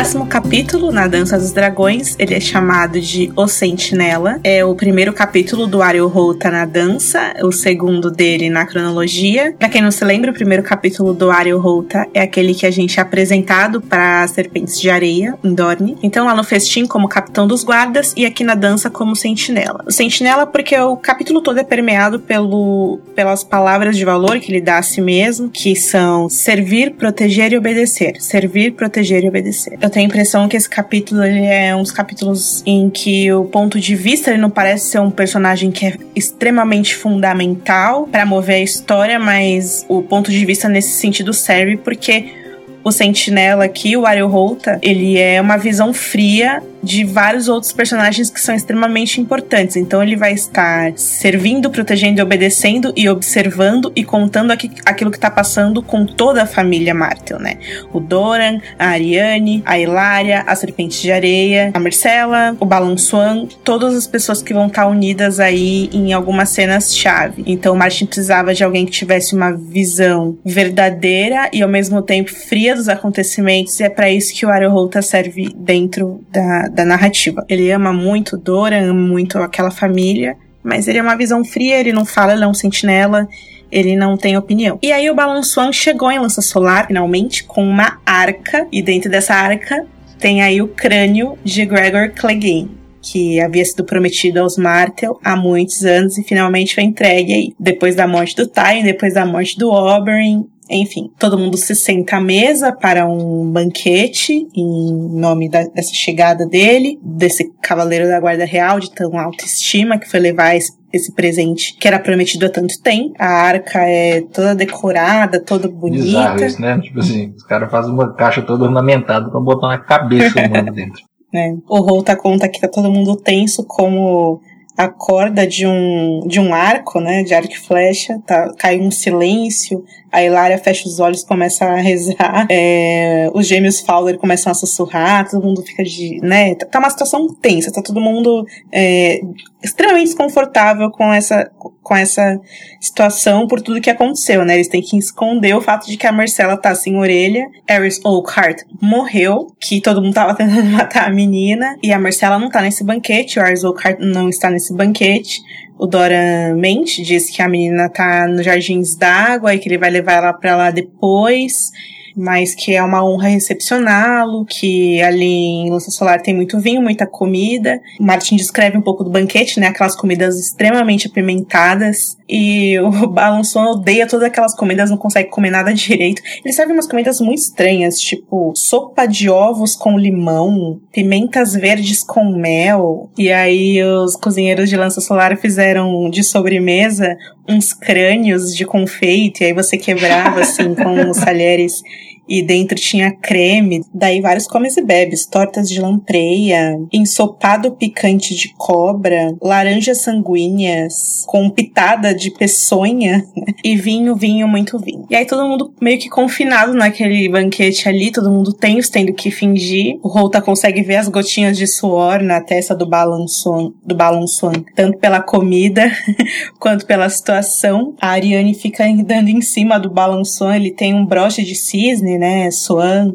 Próximo capítulo, na Dança dos Dragões, ele é chamado de O Sentinela. É o primeiro capítulo do Ariel Rota na dança, o segundo dele na cronologia. Pra quem não se lembra, o primeiro capítulo do Ariel Rota é aquele que a gente é apresentado para Serpentes de Areia, em Dorne. Então, lá no festim, como capitão dos guardas, e aqui na dança, como sentinela. O sentinela, porque o capítulo todo é permeado pelo, pelas palavras de valor que ele dá a si mesmo, que são servir, proteger e obedecer. Servir, proteger e obedecer. Eu tenho a impressão que esse capítulo é um dos capítulos em que o ponto de vista ele não parece ser um personagem que é extremamente fundamental para mover a história, mas o ponto de vista nesse sentido serve porque o Sentinela aqui, o Ariel Holta, ele é uma visão fria de vários outros personagens que são extremamente importantes. Então ele vai estar servindo, protegendo, obedecendo e observando e contando aqui, aquilo que está passando com toda a família Martel, né? O Doran, a Ariane, a Hilária, a Serpente de Areia, a Marcela, o Balançoan, todas as pessoas que vão estar tá unidas aí em algumas cenas chave. Então Martin precisava de alguém que tivesse uma visão verdadeira e ao mesmo tempo fria dos acontecimentos e é para isso que o Ariel Holta serve dentro da, da narrativa. Ele ama muito Dora, ama muito aquela família, mas ele é uma visão fria, ele não fala, ele é um sentinela, ele não tem opinião. E aí o Balançoan chegou em Lança Solar, finalmente, com uma arca, e dentro dessa arca tem aí o crânio de Gregor Clegane que havia sido prometido aos Martel há muitos anos e finalmente foi entregue aí. Depois da morte do Tywin, depois da morte do Oberyn, enfim, todo mundo se senta à mesa para um banquete em nome da, dessa chegada dele, desse cavaleiro da Guarda Real de tão alta estima que foi levar esse, esse presente que era prometido há tanto tempo. A arca é toda decorada, toda bonita. Bizarro isso, né? Tipo assim, os caras fazem uma caixa toda ornamentada pra botar na cabeça humana dentro. É. O Rolta conta que tá todo mundo tenso como a corda de um, de um arco, né, de arco e flecha, tá, cai um silêncio, a Hilária fecha os olhos, começa a rezar, é, os gêmeos Fowler começam a sussurrar, todo mundo fica de, né, tá, tá uma situação tensa, tá todo mundo é, extremamente desconfortável com essa, com essa situação por tudo que aconteceu, né, eles têm que esconder o fato de que a Marcela tá sem orelha, Aris Oakhart morreu, que todo mundo tava tentando matar a menina, e a Marcela não tá nesse banquete, o Aris Oakhart não está nesse banquete, o Dora mente, diz que a menina tá nos jardins d'água e que ele vai levar ela para lá depois mas que é uma honra recepcioná-lo, que ali em Lança Solar tem muito vinho, muita comida. Martin descreve um pouco do banquete, né? Aquelas comidas extremamente apimentadas. E o Balançon odeia todas aquelas comidas, não consegue comer nada direito. Ele serve umas comidas muito estranhas, tipo sopa de ovos com limão, pimentas verdes com mel. E aí os cozinheiros de Lança Solar fizeram de sobremesa uns crânios de confeito, e aí você quebrava assim com os talheres e dentro tinha creme, daí vários comes e bebes, tortas de lampreia, ensopado picante de cobra, laranjas sanguíneas com pitada de peçonha e vinho, vinho, muito vinho. E aí todo mundo meio que confinado naquele banquete ali, todo mundo tenso, tendo que fingir. O Rota consegue ver as gotinhas de suor na testa do Balançon, do Balançon, tanto pela comida quanto pela situação. A Ariane fica andando em cima do Balançon, ele tem um broche de cisne, né, Swan,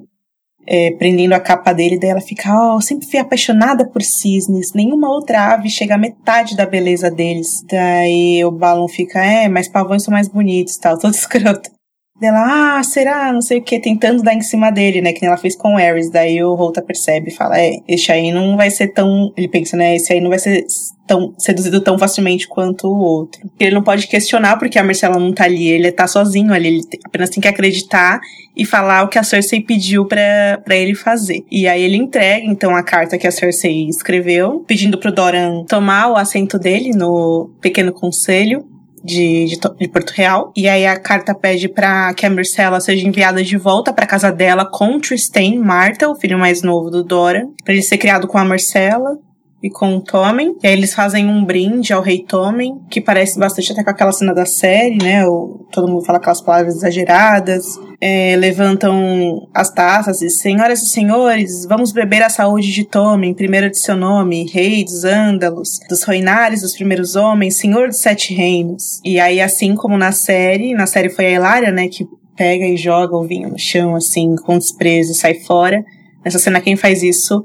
é, prendendo a capa dele, daí ela fica, ó, oh, sempre fui apaixonada por cisnes, nenhuma outra ave chega à metade da beleza deles. Daí o Balão fica, é, mas pavões são mais bonitos, tal, todo escroto. Dela, ah, será? Não sei o que, tentando dar em cima dele, né? Que nem ela fez com o Ares. Daí o Rota percebe e fala: É, esse aí não vai ser tão. Ele pensa, né? Esse aí não vai ser tão seduzido tão facilmente quanto o outro. Ele não pode questionar porque a Marcela não tá ali, ele tá sozinho ali, ele apenas tem que acreditar e falar o que a Cersei pediu para ele fazer. E aí ele entrega então a carta que a Cersei escreveu, pedindo pro Doran tomar o assento dele no pequeno conselho de, de, de, Porto Real. E aí a carta pede para que a Marcela seja enviada de volta para casa dela com Tristan Marta, o filho mais novo do Dora, para ele ser criado com a Marcela e com o Tommen. E aí eles fazem um brinde ao rei Tommen, que parece bastante até com aquela cena da série, né? O, todo mundo fala aquelas palavras exageradas. É, levantam as taças e senhoras e senhores, vamos beber a saúde de Tommen, primeiro de seu nome, rei dos Ândalos, dos Reinares dos primeiros homens, senhor dos sete reinos. E aí, assim como na série, na série foi a Hilária, né, que pega e joga o vinho no chão, assim, com desprezo e sai fora. Nessa cena, quem faz isso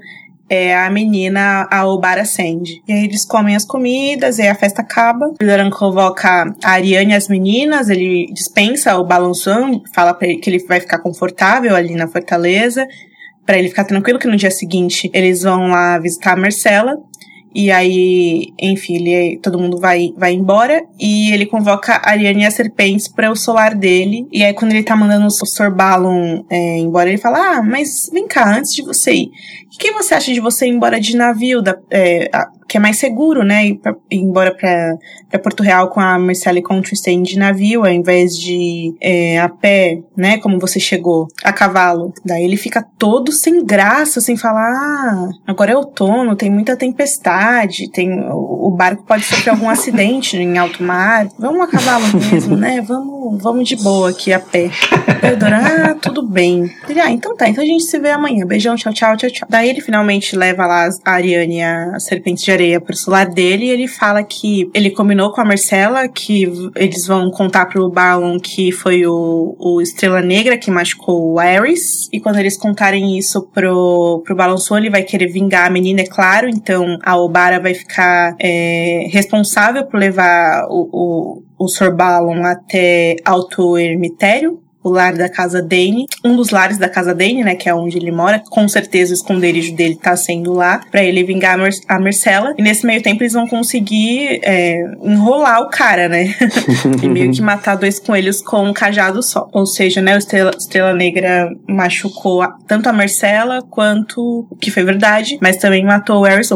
é a menina, a Obara Sandy. E aí eles comem as comidas, e a festa acaba. O Doran convoca a Ariane e as meninas, ele dispensa o Balançan, fala pra ele que ele vai ficar confortável ali na fortaleza, para ele ficar tranquilo que no dia seguinte eles vão lá visitar a Marcela. E aí, enfim, ele, todo mundo vai, vai embora e ele convoca a Ariane e as serpentes para o solar dele. E aí, quando ele tá mandando o Sorbalon é, embora, ele fala: Ah, mas vem cá, antes de você ir, o que você acha de você ir embora de navio? Da, é, que é mais seguro, né? Ir, pra, ir embora pra, pra Porto Real com a e o Tristan de navio, ao invés de é, a pé, né? Como você chegou, a cavalo. Daí ele fica todo sem graça, sem falar: ah, agora é outono, tem muita tempestade, tem, o, barco pode sofrer algum acidente em alto mar. Vamos a cavalo mesmo, né? Vamos, vamos de boa aqui a pé. Pedro, ah, tudo bem. Ele, ah, então tá, então a gente se vê amanhã. Beijão, tchau, tchau, tchau, tchau. Daí ele finalmente leva lá a Ariane e a serpente de areia pro celular dele e ele fala que ele combinou com a Marcela que eles vão contar pro Balon que foi o, o Estrela Negra que machucou o Ares. E quando eles contarem isso pro, pro Balançou, ele vai querer vingar a menina, é claro. Então a Obara vai ficar é, responsável por levar o, o, o Sorbalon até Alto Ermitério o lar da casa Dane, um dos lares da casa Dane, né, que é onde ele mora, com certeza o esconderijo dele tá sendo lá, para ele vingar a, Mer a Marcela, e nesse meio tempo eles vão conseguir é, enrolar o cara, né, e meio que matar dois coelhos com um cajado só, ou seja, né, o Estrela, Estrela Negra machucou a, tanto a Marcela quanto, o que foi verdade, mas também matou o Ares.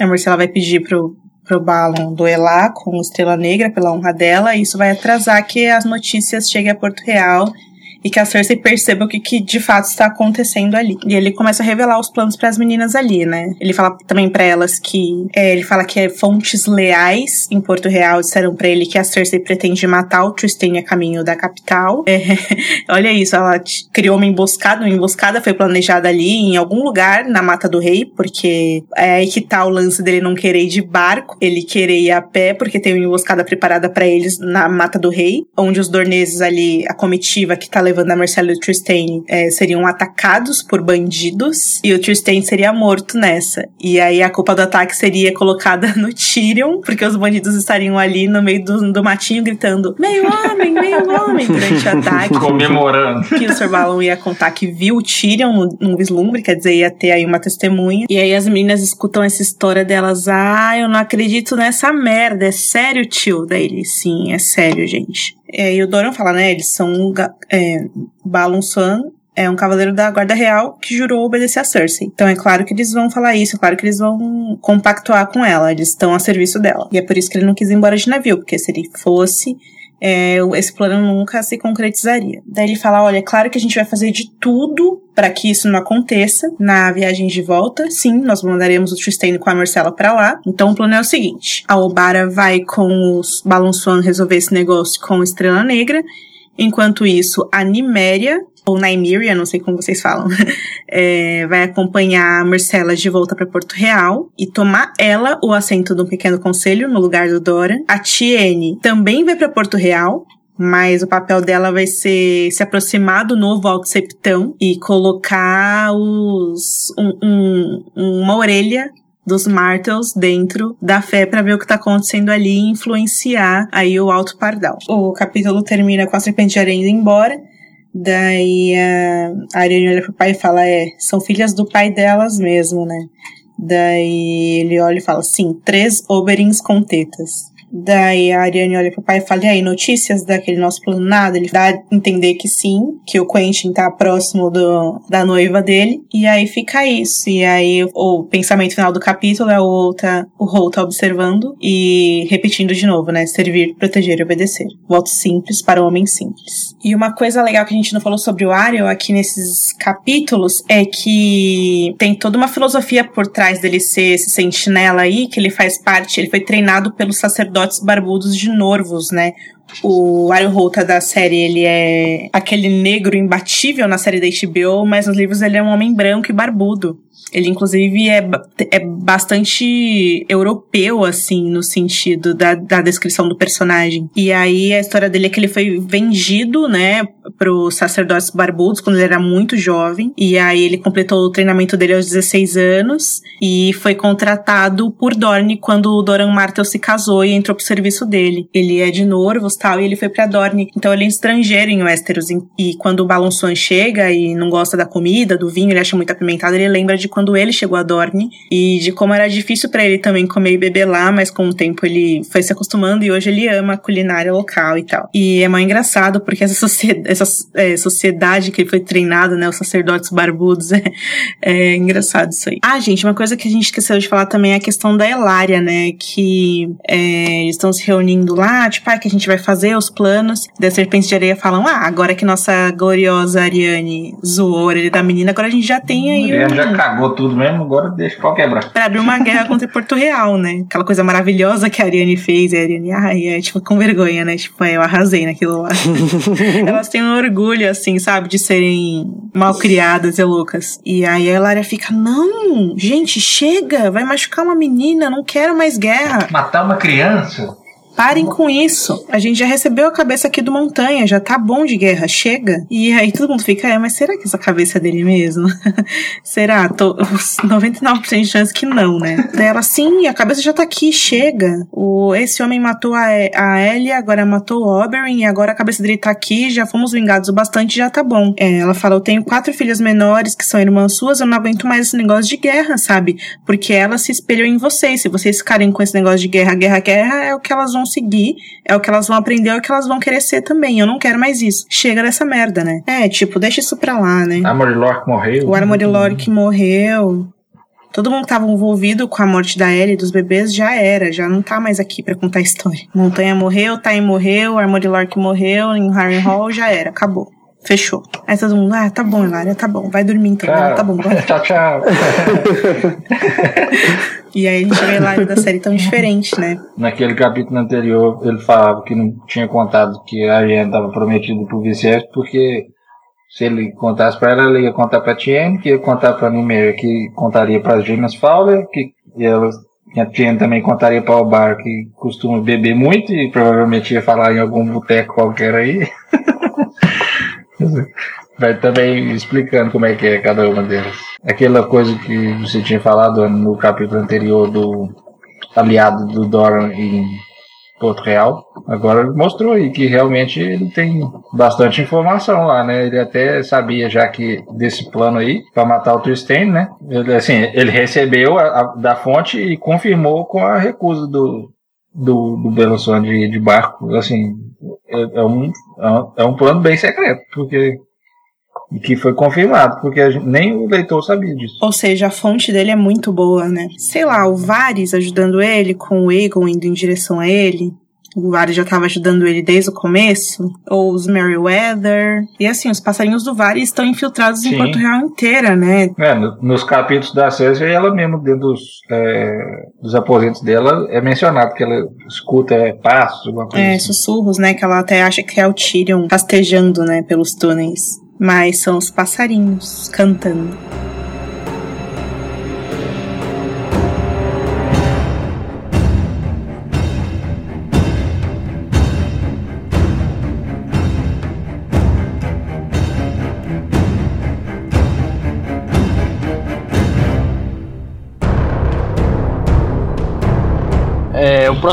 A Marcela vai pedir pro, pro Balon duelar com Estrela Negra pela honra dela, e isso vai atrasar que as notícias cheguem a Porto Real e que a Cersei perceba o que, que de fato está acontecendo ali. E ele começa a revelar os planos para as meninas ali, né? Ele fala também para elas que é, ele fala que é fontes leais em Porto Real disseram para ele que a Cersei pretende matar o Tristan a caminho da capital. É, olha isso, ela criou uma emboscada, uma emboscada foi planejada ali em algum lugar na Mata do Rei, porque é aí que tá o lance dele não querer ir de barco, ele querer ir a pé, porque tem uma emboscada preparada para eles na Mata do Rei, onde os dorneses ali, a comitiva que tá levando levando a Marcela e o Tristan é, seriam atacados por bandidos e o Tristan seria morto nessa. E aí a culpa do ataque seria colocada no Tyrion, porque os bandidos estariam ali no meio do, do matinho gritando meio homem, meio homem durante o ataque. Comemorando. Que o Sir Balon ia contar que viu o Tyrion num vislumbre, quer dizer, ia ter aí uma testemunha. E aí as meninas escutam essa história delas, ah, eu não acredito nessa merda, é sério, tio? Daí ele, sim, é sério, gente. É, e o Doran fala, né? Eles são. É, Balon Swan é um cavaleiro da Guarda Real que jurou obedecer a Cersei. Então é claro que eles vão falar isso, é claro que eles vão compactuar com ela, eles estão a serviço dela. E é por isso que ele não quis ir embora de navio, porque se ele fosse, é, esse plano nunca se concretizaria. Daí ele fala: olha, é claro que a gente vai fazer de tudo para que isso não aconteça na viagem de volta. Sim, nós mandaremos o Tristan com a Marcela para lá. Então o plano é o seguinte: a Obara vai com os Balon Swan resolver esse negócio com Estrela Negra. Enquanto isso, a Niméria, ou Nymeria, não sei como vocês falam, é, vai acompanhar a Marcela de volta para Porto Real e tomar ela o assento do pequeno conselho no lugar do Dora. A Tiene também vai para Porto Real, mas o papel dela vai ser se aproximar do novo Alto Septão e colocar os um, um, uma orelha dos Martels dentro da fé para ver o que tá acontecendo ali e influenciar aí o Alto Pardal. O capítulo termina com a serpente de areia indo embora. Daí a Ariane olha pro pai e fala: É, são filhas do pai delas mesmo, né? Daí ele olha e fala: Sim, três Oberins com tetas. Daí a Ariane olha pro pai e fala: E aí, notícias daquele nosso plano? Nada. Ele dá a entender que sim, que o Quentin tá próximo do, da noiva dele. E aí fica isso. E aí o pensamento final do capítulo é o Holta, o Holta observando e repetindo de novo, né? Servir, proteger e obedecer. Voto simples para o homem simples. E uma coisa legal que a gente não falou sobre o Ariel aqui nesses capítulos é que tem toda uma filosofia por trás dele ser esse sentinela aí, que ele faz parte, ele foi treinado pelo sacerdote sacerdotes barbudos de Norvos, né? O Arya Holta da série, ele é aquele negro imbatível na série da HBO, mas nos livros ele é um homem branco e barbudo. Ele, inclusive, é, é bastante europeu, assim, no sentido da, da descrição do personagem. E aí, a história dele é que ele foi vendido, né, pros sacerdotes barbudos quando ele era muito jovem. E aí, ele completou o treinamento dele aos 16 anos e foi contratado por Dorne quando o Doran Martel se casou e entrou pro serviço dele. Ele é de Norvos tal, e ele foi pra Dorne. Então, ele é estrangeiro em Westeros. E quando o Balançon chega e não gosta da comida, do vinho, ele acha muito apimentado, ele lembra de quando ele chegou a Dorne e de como era difícil para ele também comer e beber lá, mas com o tempo ele foi se acostumando e hoje ele ama a culinária local e tal. E é mais engraçado porque essa sociedade, essa, é, sociedade que ele foi treinado, né, os sacerdotes barbudos, é, é engraçado isso aí. Ah, gente, uma coisa que a gente esqueceu de falar também é a questão da Elária, né, que é, eles estão se reunindo lá, tipo, ah, que a gente vai fazer os planos, da Serpente de Areia falam, ah, agora que nossa gloriosa Ariane zoou ele da menina, agora a gente já tem aí. Um... já cagou tudo mesmo, agora deixa o pau quebrar. Pra abrir uma guerra contra Porto Real, né? Aquela coisa maravilhosa que a Ariane fez, e a Ariane, ai, é tipo com vergonha, né? Tipo, eu arrasei naquilo lá. Elas têm um orgulho, assim, sabe, de serem mal criadas e loucas. E aí a Elaria fica, não, gente, chega, vai machucar uma menina, não quero mais guerra. Matar uma criança? Parem com isso. A gente já recebeu a cabeça aqui do Montanha, já tá bom de guerra, chega. E aí todo mundo fica, é, mas será que essa cabeça é dele mesmo? será? Tô, 99% de chance que não, né? Daí ela, sim, a cabeça já tá aqui, chega. O, esse homem matou a, a Ellie, agora matou o Oberyn, e agora a cabeça dele tá aqui, já fomos vingados o bastante, já tá bom. É, ela fala, eu tenho quatro filhas menores que são irmãs suas, eu não aguento mais esse negócio de guerra, sabe? Porque elas se espelham em vocês. Se vocês ficarem com esse negócio de guerra, guerra, guerra, é o que elas vão vão seguir, é o que elas vão aprender, é o que elas vão querer ser também. Eu não quero mais isso. Chega dessa merda, né? É, tipo, deixa isso pra lá, né? Armory Lork morreu. O Armory Lork morreu. Todo mundo que tava envolvido com a morte da Ellie e dos bebês já era, já não tá mais aqui para contar a história. Montanha morreu, Time morreu, Armory Lork morreu, em Harry Hall já era, acabou. Fechou. Aí todo mundo, ah, tá bom, Hilária, tá bom, vai dormir então. Tchau. tá bom, vai. tchau, tchau. e aí a gente vê Hilária da série tão diferente, né? Naquele capítulo anterior, ele falava que não tinha contado que a Ariane estava prometida pro Vicente, porque se ele contasse pra ela, ele ia contar pra Tiene, que ia contar pra Nimeira, que contaria pra James Fowler, que e ela, a Tiene também contaria pra o bar, que costuma beber muito e provavelmente ia falar em algum boteco qualquer aí. Vai também explicando como é que é cada uma delas. Aquela coisa que você tinha falado no capítulo anterior do aliado do Doran em Porto Real, agora mostrou aí que realmente ele tem bastante informação lá, né? Ele até sabia já que desse plano aí para matar o Tristan, né? Ele, assim, ele recebeu a, a, da fonte e confirmou com a recusa do do, do Belançon de, de barco, assim, é, é, um, é um plano bem secreto, porque que foi confirmado, porque gente, nem o leitor sabia disso. Ou seja, a fonte dele é muito boa, né? Sei lá, o Varys ajudando ele, com o Aegon indo em direção a ele o Varys já estava ajudando ele desde o começo, ou os Merryweather. E assim, os passarinhos do Varys estão infiltrados Sim. em Porto Real inteira, né? É, no, nos capítulos da Cersei, ela mesmo, dentro dos, é, dos aposentos dela, é mencionado que ela escuta é, passos, alguma coisa É, assim. sussurros, né? Que ela até acha que é o Tyrion rastejando, né, pelos túneis. Mas são os passarinhos cantando.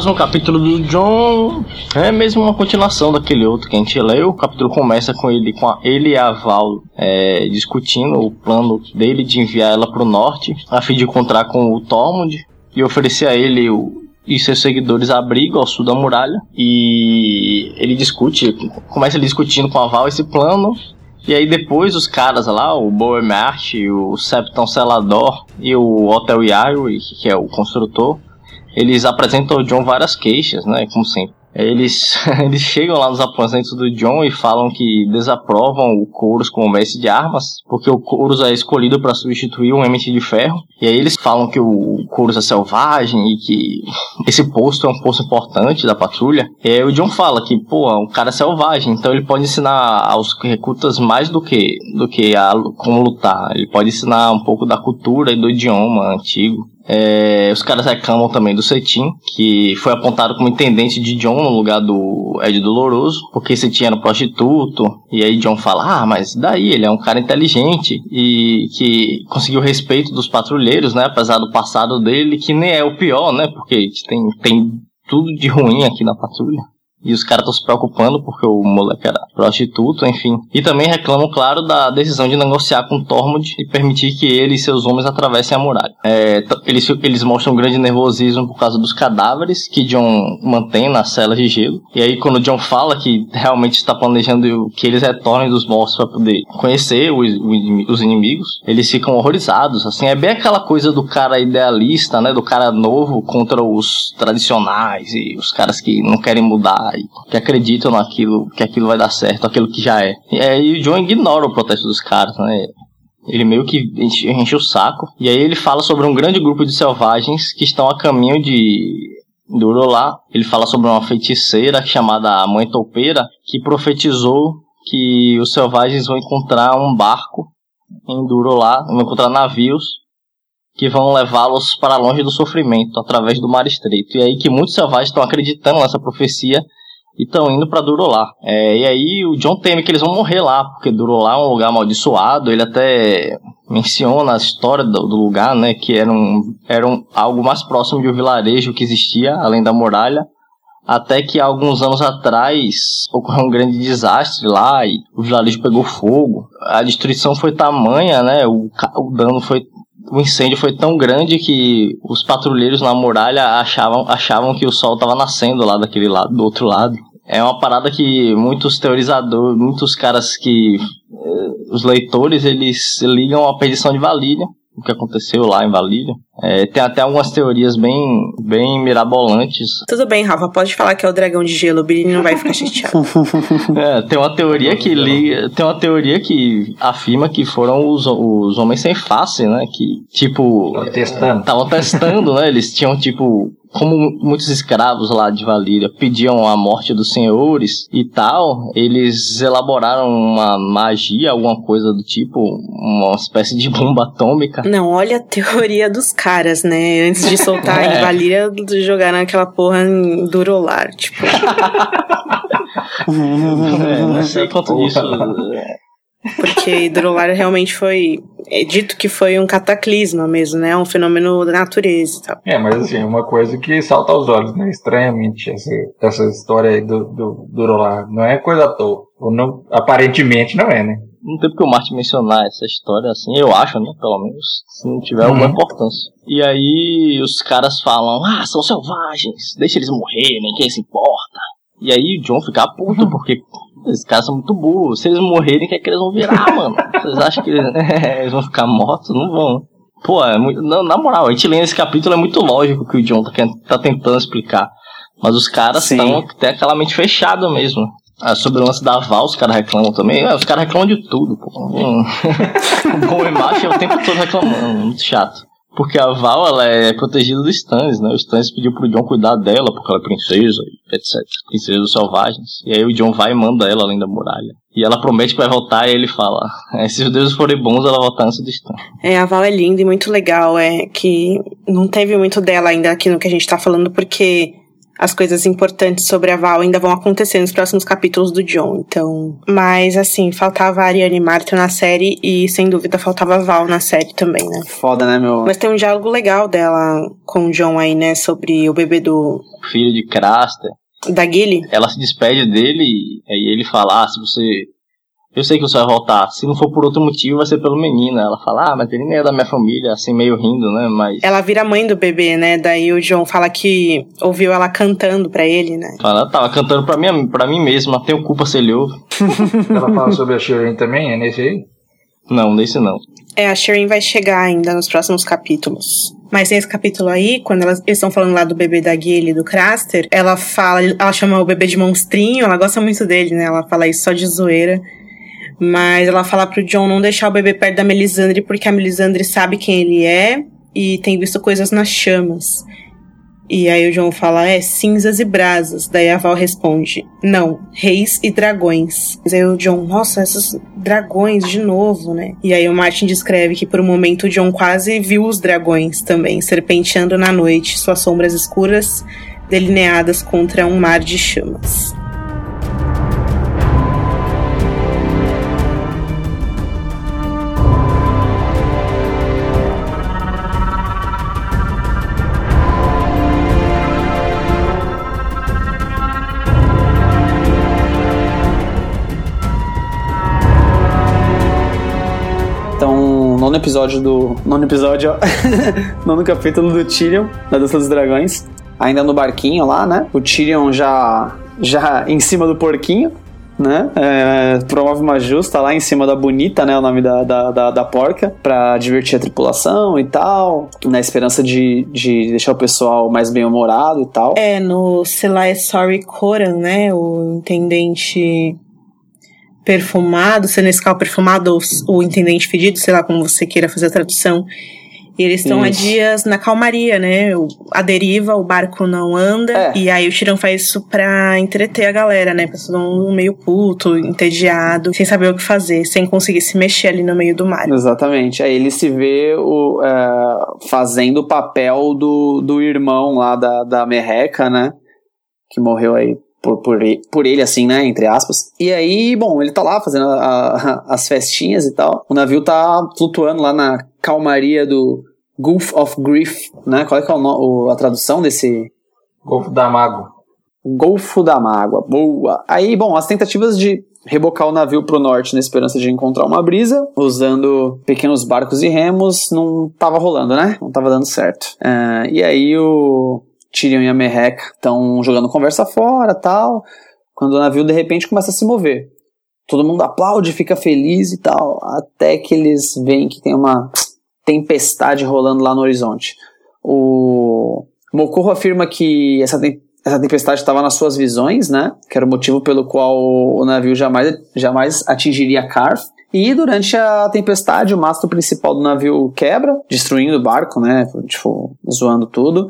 Próximo capítulo do John é mesmo uma continuação daquele outro que a gente leu. O capítulo começa com ele, com a, ele e a Val é, discutindo o plano dele de enviar ela para o norte, a fim de encontrar com o Tormund e oferecer a ele o, e seus seguidores abrigo ao sul da muralha. E ele discute, começa ele discutindo com a Val esse plano. E aí depois os caras lá, o Boemart, o Septon Selador e o Hotel Yari, que é o construtor, eles apresentam ao John várias queixas, né? Como sempre. Eles, eles chegam lá nos aposentos do John e falam que desaprovam o Corus como mestre de armas, porque o Corus é escolhido para substituir um Emmett de Ferro. E aí eles falam que o Corus é selvagem e que esse posto é um posto importante da patrulha. E aí o John fala que, pô, o cara é selvagem, então ele pode ensinar aos recrutas mais do que, do que a, como lutar. Ele pode ensinar um pouco da cultura e do idioma antigo. É, os caras reclamam também do Cetim, que foi apontado como intendente de John no lugar do Ed Doloroso, porque Cetim era um prostituto. E aí John fala: Ah, mas daí ele é um cara inteligente e que conseguiu o respeito dos patrulheiros, né? Apesar do passado dele, que nem é o pior, né? Porque tem, tem tudo de ruim aqui na patrulha. E os caras estão se preocupando porque o moleque era prostituto, enfim. E também reclamam, claro, da decisão de negociar com Tormund e permitir que ele e seus homens atravessem a muralha. É, eles, eles mostram um grande nervosismo por causa dos cadáveres que John mantém nas celas de gelo. E aí, quando John fala que realmente está planejando que eles retornem dos mortos para poder conhecer os, os inimigos, eles ficam horrorizados. Assim, é bem aquela coisa do cara idealista, né? Do cara novo contra os tradicionais e os caras que não querem mudar que acreditam naquilo, que aquilo vai dar certo, aquilo que já é. E aí o John ignora o protesto dos caras, né? Ele meio que enche, o saco. E aí ele fala sobre um grande grupo de selvagens que estão a caminho de Durolá. Ele fala sobre uma feiticeira chamada Mãe Topeira, que profetizou que os selvagens vão encontrar um barco em Durolá, vão encontrar navios que vão levá-los para longe do sofrimento através do mar estreito. E aí que muitos selvagens estão acreditando nessa profecia e estão indo para Durolá. É, e aí o John teme que eles vão morrer lá, porque Durolá é um lugar amaldiçoado. Ele até menciona a história do, do lugar, né, que era, um, era um, algo mais próximo de um vilarejo que existia, além da muralha. Até que alguns anos atrás ocorreu um grande desastre lá e o vilarejo pegou fogo. A destruição foi tamanha, né? O, o dano foi o incêndio foi tão grande que os patrulheiros na muralha achavam, achavam que o sol estava nascendo lá daquele lado, do outro lado. É uma parada que muitos teorizadores, muitos caras que eh, os leitores eles ligam à perdição de Valíria o que aconteceu lá em Valíria. É, tem até algumas teorias bem, bem mirabolantes. Tudo bem, Rafa, pode falar que é o dragão de gelo, o Billy não vai ficar chateado. é, tem uma teoria que liga, tem uma teoria que afirma que foram os, os homens sem face, né? Que, tipo. Estavam testando. testando, né? Eles tinham, tipo, como muitos escravos lá de Valíria pediam a morte dos senhores e tal, eles elaboraram uma magia, alguma coisa do tipo, uma espécie de bomba atômica. Não, olha a teoria dos caras, né? Antes de soltar é. em Valíria, jogaram aquela porra em Durolar, tipo. é, não sei quanto disso. Porque Hidrolar realmente foi. É dito que foi um cataclisma mesmo, né? Um fenômeno da natureza e tal. É, mas assim, uma coisa que salta aos olhos, né? Estranhamente, essa, essa história aí do, do, do Não é coisa à toa. Ou não, aparentemente não é, né? Não tem porque o Marte mencionar essa história assim, eu acho, né? Pelo menos, se não tiver alguma uhum. importância. E aí os caras falam, ah, são selvagens, deixa eles morrerem, quem se importa. E aí o John fica puto, porque esses caras são muito burros. Se eles morrerem, o que é que eles vão virar, mano? Vocês acham que eles vão ficar mortos? Não vão. Pô, é muito, na, na, moral, a gente lê esse capítulo, é muito lógico que o John tá, tá tentando explicar. Mas os caras estão até aquela mente fechada mesmo. Ah, sobre o lance da Val, os caras reclamam também. É, os caras reclamam de tudo, pô. Um, bom e macho é o tempo todo reclamando, muito chato. Porque a Val, ela é protegida dos Stannis, né? O Stannis pediu pro John cuidar dela, porque ela é princesa, etc. Princesa dos selvagens. E aí o John vai e manda ela além da muralha. E ela promete que vai voltar e ele fala: é, se os deuses forem bons, ela volta antes do Stannis. É, a Val é linda e muito legal. É que não teve muito dela ainda aqui no que a gente tá falando, porque as coisas importantes sobre a Val ainda vão acontecer nos próximos capítulos do John. Então, mas assim, faltava a Ariane Martin na série e sem dúvida faltava a Val na série também, né? Foda, né, meu? Mas tem um diálogo legal dela com o John aí, né, sobre o bebê do filho de Craster. Da Gilly? Ela se despede dele e aí ele fala: ah, se você eu sei que você vai voltar. Se não for por outro motivo, vai ser pelo menino. Ela fala, ah, mas ele nem é da minha família, assim, meio rindo, né? Mas. Ela vira mãe do bebê, né? Daí o John fala que ouviu ela cantando pra ele, né? Fala, tava cantando pra mim, pra mim mesma, tenho culpa se ele ouve. ela fala sobre a Shireen também, é nesse aí? Não, nesse não. É, a Shireen vai chegar ainda nos próximos capítulos. Mas nesse capítulo aí, quando elas, eles estão falando lá do bebê da Gilly e do Craster, ela fala, ela chama o bebê de monstrinho, ela gosta muito dele, né? Ela fala isso só de zoeira. Mas ela fala pro John não deixar o bebê perto da Melisandre, porque a Melisandre sabe quem ele é e tem visto coisas nas chamas. E aí o John fala, é, cinzas e brasas. Daí a Val responde, não, reis e dragões. Mas aí o John, nossa, esses dragões de novo, né? E aí o Martin descreve que por um momento o John quase viu os dragões também, serpenteando na noite, suas sombras escuras delineadas contra um mar de chamas. Nono episódio do. Nono episódio, ó. nono capítulo do Tyrion, da Dança dos Dragões. Ainda no barquinho lá, né? O Tyrion já, já em cima do porquinho, né? É, promove uma justa lá em cima da Bonita, né? O nome da, da, da, da, porca, pra divertir a tripulação e tal, na esperança de, de deixar o pessoal mais bem-humorado e tal. É, no Selai Sorry Coran, né? O intendente perfumado, senescal perfumado, ou o intendente fedido, sei lá como você queira fazer a tradução. E eles estão há dias na calmaria, né? A deriva, o barco não anda. É. E aí o Tirão faz isso pra entreter a galera, né? Pessoal meio puto, entediado, sem saber o que fazer, sem conseguir se mexer ali no meio do mar. Exatamente. Aí ele se vê o, é, fazendo o papel do, do irmão lá da, da Merreca, né? Que morreu aí por, por, por ele, assim, né? Entre aspas. E aí, bom, ele tá lá fazendo a, a, as festinhas e tal. O navio tá flutuando lá na calmaria do Gulf of Grief, né? Qual é, que é o, a tradução desse. Golfo da Mágoa. Golfo da Mágoa, boa. Aí, bom, as tentativas de rebocar o navio pro norte na esperança de encontrar uma brisa, usando pequenos barcos e remos, não tava rolando, né? Não tava dando certo. Uh, e aí o Tyrion e a Merreca estão jogando conversa fora tal. Quando o navio de repente começa a se mover. Todo mundo aplaude, fica feliz e tal. Até que eles veem que tem uma tempestade rolando lá no horizonte. O Mocorro afirma que essa, essa tempestade estava nas suas visões, né? Que era o motivo pelo qual o navio jamais, jamais atingiria Carth. E durante a tempestade, o mastro principal do navio quebra, destruindo o barco, né? Tipo, zoando tudo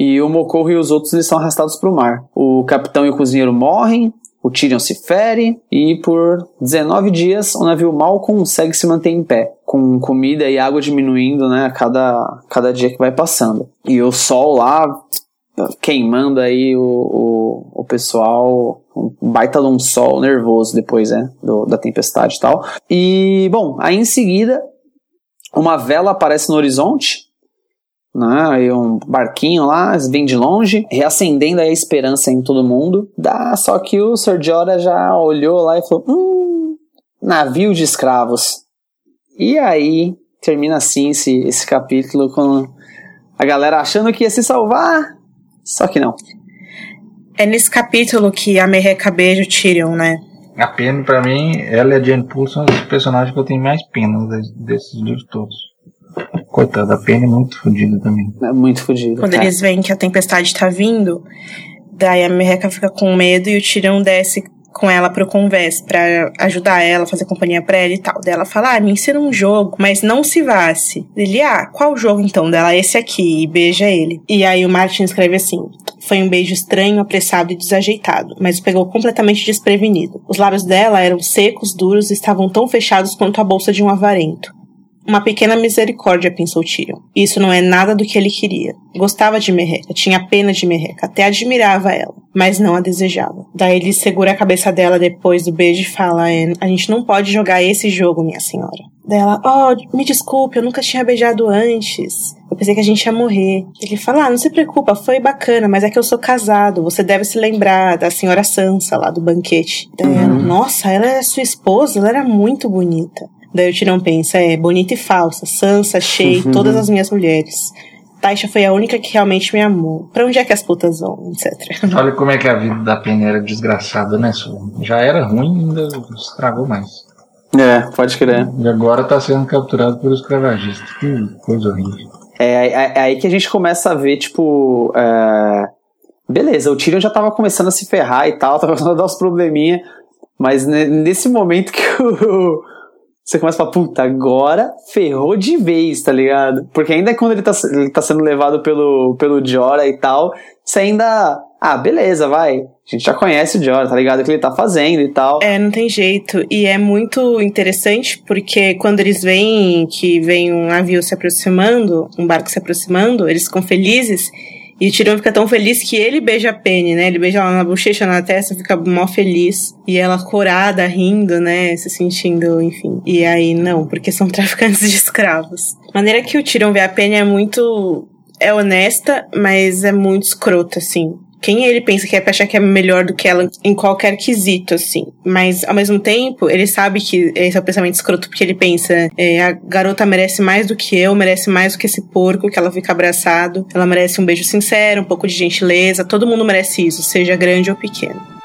e o Mocorro e os outros eles são arrastados para o mar. O capitão e o cozinheiro morrem, o Tyrion se fere e por 19 dias o navio mal consegue se manter em pé, com comida e água diminuindo né, a cada, cada dia que vai passando. E o sol lá queimando aí o, o, o pessoal, um baita de um sol nervoso depois né, do, da tempestade e tal. E, bom, aí em seguida uma vela aparece no horizonte né? E um barquinho lá, vem de longe, reacendendo a esperança em todo mundo. Dá, só que o Sir Jorah já olhou lá e falou: Hum, navio de escravos. E aí termina assim esse, esse capítulo com a galera achando que ia se salvar, só que não. É nesse capítulo que a Merreca beija o Tyrion, né? A pena, pra mim, ela e a Jane Poole são os personagens que eu tenho mais pena desses livros todos. Coitada, a Penny é muito fodida também. É muito fodida. Quando eles veem que a tempestade tá vindo, daí a Merreca fica com medo e o Tirão desce com ela pro convés para ajudar ela, fazer companhia pra ela e tal. Daí ela fala: Ah, me ensina um jogo, mas não se vasse. Ele, ah, qual jogo então? Dela, esse aqui, e beija ele. E aí o Martin escreve assim: Foi um beijo estranho, apressado e desajeitado, mas o pegou completamente desprevenido. Os lábios dela eram secos, duros e estavam tão fechados quanto a bolsa de um avarento. Uma pequena misericórdia, pensou Tyrion. Isso não é nada do que ele queria. Gostava de Merreca, tinha pena de Merreca, até admirava ela, mas não a desejava. Daí ele segura a cabeça dela depois do beijo e fala: a gente não pode jogar esse jogo, minha senhora. Dela, oh, me desculpe, eu nunca tinha beijado antes. Eu pensei que a gente ia morrer. Ele fala: ah, não se preocupa, foi bacana, mas é que eu sou casado. Você deve se lembrar da senhora Sansa lá do banquete. Daí ela, uhum. nossa, ela é sua esposa, ela era muito bonita. Daí o Tirão pensa, é bonita e falsa, Sansa, Shay, uhum. todas as minhas mulheres. Taisha foi a única que realmente me amou. Pra onde é que as putas vão, etc. Olha como é que a vida da Penny era desgraçada, né, Su? Já era ruim, ainda estragou mais. É, pode crer. E agora tá sendo capturado pelos escravagistas. Que coisa horrível. É, é, é, aí que a gente começa a ver, tipo. É... Beleza, o Tyrion já tava começando a se ferrar e tal, tava começando a dar uns probleminha. Mas nesse momento que o, você começa a falar, puta, agora ferrou de vez, tá ligado? Porque ainda quando ele tá, ele tá sendo levado pelo, pelo Jora e tal, você ainda. Ah, beleza, vai. A gente já conhece o Jora, tá ligado? O que ele tá fazendo e tal. É, não tem jeito. E é muito interessante porque quando eles veem que vem um navio se aproximando, um barco se aproximando, eles ficam felizes. E o Tyrion fica tão feliz que ele beija a Penny, né? Ele beija ela na bochecha, na testa, fica mó feliz. E ela corada, rindo, né? Se sentindo, enfim. E aí, não, porque são traficantes de escravos. A maneira que o Tyrion vê a Penny é muito... É honesta, mas é muito escrota, assim quem ele pensa que é pra achar que é melhor do que ela em qualquer quesito, assim. Mas, ao mesmo tempo, ele sabe que esse é o pensamento escroto, porque ele pensa, é, a garota merece mais do que eu, merece mais do que esse porco que ela fica abraçado. Ela merece um beijo sincero, um pouco de gentileza. Todo mundo merece isso, seja grande ou pequeno.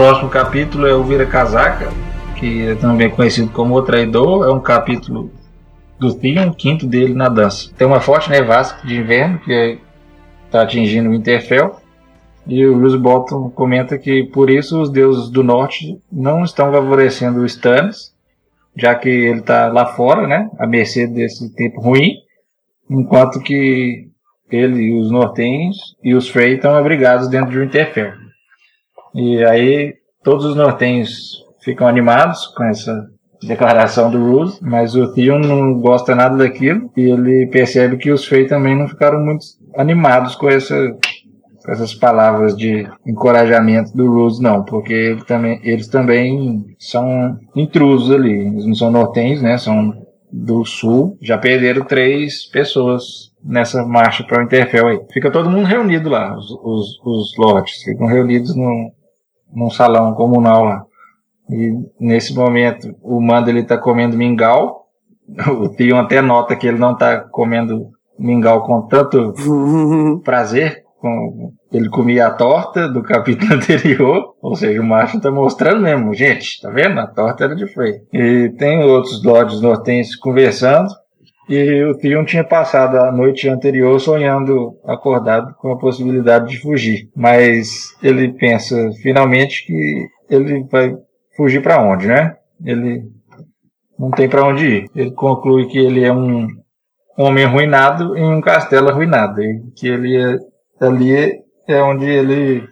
Próximo capítulo é o Vira Casaca, que é também conhecido como O Traidor. É um capítulo do Theon, quinto dele na dança. Tem uma forte nevasca de inverno que está atingindo o Winterfell. E o Bruce Bolton comenta que por isso os deuses do norte não estão favorecendo o Stannis, já que ele está lá fora, né, à mercê desse tempo ruim, enquanto que ele e os nortenhos e os Frey estão abrigados dentro de Winterfell. E aí todos os nortenhos ficam animados com essa declaração do Rose, mas o Theon não gosta nada daquilo e ele percebe que os Frey também não ficaram muito animados com essa com essas palavras de encorajamento do Rose não, porque ele também, eles também são intrusos ali, eles não são nortenhos, né, são do sul, já perderam três pessoas nessa marcha para o Interfell aí. Fica todo mundo reunido lá, os, os, os lords, ficam reunidos no, num salão comunal lá. E nesse momento o Mando ele tá comendo mingau. O Tion até nota que ele não tá comendo mingau com tanto prazer. Com, ele comia a torta do capítulo anterior, ou seja, o macho tá mostrando mesmo, gente, tá vendo? A torta era de freio. E tem outros lords nortenses conversando, e o Theon tinha passado a noite anterior sonhando acordado com a possibilidade de fugir. Mas ele pensa finalmente que ele vai fugir para onde, né? Ele não tem para onde ir. Ele conclui que ele é um homem arruinado em um castelo arruinado. E que ele é, ali é onde ele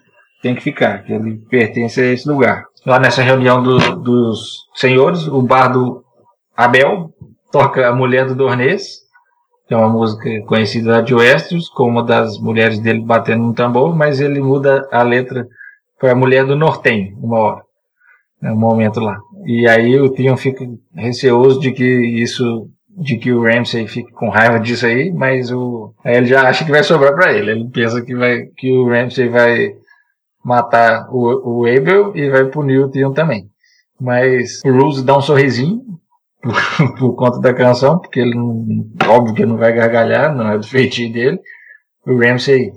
tem que ficar, que ele pertence a esse lugar. Lá nessa reunião do, dos senhores, o bardo Abel toca A Mulher do Dornês, que é uma música conhecida de Westeros, com uma das mulheres dele batendo no tambor, mas ele muda a letra para A Mulher do Nortenho, uma hora, né, um momento lá. E aí o Theon fica receoso de que isso de que o Ramsay fique com raiva disso aí, mas o aí ele já acha que vai sobrar para ele. Ele pensa que vai que o Ramsay vai matar o, o Abel e vai punir o Theon também. Mas o Rose dá um sorrisinho por, por, conta da canção, porque ele óbvio que ele não vai gargalhar, não é do feitio dele. O Ramsey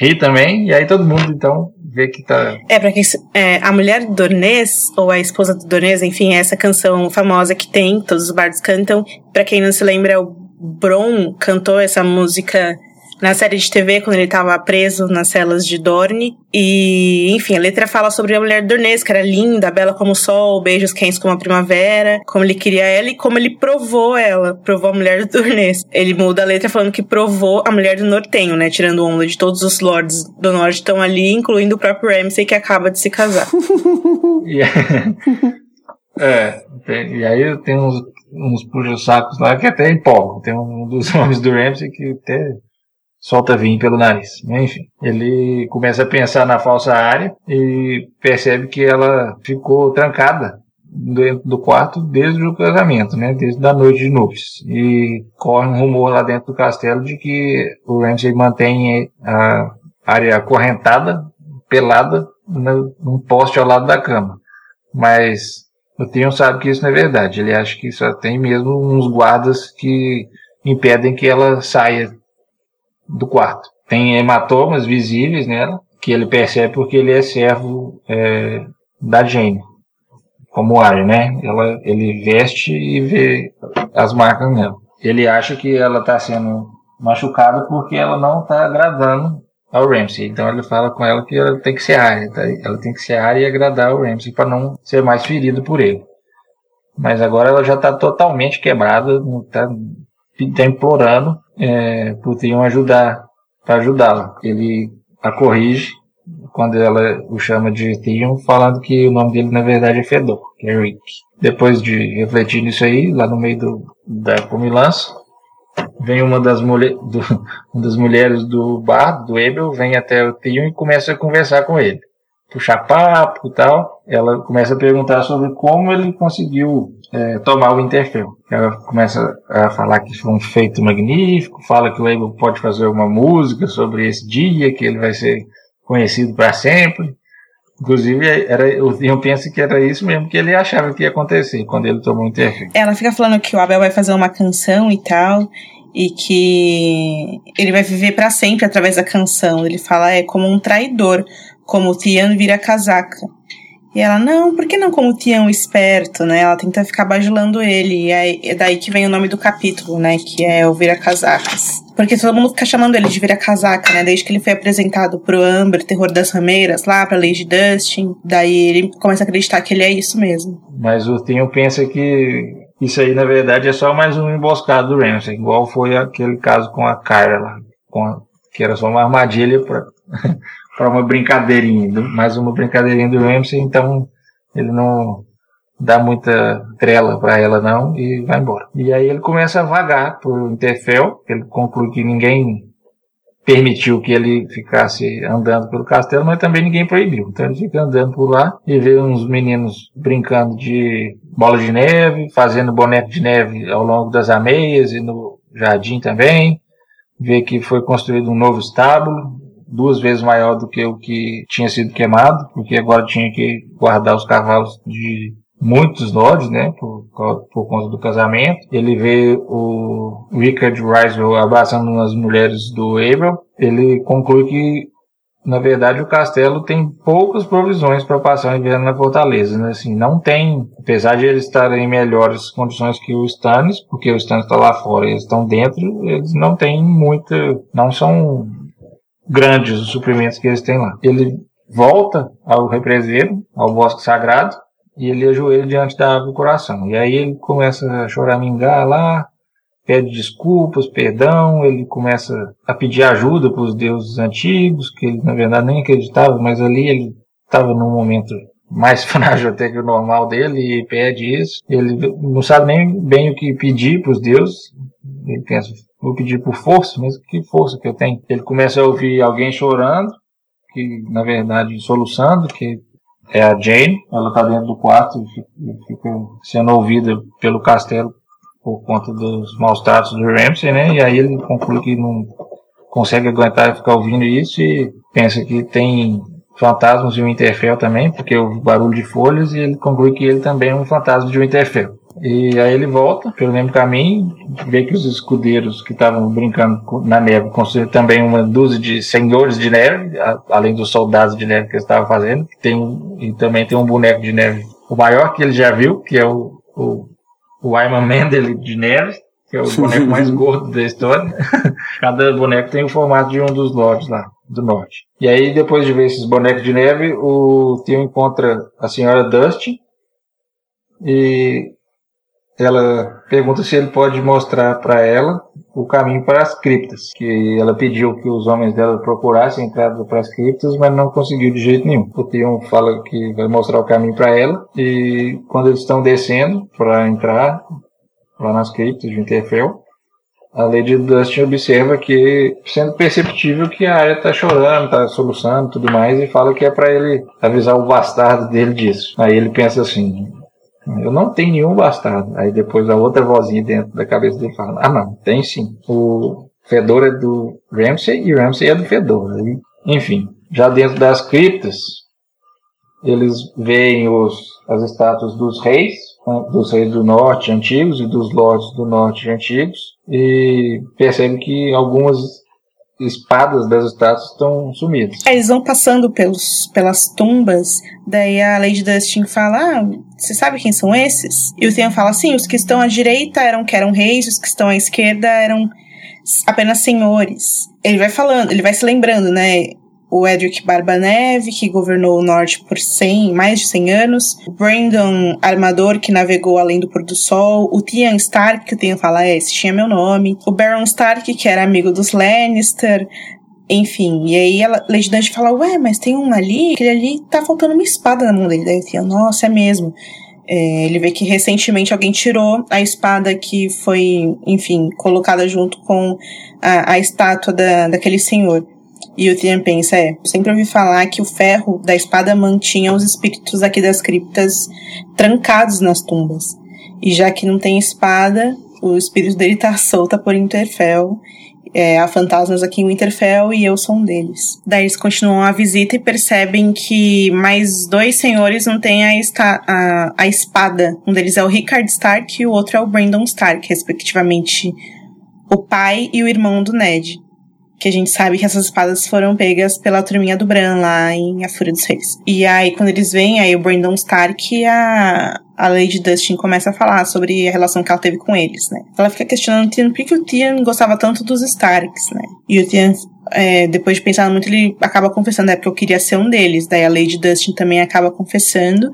ri também, e aí todo mundo então vê que tá. É, pra quem. É, a mulher do Dornês, ou a esposa do Dornês, enfim, é essa canção famosa que tem, todos os bardos cantam. Pra quem não se lembra, é o Bron cantou essa música na série de TV, quando ele estava preso nas celas de Dorne. E, enfim, a letra fala sobre a mulher Dornês, que era linda, bela como o sol, beijos quentes como a primavera, como ele queria ela e como ele provou ela, provou a mulher do Dornês. Ele muda a letra falando que provou a mulher do Nortenho, né? Tirando onda de todos os lords do norte estão ali, incluindo o próprio Ramsay, que acaba de se casar. é, tem, e aí tem uns, uns puxa-sacos lá que até empolgam. Tem um dos homens do Ramsay que até solta vinho pelo nariz. Enfim, ele começa a pensar na falsa área e percebe que ela ficou trancada dentro do quarto desde o casamento, né? Desde a noite de núpcias. E corre um rumor lá dentro do castelo de que o Ramsay mantém a área acorrentada, pelada, num poste ao lado da cama. Mas o Theon sabe que isso não é verdade. Ele acha que só tem mesmo uns guardas que impedem que ela saia do quarto. Tem hematomas visíveis nela, que ele percebe porque ele é servo é, da Jane, como Arya, né? Ela, ele veste e vê as marcas nela. Ele acha que ela está sendo machucada porque ela não está agradando ao Ramsey. Então ele fala com ela que ela tem que ser Arya, tá? ela tem que ser Arya e agradar ao Ramsey para não ser mais ferido por ele. Mas agora ela já está totalmente quebrada, está tá implorando é, Theon ajudar, para ajudá-la. Ele a corrige quando ela o chama de Theon, falando que o nome dele na verdade é Fedor, que é Rick. Depois de refletir nisso aí, lá no meio do, da comilança, vem uma das, mulher, do, uma das mulheres do bar, do Abel, vem até o Theon e começa a conversar com ele. Puxar papo e tal. Ela começa a perguntar sobre como ele conseguiu é, tomar o Interfell. Ela começa a falar que foi um feito magnífico, fala que o Abel pode fazer uma música sobre esse dia, que ele vai ser conhecido para sempre. Inclusive, era, eu penso que era isso mesmo que ele achava que ia acontecer quando ele tomou o Interfell. Ela fica falando que o Abel vai fazer uma canção e tal, e que ele vai viver para sempre através da canção. Ele fala, é como um traidor, como o Tian vira casaca. E ela, não, por que não como o Tião esperto, né? Ela tenta ficar bajulando ele. E aí, é daí que vem o nome do capítulo, né? Que é o Vira-Casacas. Porque todo mundo fica chamando ele de Vira-Casaca, né? Desde que ele foi apresentado pro Amber, Terror das Rameiras, lá pra Lady Dustin. Daí ele começa a acreditar que ele é isso mesmo. Mas o Tião pensa que isso aí, na verdade, é só mais um emboscado do Ramsay. Igual foi aquele caso com a Kyra lá. A, que era só uma armadilha pra... para uma brincadeirinha, mais uma brincadeirinha do Ramsey, então ele não dá muita trela para ela não e vai embora. E aí ele começa a vagar por Interfell, ele conclui que ninguém permitiu que ele ficasse andando pelo castelo, mas também ninguém proibiu. Então ele fica andando por lá e vê uns meninos brincando de bola de neve, fazendo boneco de neve ao longo das ameias e no jardim também. Vê que foi construído um novo estábulo, duas vezes maior do que o que tinha sido queimado, porque agora tinha que guardar os cavalos de muitos lords, né, por, por conta do casamento. Ele vê o Richard Risewell abraçando umas mulheres do Abel. Ele conclui que, na verdade, o castelo tem poucas provisões para passar o inverno na fortaleza, né, assim, não tem, apesar de eles estarem em melhores condições que o Stannis, porque o Stannis está lá fora e eles estão dentro, eles não têm muita, não são grandes os suprimentos que eles têm lá. Ele volta ao represeiro, ao bosque sagrado, e ele ajoelha diante da árvore do coração. E aí ele começa a choramingar lá, pede desculpas, perdão, ele começa a pedir ajuda para os deuses antigos, que ele na verdade nem acreditava, mas ali ele estava num momento mais frágil até que o normal dele e pede isso. Ele não sabe nem bem o que pedir para os deuses. Ele pensa, vou pedir por força, mas que força que eu tenho? Ele começa a ouvir alguém chorando, que na verdade soluçando, que é a Jane, ela está dentro do quarto e fica sendo ouvida pelo castelo por conta dos maus tratos do Ramsay, né? E aí ele conclui que não consegue aguentar ficar ouvindo isso e pensa que tem fantasmas de Winterfell também, porque o barulho de folhas, e ele conclui que ele também é um fantasma de Winterfell. E aí ele volta pelo mesmo caminho, vê que os escudeiros que estavam brincando na neve construíram também uma dúzia de senhores de neve, além dos soldados de neve que eles estavam fazendo. Tem, e também tem um boneco de neve, o maior que ele já viu, que é o, o, o Ayman Mendel de neve, que é o boneco mais gordo da história. Cada boneco tem o formato de um dos lords lá do norte. E aí, depois de ver esses bonecos de neve, o Theo encontra a senhora Dusty e ela pergunta se ele pode mostrar para ela o caminho para as criptas, que ela pediu que os homens dela procurassem entrada para as criptas, mas não conseguiu de jeito nenhum. O Theon fala que vai mostrar o caminho para ela e quando eles estão descendo para entrar lá nas criptas de Interfell, a Lady Dustin observa que, sendo perceptível que a Arya está chorando, está soluçando tudo mais, e fala que é para ele avisar o bastardo dele disso. Aí ele pensa assim: Eu não tenho nenhum bastardo. Aí depois a outra vozinha dentro da cabeça dele fala: Ah, não, tem sim. O Fedor é do Ramsey e o Ramsey é do Fedor. Enfim, já dentro das criptas, eles veem os, as estátuas dos reis, né, dos reis do norte antigos e dos lords do norte antigos, e percebem que algumas espadas das estátuas estão sumidas. Eles vão passando pelos, pelas tumbas, daí a Lady Dustin fala: ah, você sabe quem são esses? E o Theon fala: sim, os que estão à direita eram que eram reis, os que estão à esquerda eram apenas senhores. Ele vai falando, ele vai se lembrando, né? O Edric Barbaneve, que governou o norte por 100, mais de 100 anos, o Brandon Armador, que navegou além do pôr do sol, o Tian Stark, que eu tenho que falar, é, esse tinha meu nome, o Baron Stark, que era amigo dos Lannister, enfim, e aí ela, Lady Dante fala, ué, mas tem um ali, aquele ali tá faltando uma espada na mão dele. Daí eu nossa, é mesmo. É, ele vê que recentemente alguém tirou a espada que foi, enfim, colocada junto com a, a estátua da, daquele senhor. E o Tian pensa, é, sempre ouvi falar que o ferro da espada mantinha os espíritos aqui das criptas trancados nas tumbas. E já que não tem espada, o espírito dele tá solta por Interfell. É, há fantasmas aqui em Winterfell e eu sou um deles. Daí eles continuam a visita e percebem que mais dois senhores não têm a, esta, a, a espada. Um deles é o Rickard Stark e o outro é o Brandon Stark, respectivamente o pai e o irmão do Ned que a gente sabe que essas espadas foram pegas pela turminha do Bran lá em A Fúria dos Reis. E aí, quando eles vêm, aí o Brandon Stark e a, a Lady Dustin começa a falar sobre a relação que ela teve com eles, né? Ela fica questionando o Tian por que o Tian gostava tanto dos Starks, né? E o Tian, é, depois de pensar muito, ele acaba confessando, é porque eu queria ser um deles. Daí a Lady Dustin também acaba confessando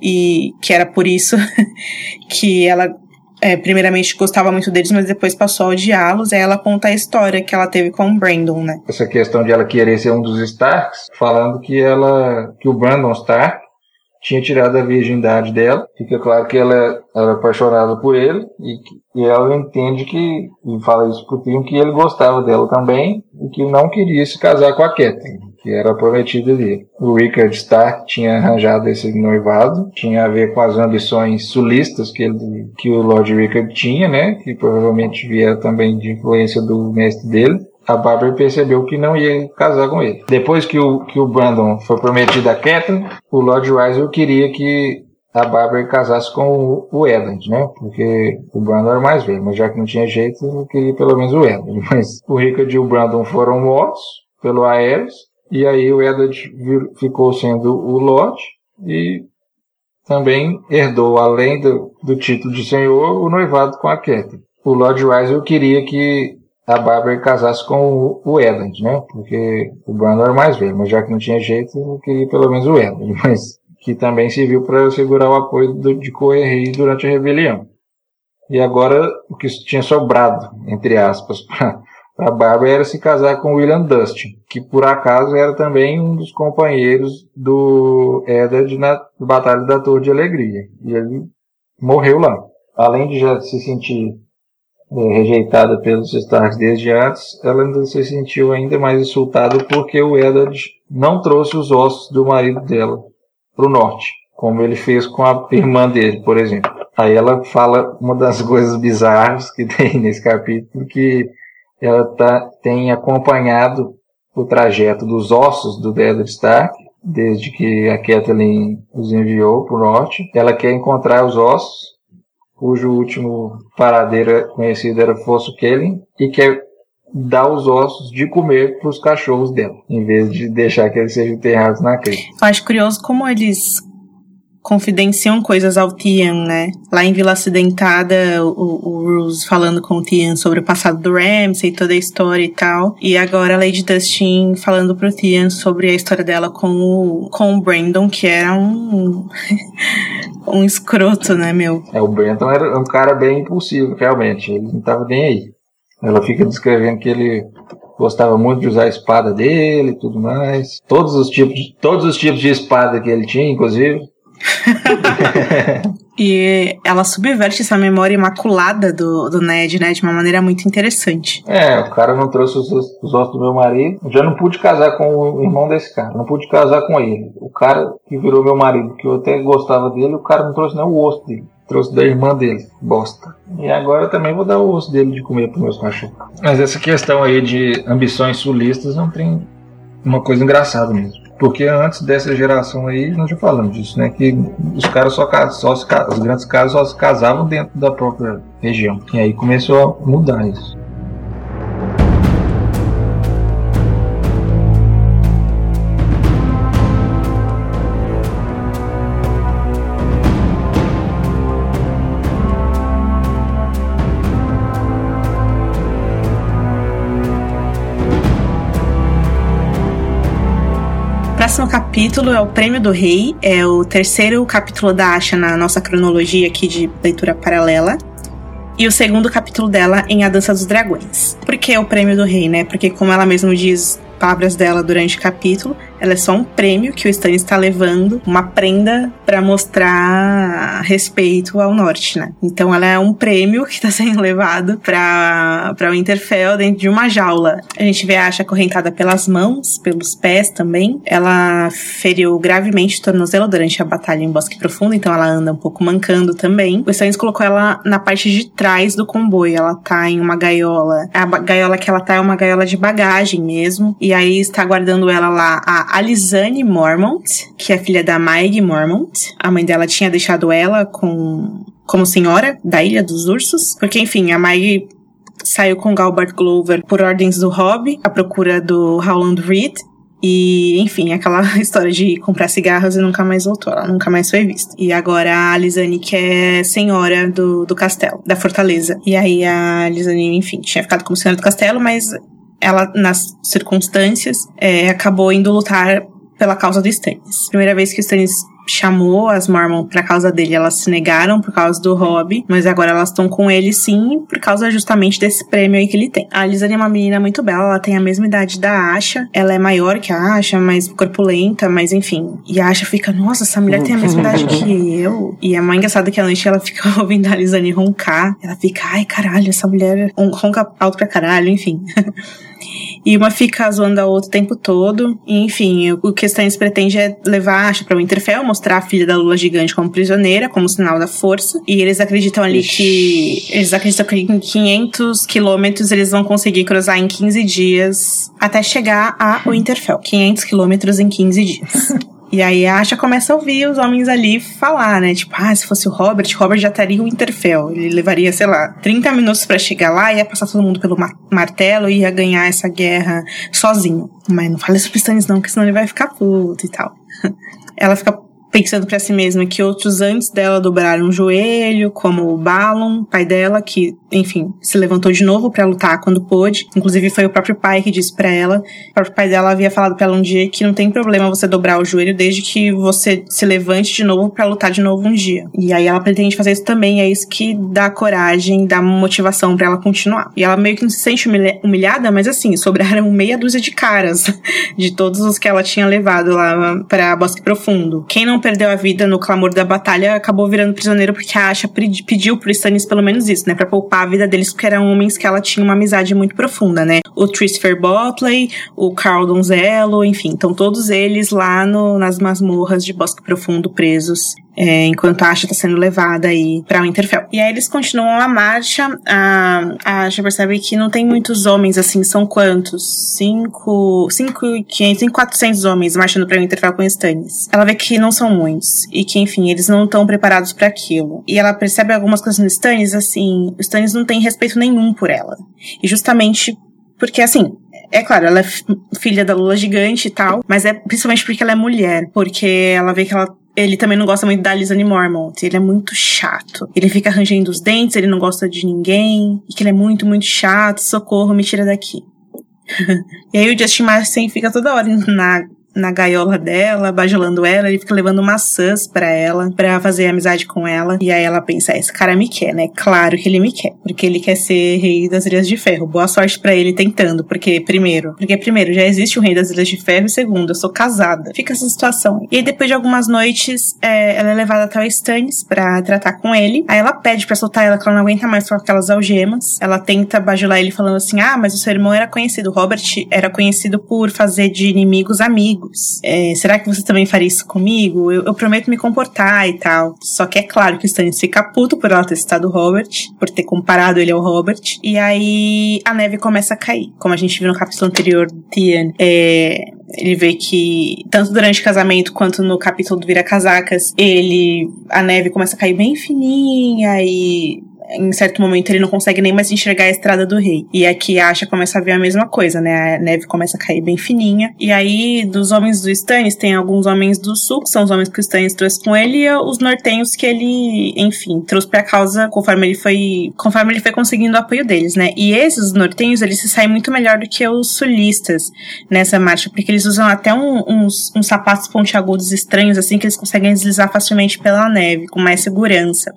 e que era por isso que ela é, primeiramente gostava muito deles, mas depois passou a odiá-los. Aí ela conta a história que ela teve com o Brandon, né? Essa questão de ela querer ser um dos Starks, falando que ela, que o Brandon Stark tinha tirado a virgindade dela. Fica claro que ela era apaixonada por ele e, e ela entende que, e fala isso pro Tim, que ele gostava dela também e que não queria se casar com a Catelyn que era prometida dele. O Richard Stark tinha arranjado esse noivado, tinha a ver com as ambições sulistas que, ele, que o Lord Richard tinha, né? Que provavelmente vieram também de influência do mestre dele. A Barbara percebeu que não ia casar com ele. Depois que o, que o Brandon foi prometido a Catelyn, o Lord Weisel queria que a Barbara casasse com o, o Edmund, né? Porque o Brandon era mais velho, mas já que não tinha jeito, eu queria pelo menos o Edmund. Mas o Richard e o Brandon foram mortos pelo Aerys e aí o Edward ficou sendo o Lord e também herdou, além do, do título de senhor, o noivado com a Catherine. O Lord Rysel queria que a Bárbara casasse com o, o né? Porque o Brandon era mais velho, mas já que não tinha jeito, eu queria pelo menos o Edward. Mas que também serviu para segurar o apoio do, de Coerri durante a rebelião. E agora o que tinha sobrado, entre aspas, para a Bárbara era se casar com William Dustin, que por acaso era também um dos companheiros do Eddard na Batalha da Torre de Alegria. E ele morreu lá. Além de já se sentir é, rejeitada pelos Starks desde antes, ela ainda se sentiu ainda mais insultada porque o Eddard não trouxe os ossos do marido dela para o norte, como ele fez com a irmã dele, por exemplo. Aí ela fala uma das coisas bizarras que tem nesse capítulo, que ela tá, tem acompanhado o trajeto dos ossos do Eddard Stark, desde que a Catelyn os enviou para o norte. Ela quer encontrar os ossos, cujo último paradeiro conhecido era Fosso Kellen, e quer dar os ossos de comer para os cachorros dela, em vez de deixar que eles sejam enterrados na cripta. Acho curioso como eles confidenciam coisas ao Tian, né? Lá em Vila Acidentada, o, o Rose falando com o Tian sobre o passado do Ramsay, toda a história e tal. E agora a Lady Dustin falando pro Tian sobre a história dela com o, com o Brandon, que era um. um escroto, né, meu? É, o Brandon era um cara bem impulsivo, realmente. Ele não tava nem aí. Ela fica descrevendo que ele gostava muito de usar a espada dele e tudo mais. Todos os tipos, todos os tipos de espada que ele tinha, inclusive. E ela subverte essa memória imaculada do, do Ned, né? De uma maneira muito interessante. É, o cara não trouxe os, os ossos do meu marido. Já não pude casar com o irmão desse cara. Não pude casar com ele. O cara que virou meu marido, que eu até gostava dele, o cara não trouxe nem o osso dele. Trouxe da irmã dele, bosta. E agora eu também vou dar o osso dele de comer para meus cachorros. Mas essa questão aí de ambições sulistas não tem uma coisa engraçada mesmo. Porque antes dessa geração aí, nós já falamos disso, né? Que os caras só, só os grandes casos só se casavam dentro da própria região. E aí começou a mudar isso. Próximo capítulo é o Prêmio do Rei, é o terceiro capítulo da Asha na nossa cronologia aqui de leitura paralela. E o segundo capítulo dela em A Dança dos Dragões. Por que o Prêmio do Rei, né? Porque, como ela mesma diz, palavras dela durante o capítulo, ela é só um prêmio que o Stan está levando, uma prenda para mostrar respeito ao norte, né? Então ela é um prêmio que está sendo levado para para Winterfell dentro de uma jaula. A gente vê a Asha acorrentada pelas mãos, pelos pés também. Ela feriu gravemente o tornozelo durante a batalha em Bosque Profundo, então ela anda um pouco mancando também. O Stannis colocou ela na parte de trás do comboio. Ela tá em uma gaiola. A gaiola que ela tá é uma gaiola de bagagem mesmo. E aí está guardando ela lá a Alizane Mormont, que é filha da Maig Mormont. A mãe dela tinha deixado ela com como senhora da Ilha dos Ursos, porque enfim, a Maig saiu com Galbart Glover por ordens do Robb, à procura do Howland Reed, e, enfim, aquela história de comprar cigarros e nunca mais voltou. Ela nunca mais foi vista. E agora a Alizane, que é senhora do, do castelo, da fortaleza. E aí a Alizane, enfim, tinha ficado como senhora do castelo, mas ela, nas circunstâncias, é, acabou indo lutar pela causa do Stannis. Primeira vez que o Stannis chamou as Mormon pra causa dele, elas se negaram por causa do hobby, mas agora elas estão com ele sim, por causa justamente desse prêmio aí que ele tem. A Lizane é uma menina muito bela, ela tem a mesma idade da Asha, ela é maior que a Asha, mais corpulenta, mas enfim. E a Asha fica, nossa, essa mulher tem a mesma idade que eu. E é mais engraçado que a noite ela fica ouvindo a Lizane roncar, ela fica, ai caralho, essa mulher ronca alto pra caralho, enfim. E uma fica zoando a outra o tempo todo. E, enfim, o que Stannis pretende é levar a Asha pra Winterfell, mostrar a filha da Lula gigante como prisioneira, como sinal da força. E eles acreditam ali Ixi. que. Eles acreditam que em 500 quilômetros eles vão conseguir cruzar em 15 dias até chegar a Winterfell. 500 quilômetros em 15 dias. E aí a Asha começa a ouvir os homens ali falar, né? Tipo, ah, se fosse o Robert, Robert já estaria o Winterfell. Ele levaria, sei lá, 30 minutos para chegar lá, ia passar todo mundo pelo martelo e ia ganhar essa guerra sozinho. Mas não fale sobre Stannis não, porque senão ele vai ficar puto e tal. Ela fica pensando para si mesma que outros antes dela dobraram o joelho, como o Balon, pai dela, que, enfim, se levantou de novo para lutar quando pôde. Inclusive foi o próprio pai que disse para ela. O próprio pai dela havia falado para ela um dia que não tem problema você dobrar o joelho desde que você se levante de novo para lutar de novo um dia. E aí ela pretende fazer isso também, é isso que dá coragem, dá motivação para ela continuar. E ela meio que não se sente humilhada, mas assim, sobraram meia dúzia de caras de todos os que ela tinha levado lá para Bosque Profundo. Quem não perdeu a vida no clamor da batalha acabou virando prisioneiro porque a Asha pediu pro Stannis pelo menos isso, né? Pra poupar a vida deles, porque eram homens que ela tinha uma amizade muito profunda, né? O Christopher Botley, o Carl Donzello, enfim. Então todos eles lá no, nas masmorras de Bosque Profundo presos é, enquanto a Asha tá sendo levada aí pra Winterfell. E aí eles continuam a marcha, a, a Asha percebe que não tem muitos homens, assim, são quantos? Cinco, cinco, quinhentos, cinco, quatrocentos homens marchando pra Winterfell com Stannis. Ela vê que não são muitos, e que, enfim, eles não estão preparados para aquilo. E ela percebe algumas coisas no Stannis, assim, o Stannis não tem respeito nenhum por ela. E justamente porque, assim, é claro, ela é filha da Lula gigante e tal, mas é principalmente porque ela é mulher, porque ela vê que ela ele também não gosta muito da Lizane Mormont. Ele é muito chato. Ele fica arranjando os dentes, ele não gosta de ninguém. E que ele é muito, muito chato. Socorro, me tira daqui. e aí o Justin Martin fica toda hora na na gaiola dela, bajulando ela, ele fica levando maçãs para ela, para fazer amizade com ela. E aí ela pensa, esse cara me quer, né? Claro que ele me quer, porque ele quer ser rei das Ilhas de Ferro. Boa sorte para ele tentando, porque primeiro, porque primeiro já existe o rei das Ilhas de Ferro e segundo, eu sou casada. Fica essa situação. E aí depois de algumas noites, é, ela é levada até o Stannis para tratar com ele. Aí ela pede para soltar ela, que ela não aguenta mais com aquelas algemas. Ela tenta bajular ele falando assim: "Ah, mas o seu irmão era conhecido, Robert era conhecido por fazer de inimigos amigos. É, será que você também faria isso comigo? Eu, eu, prometo me comportar e tal. Só que é claro que o Stannis fica puto por ela ter citado o Robert, por ter comparado ele ao Robert. E aí a neve começa a cair. Como a gente viu no capítulo anterior, Tian, é, ele vê que tanto durante o casamento quanto no capítulo do Vira Casacas, ele a neve começa a cair bem fininha e em certo momento ele não consegue nem mais enxergar a estrada do rei. E aqui a Asha começa a ver a mesma coisa, né? A neve começa a cair bem fininha. E aí, dos homens do Stannis, tem alguns homens do sul, que são os homens que o Stannis trouxe com ele, e os nortenhos que ele, enfim, trouxe pra causa conforme ele foi. Conforme ele foi conseguindo o apoio deles, né? E esses nortenhos, eles se saem muito melhor do que os sulistas nessa marcha, porque eles usam até um, uns, uns sapatos pontiagudos estranhos, assim, que eles conseguem deslizar facilmente pela neve, com mais segurança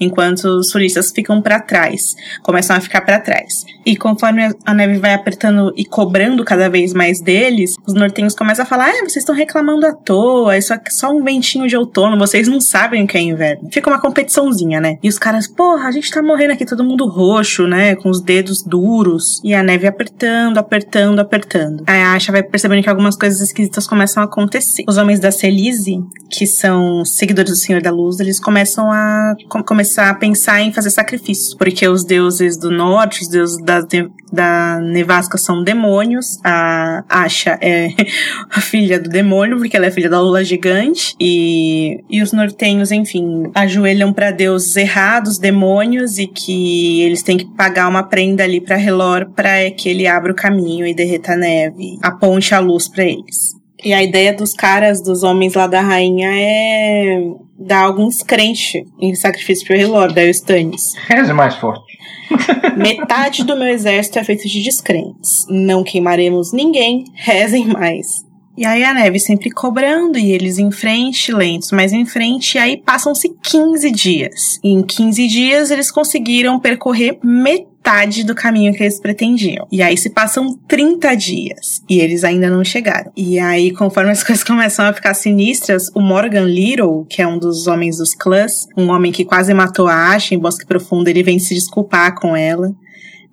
enquanto os turistas ficam para trás, começam a ficar para trás. E conforme a neve vai apertando e cobrando cada vez mais deles, os nortenhos começam a falar: ah, vocês estão reclamando à toa, isso é só um ventinho de outono, vocês não sabem o que é inverno. Fica uma competiçãozinha, né? E os caras, porra, a gente tá morrendo aqui todo mundo roxo, né? Com os dedos duros. E a neve apertando, apertando, apertando. Aí a Asha vai percebendo que algumas coisas esquisitas começam a acontecer. Os homens da Celise, que são seguidores do Senhor da Luz, eles começam a com, começar a pensar em fazer sacrifícios, porque os deuses do norte, os deuses da, da nevasca são demônios, a Asha é a filha do demônio, porque ela é filha da lula gigante, e, e os nortenhos, enfim, ajoelham para deuses errados, demônios, e que eles têm que pagar uma prenda ali para Relor para que ele abra o caminho e derreta a neve, aponte a luz para eles. E a ideia dos caras, dos homens lá da rainha é dar alguns crentes em sacrifício pro Relor, daí o Stannis. Reze mais forte. Metade do meu exército é feito de descrentes. Não queimaremos ninguém, rezem mais. E aí a neve sempre cobrando e eles em frente, lentos, mas em frente, e aí passam-se 15 dias. E em 15 dias eles conseguiram percorrer metade do caminho que eles pretendiam. E aí se passam 30 dias e eles ainda não chegaram. E aí, conforme as coisas começam a ficar sinistras, o Morgan Little, que é um dos homens dos clãs, um homem que quase matou a Asha em Bosque Profundo, ele vem se desculpar com ela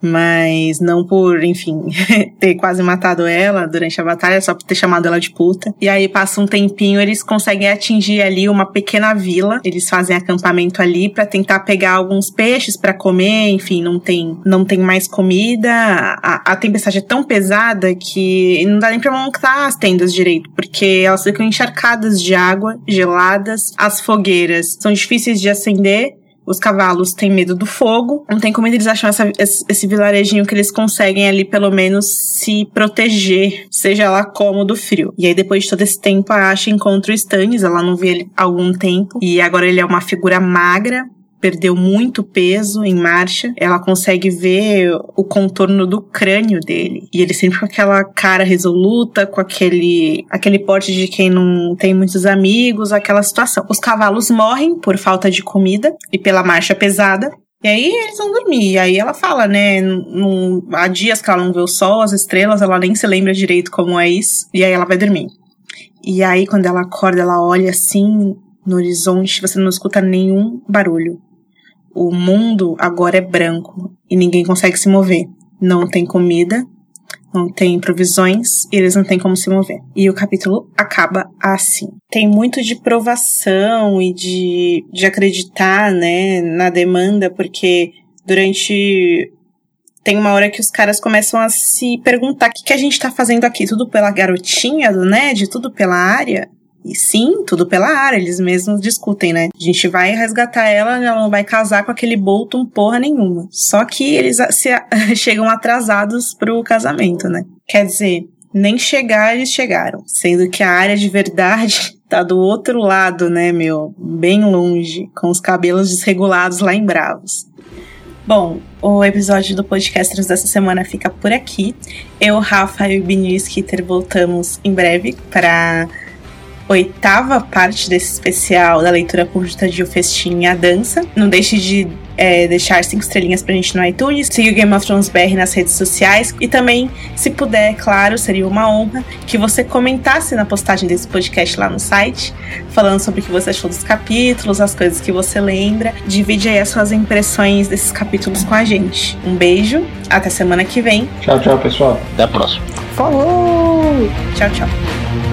mas não por, enfim, ter quase matado ela durante a batalha, só por ter chamado ela de puta. E aí passa um tempinho, eles conseguem atingir ali uma pequena vila. Eles fazem acampamento ali para tentar pegar alguns peixes para comer, enfim, não tem não tem mais comida. A, a, tempestade é tão pesada que não dá nem para montar as tendas direito, porque elas ficam encharcadas de água, geladas. As fogueiras são difíceis de acender os cavalos têm medo do fogo. Não tem como eles acham essa, esse, vilarejinho que eles conseguem ali, pelo menos, se proteger, seja lá como do frio. E aí, depois de todo esse tempo, a Asha encontra o Stannis. Ela não vê ele há algum tempo. E agora ele é uma figura magra, perdeu muito peso em marcha. Ela consegue ver o contorno do crânio dele. E ele sempre com aquela cara resoluta, com aquele, aquele porte de quem não tem muitos amigos, aquela situação. Os cavalos morrem por falta de comida e pela marcha pesada. E aí eles vão dormir. E aí ela fala, né? Num, há dias que ela não vê o sol, as estrelas, ela nem se lembra direito como é isso. E aí ela vai dormir. E aí, quando ela acorda, ela olha assim no horizonte, você não escuta nenhum barulho. O mundo agora é branco e ninguém consegue se mover. Não tem comida, não tem provisões e eles não têm como se mover. E o capítulo acaba assim. Tem muito de provação e de, de acreditar, né, na demanda, porque durante. Tem uma hora que os caras começam a se perguntar: o que, que a gente tá fazendo aqui? Tudo pela garotinha do Ned? Tudo pela área? E sim, tudo pela área, eles mesmos discutem, né? A gente vai resgatar ela, ela não vai casar com aquele Bolton porra nenhuma. Só que eles se, chegam atrasados pro casamento, né? Quer dizer, nem chegar eles chegaram. Sendo que a área de verdade tá do outro lado, né, meu? Bem longe, com os cabelos desregulados lá em Bravos. Bom, o episódio do Podcasters dessa semana fica por aqui. Eu, Rafa e o Skitter voltamos em breve para oitava parte desse especial da leitura conjunta de O Festim e a Dança. Não deixe de é, deixar cinco estrelinhas pra gente no iTunes, siga o Game of Thrones BR nas redes sociais e também, se puder, claro, seria uma honra que você comentasse na postagem desse podcast lá no site, falando sobre o que você achou dos capítulos, as coisas que você lembra. Divide aí as suas impressões desses capítulos com a gente. Um beijo, até semana que vem. Tchau, tchau, pessoal. Até a próxima. Falou! Tchau, tchau.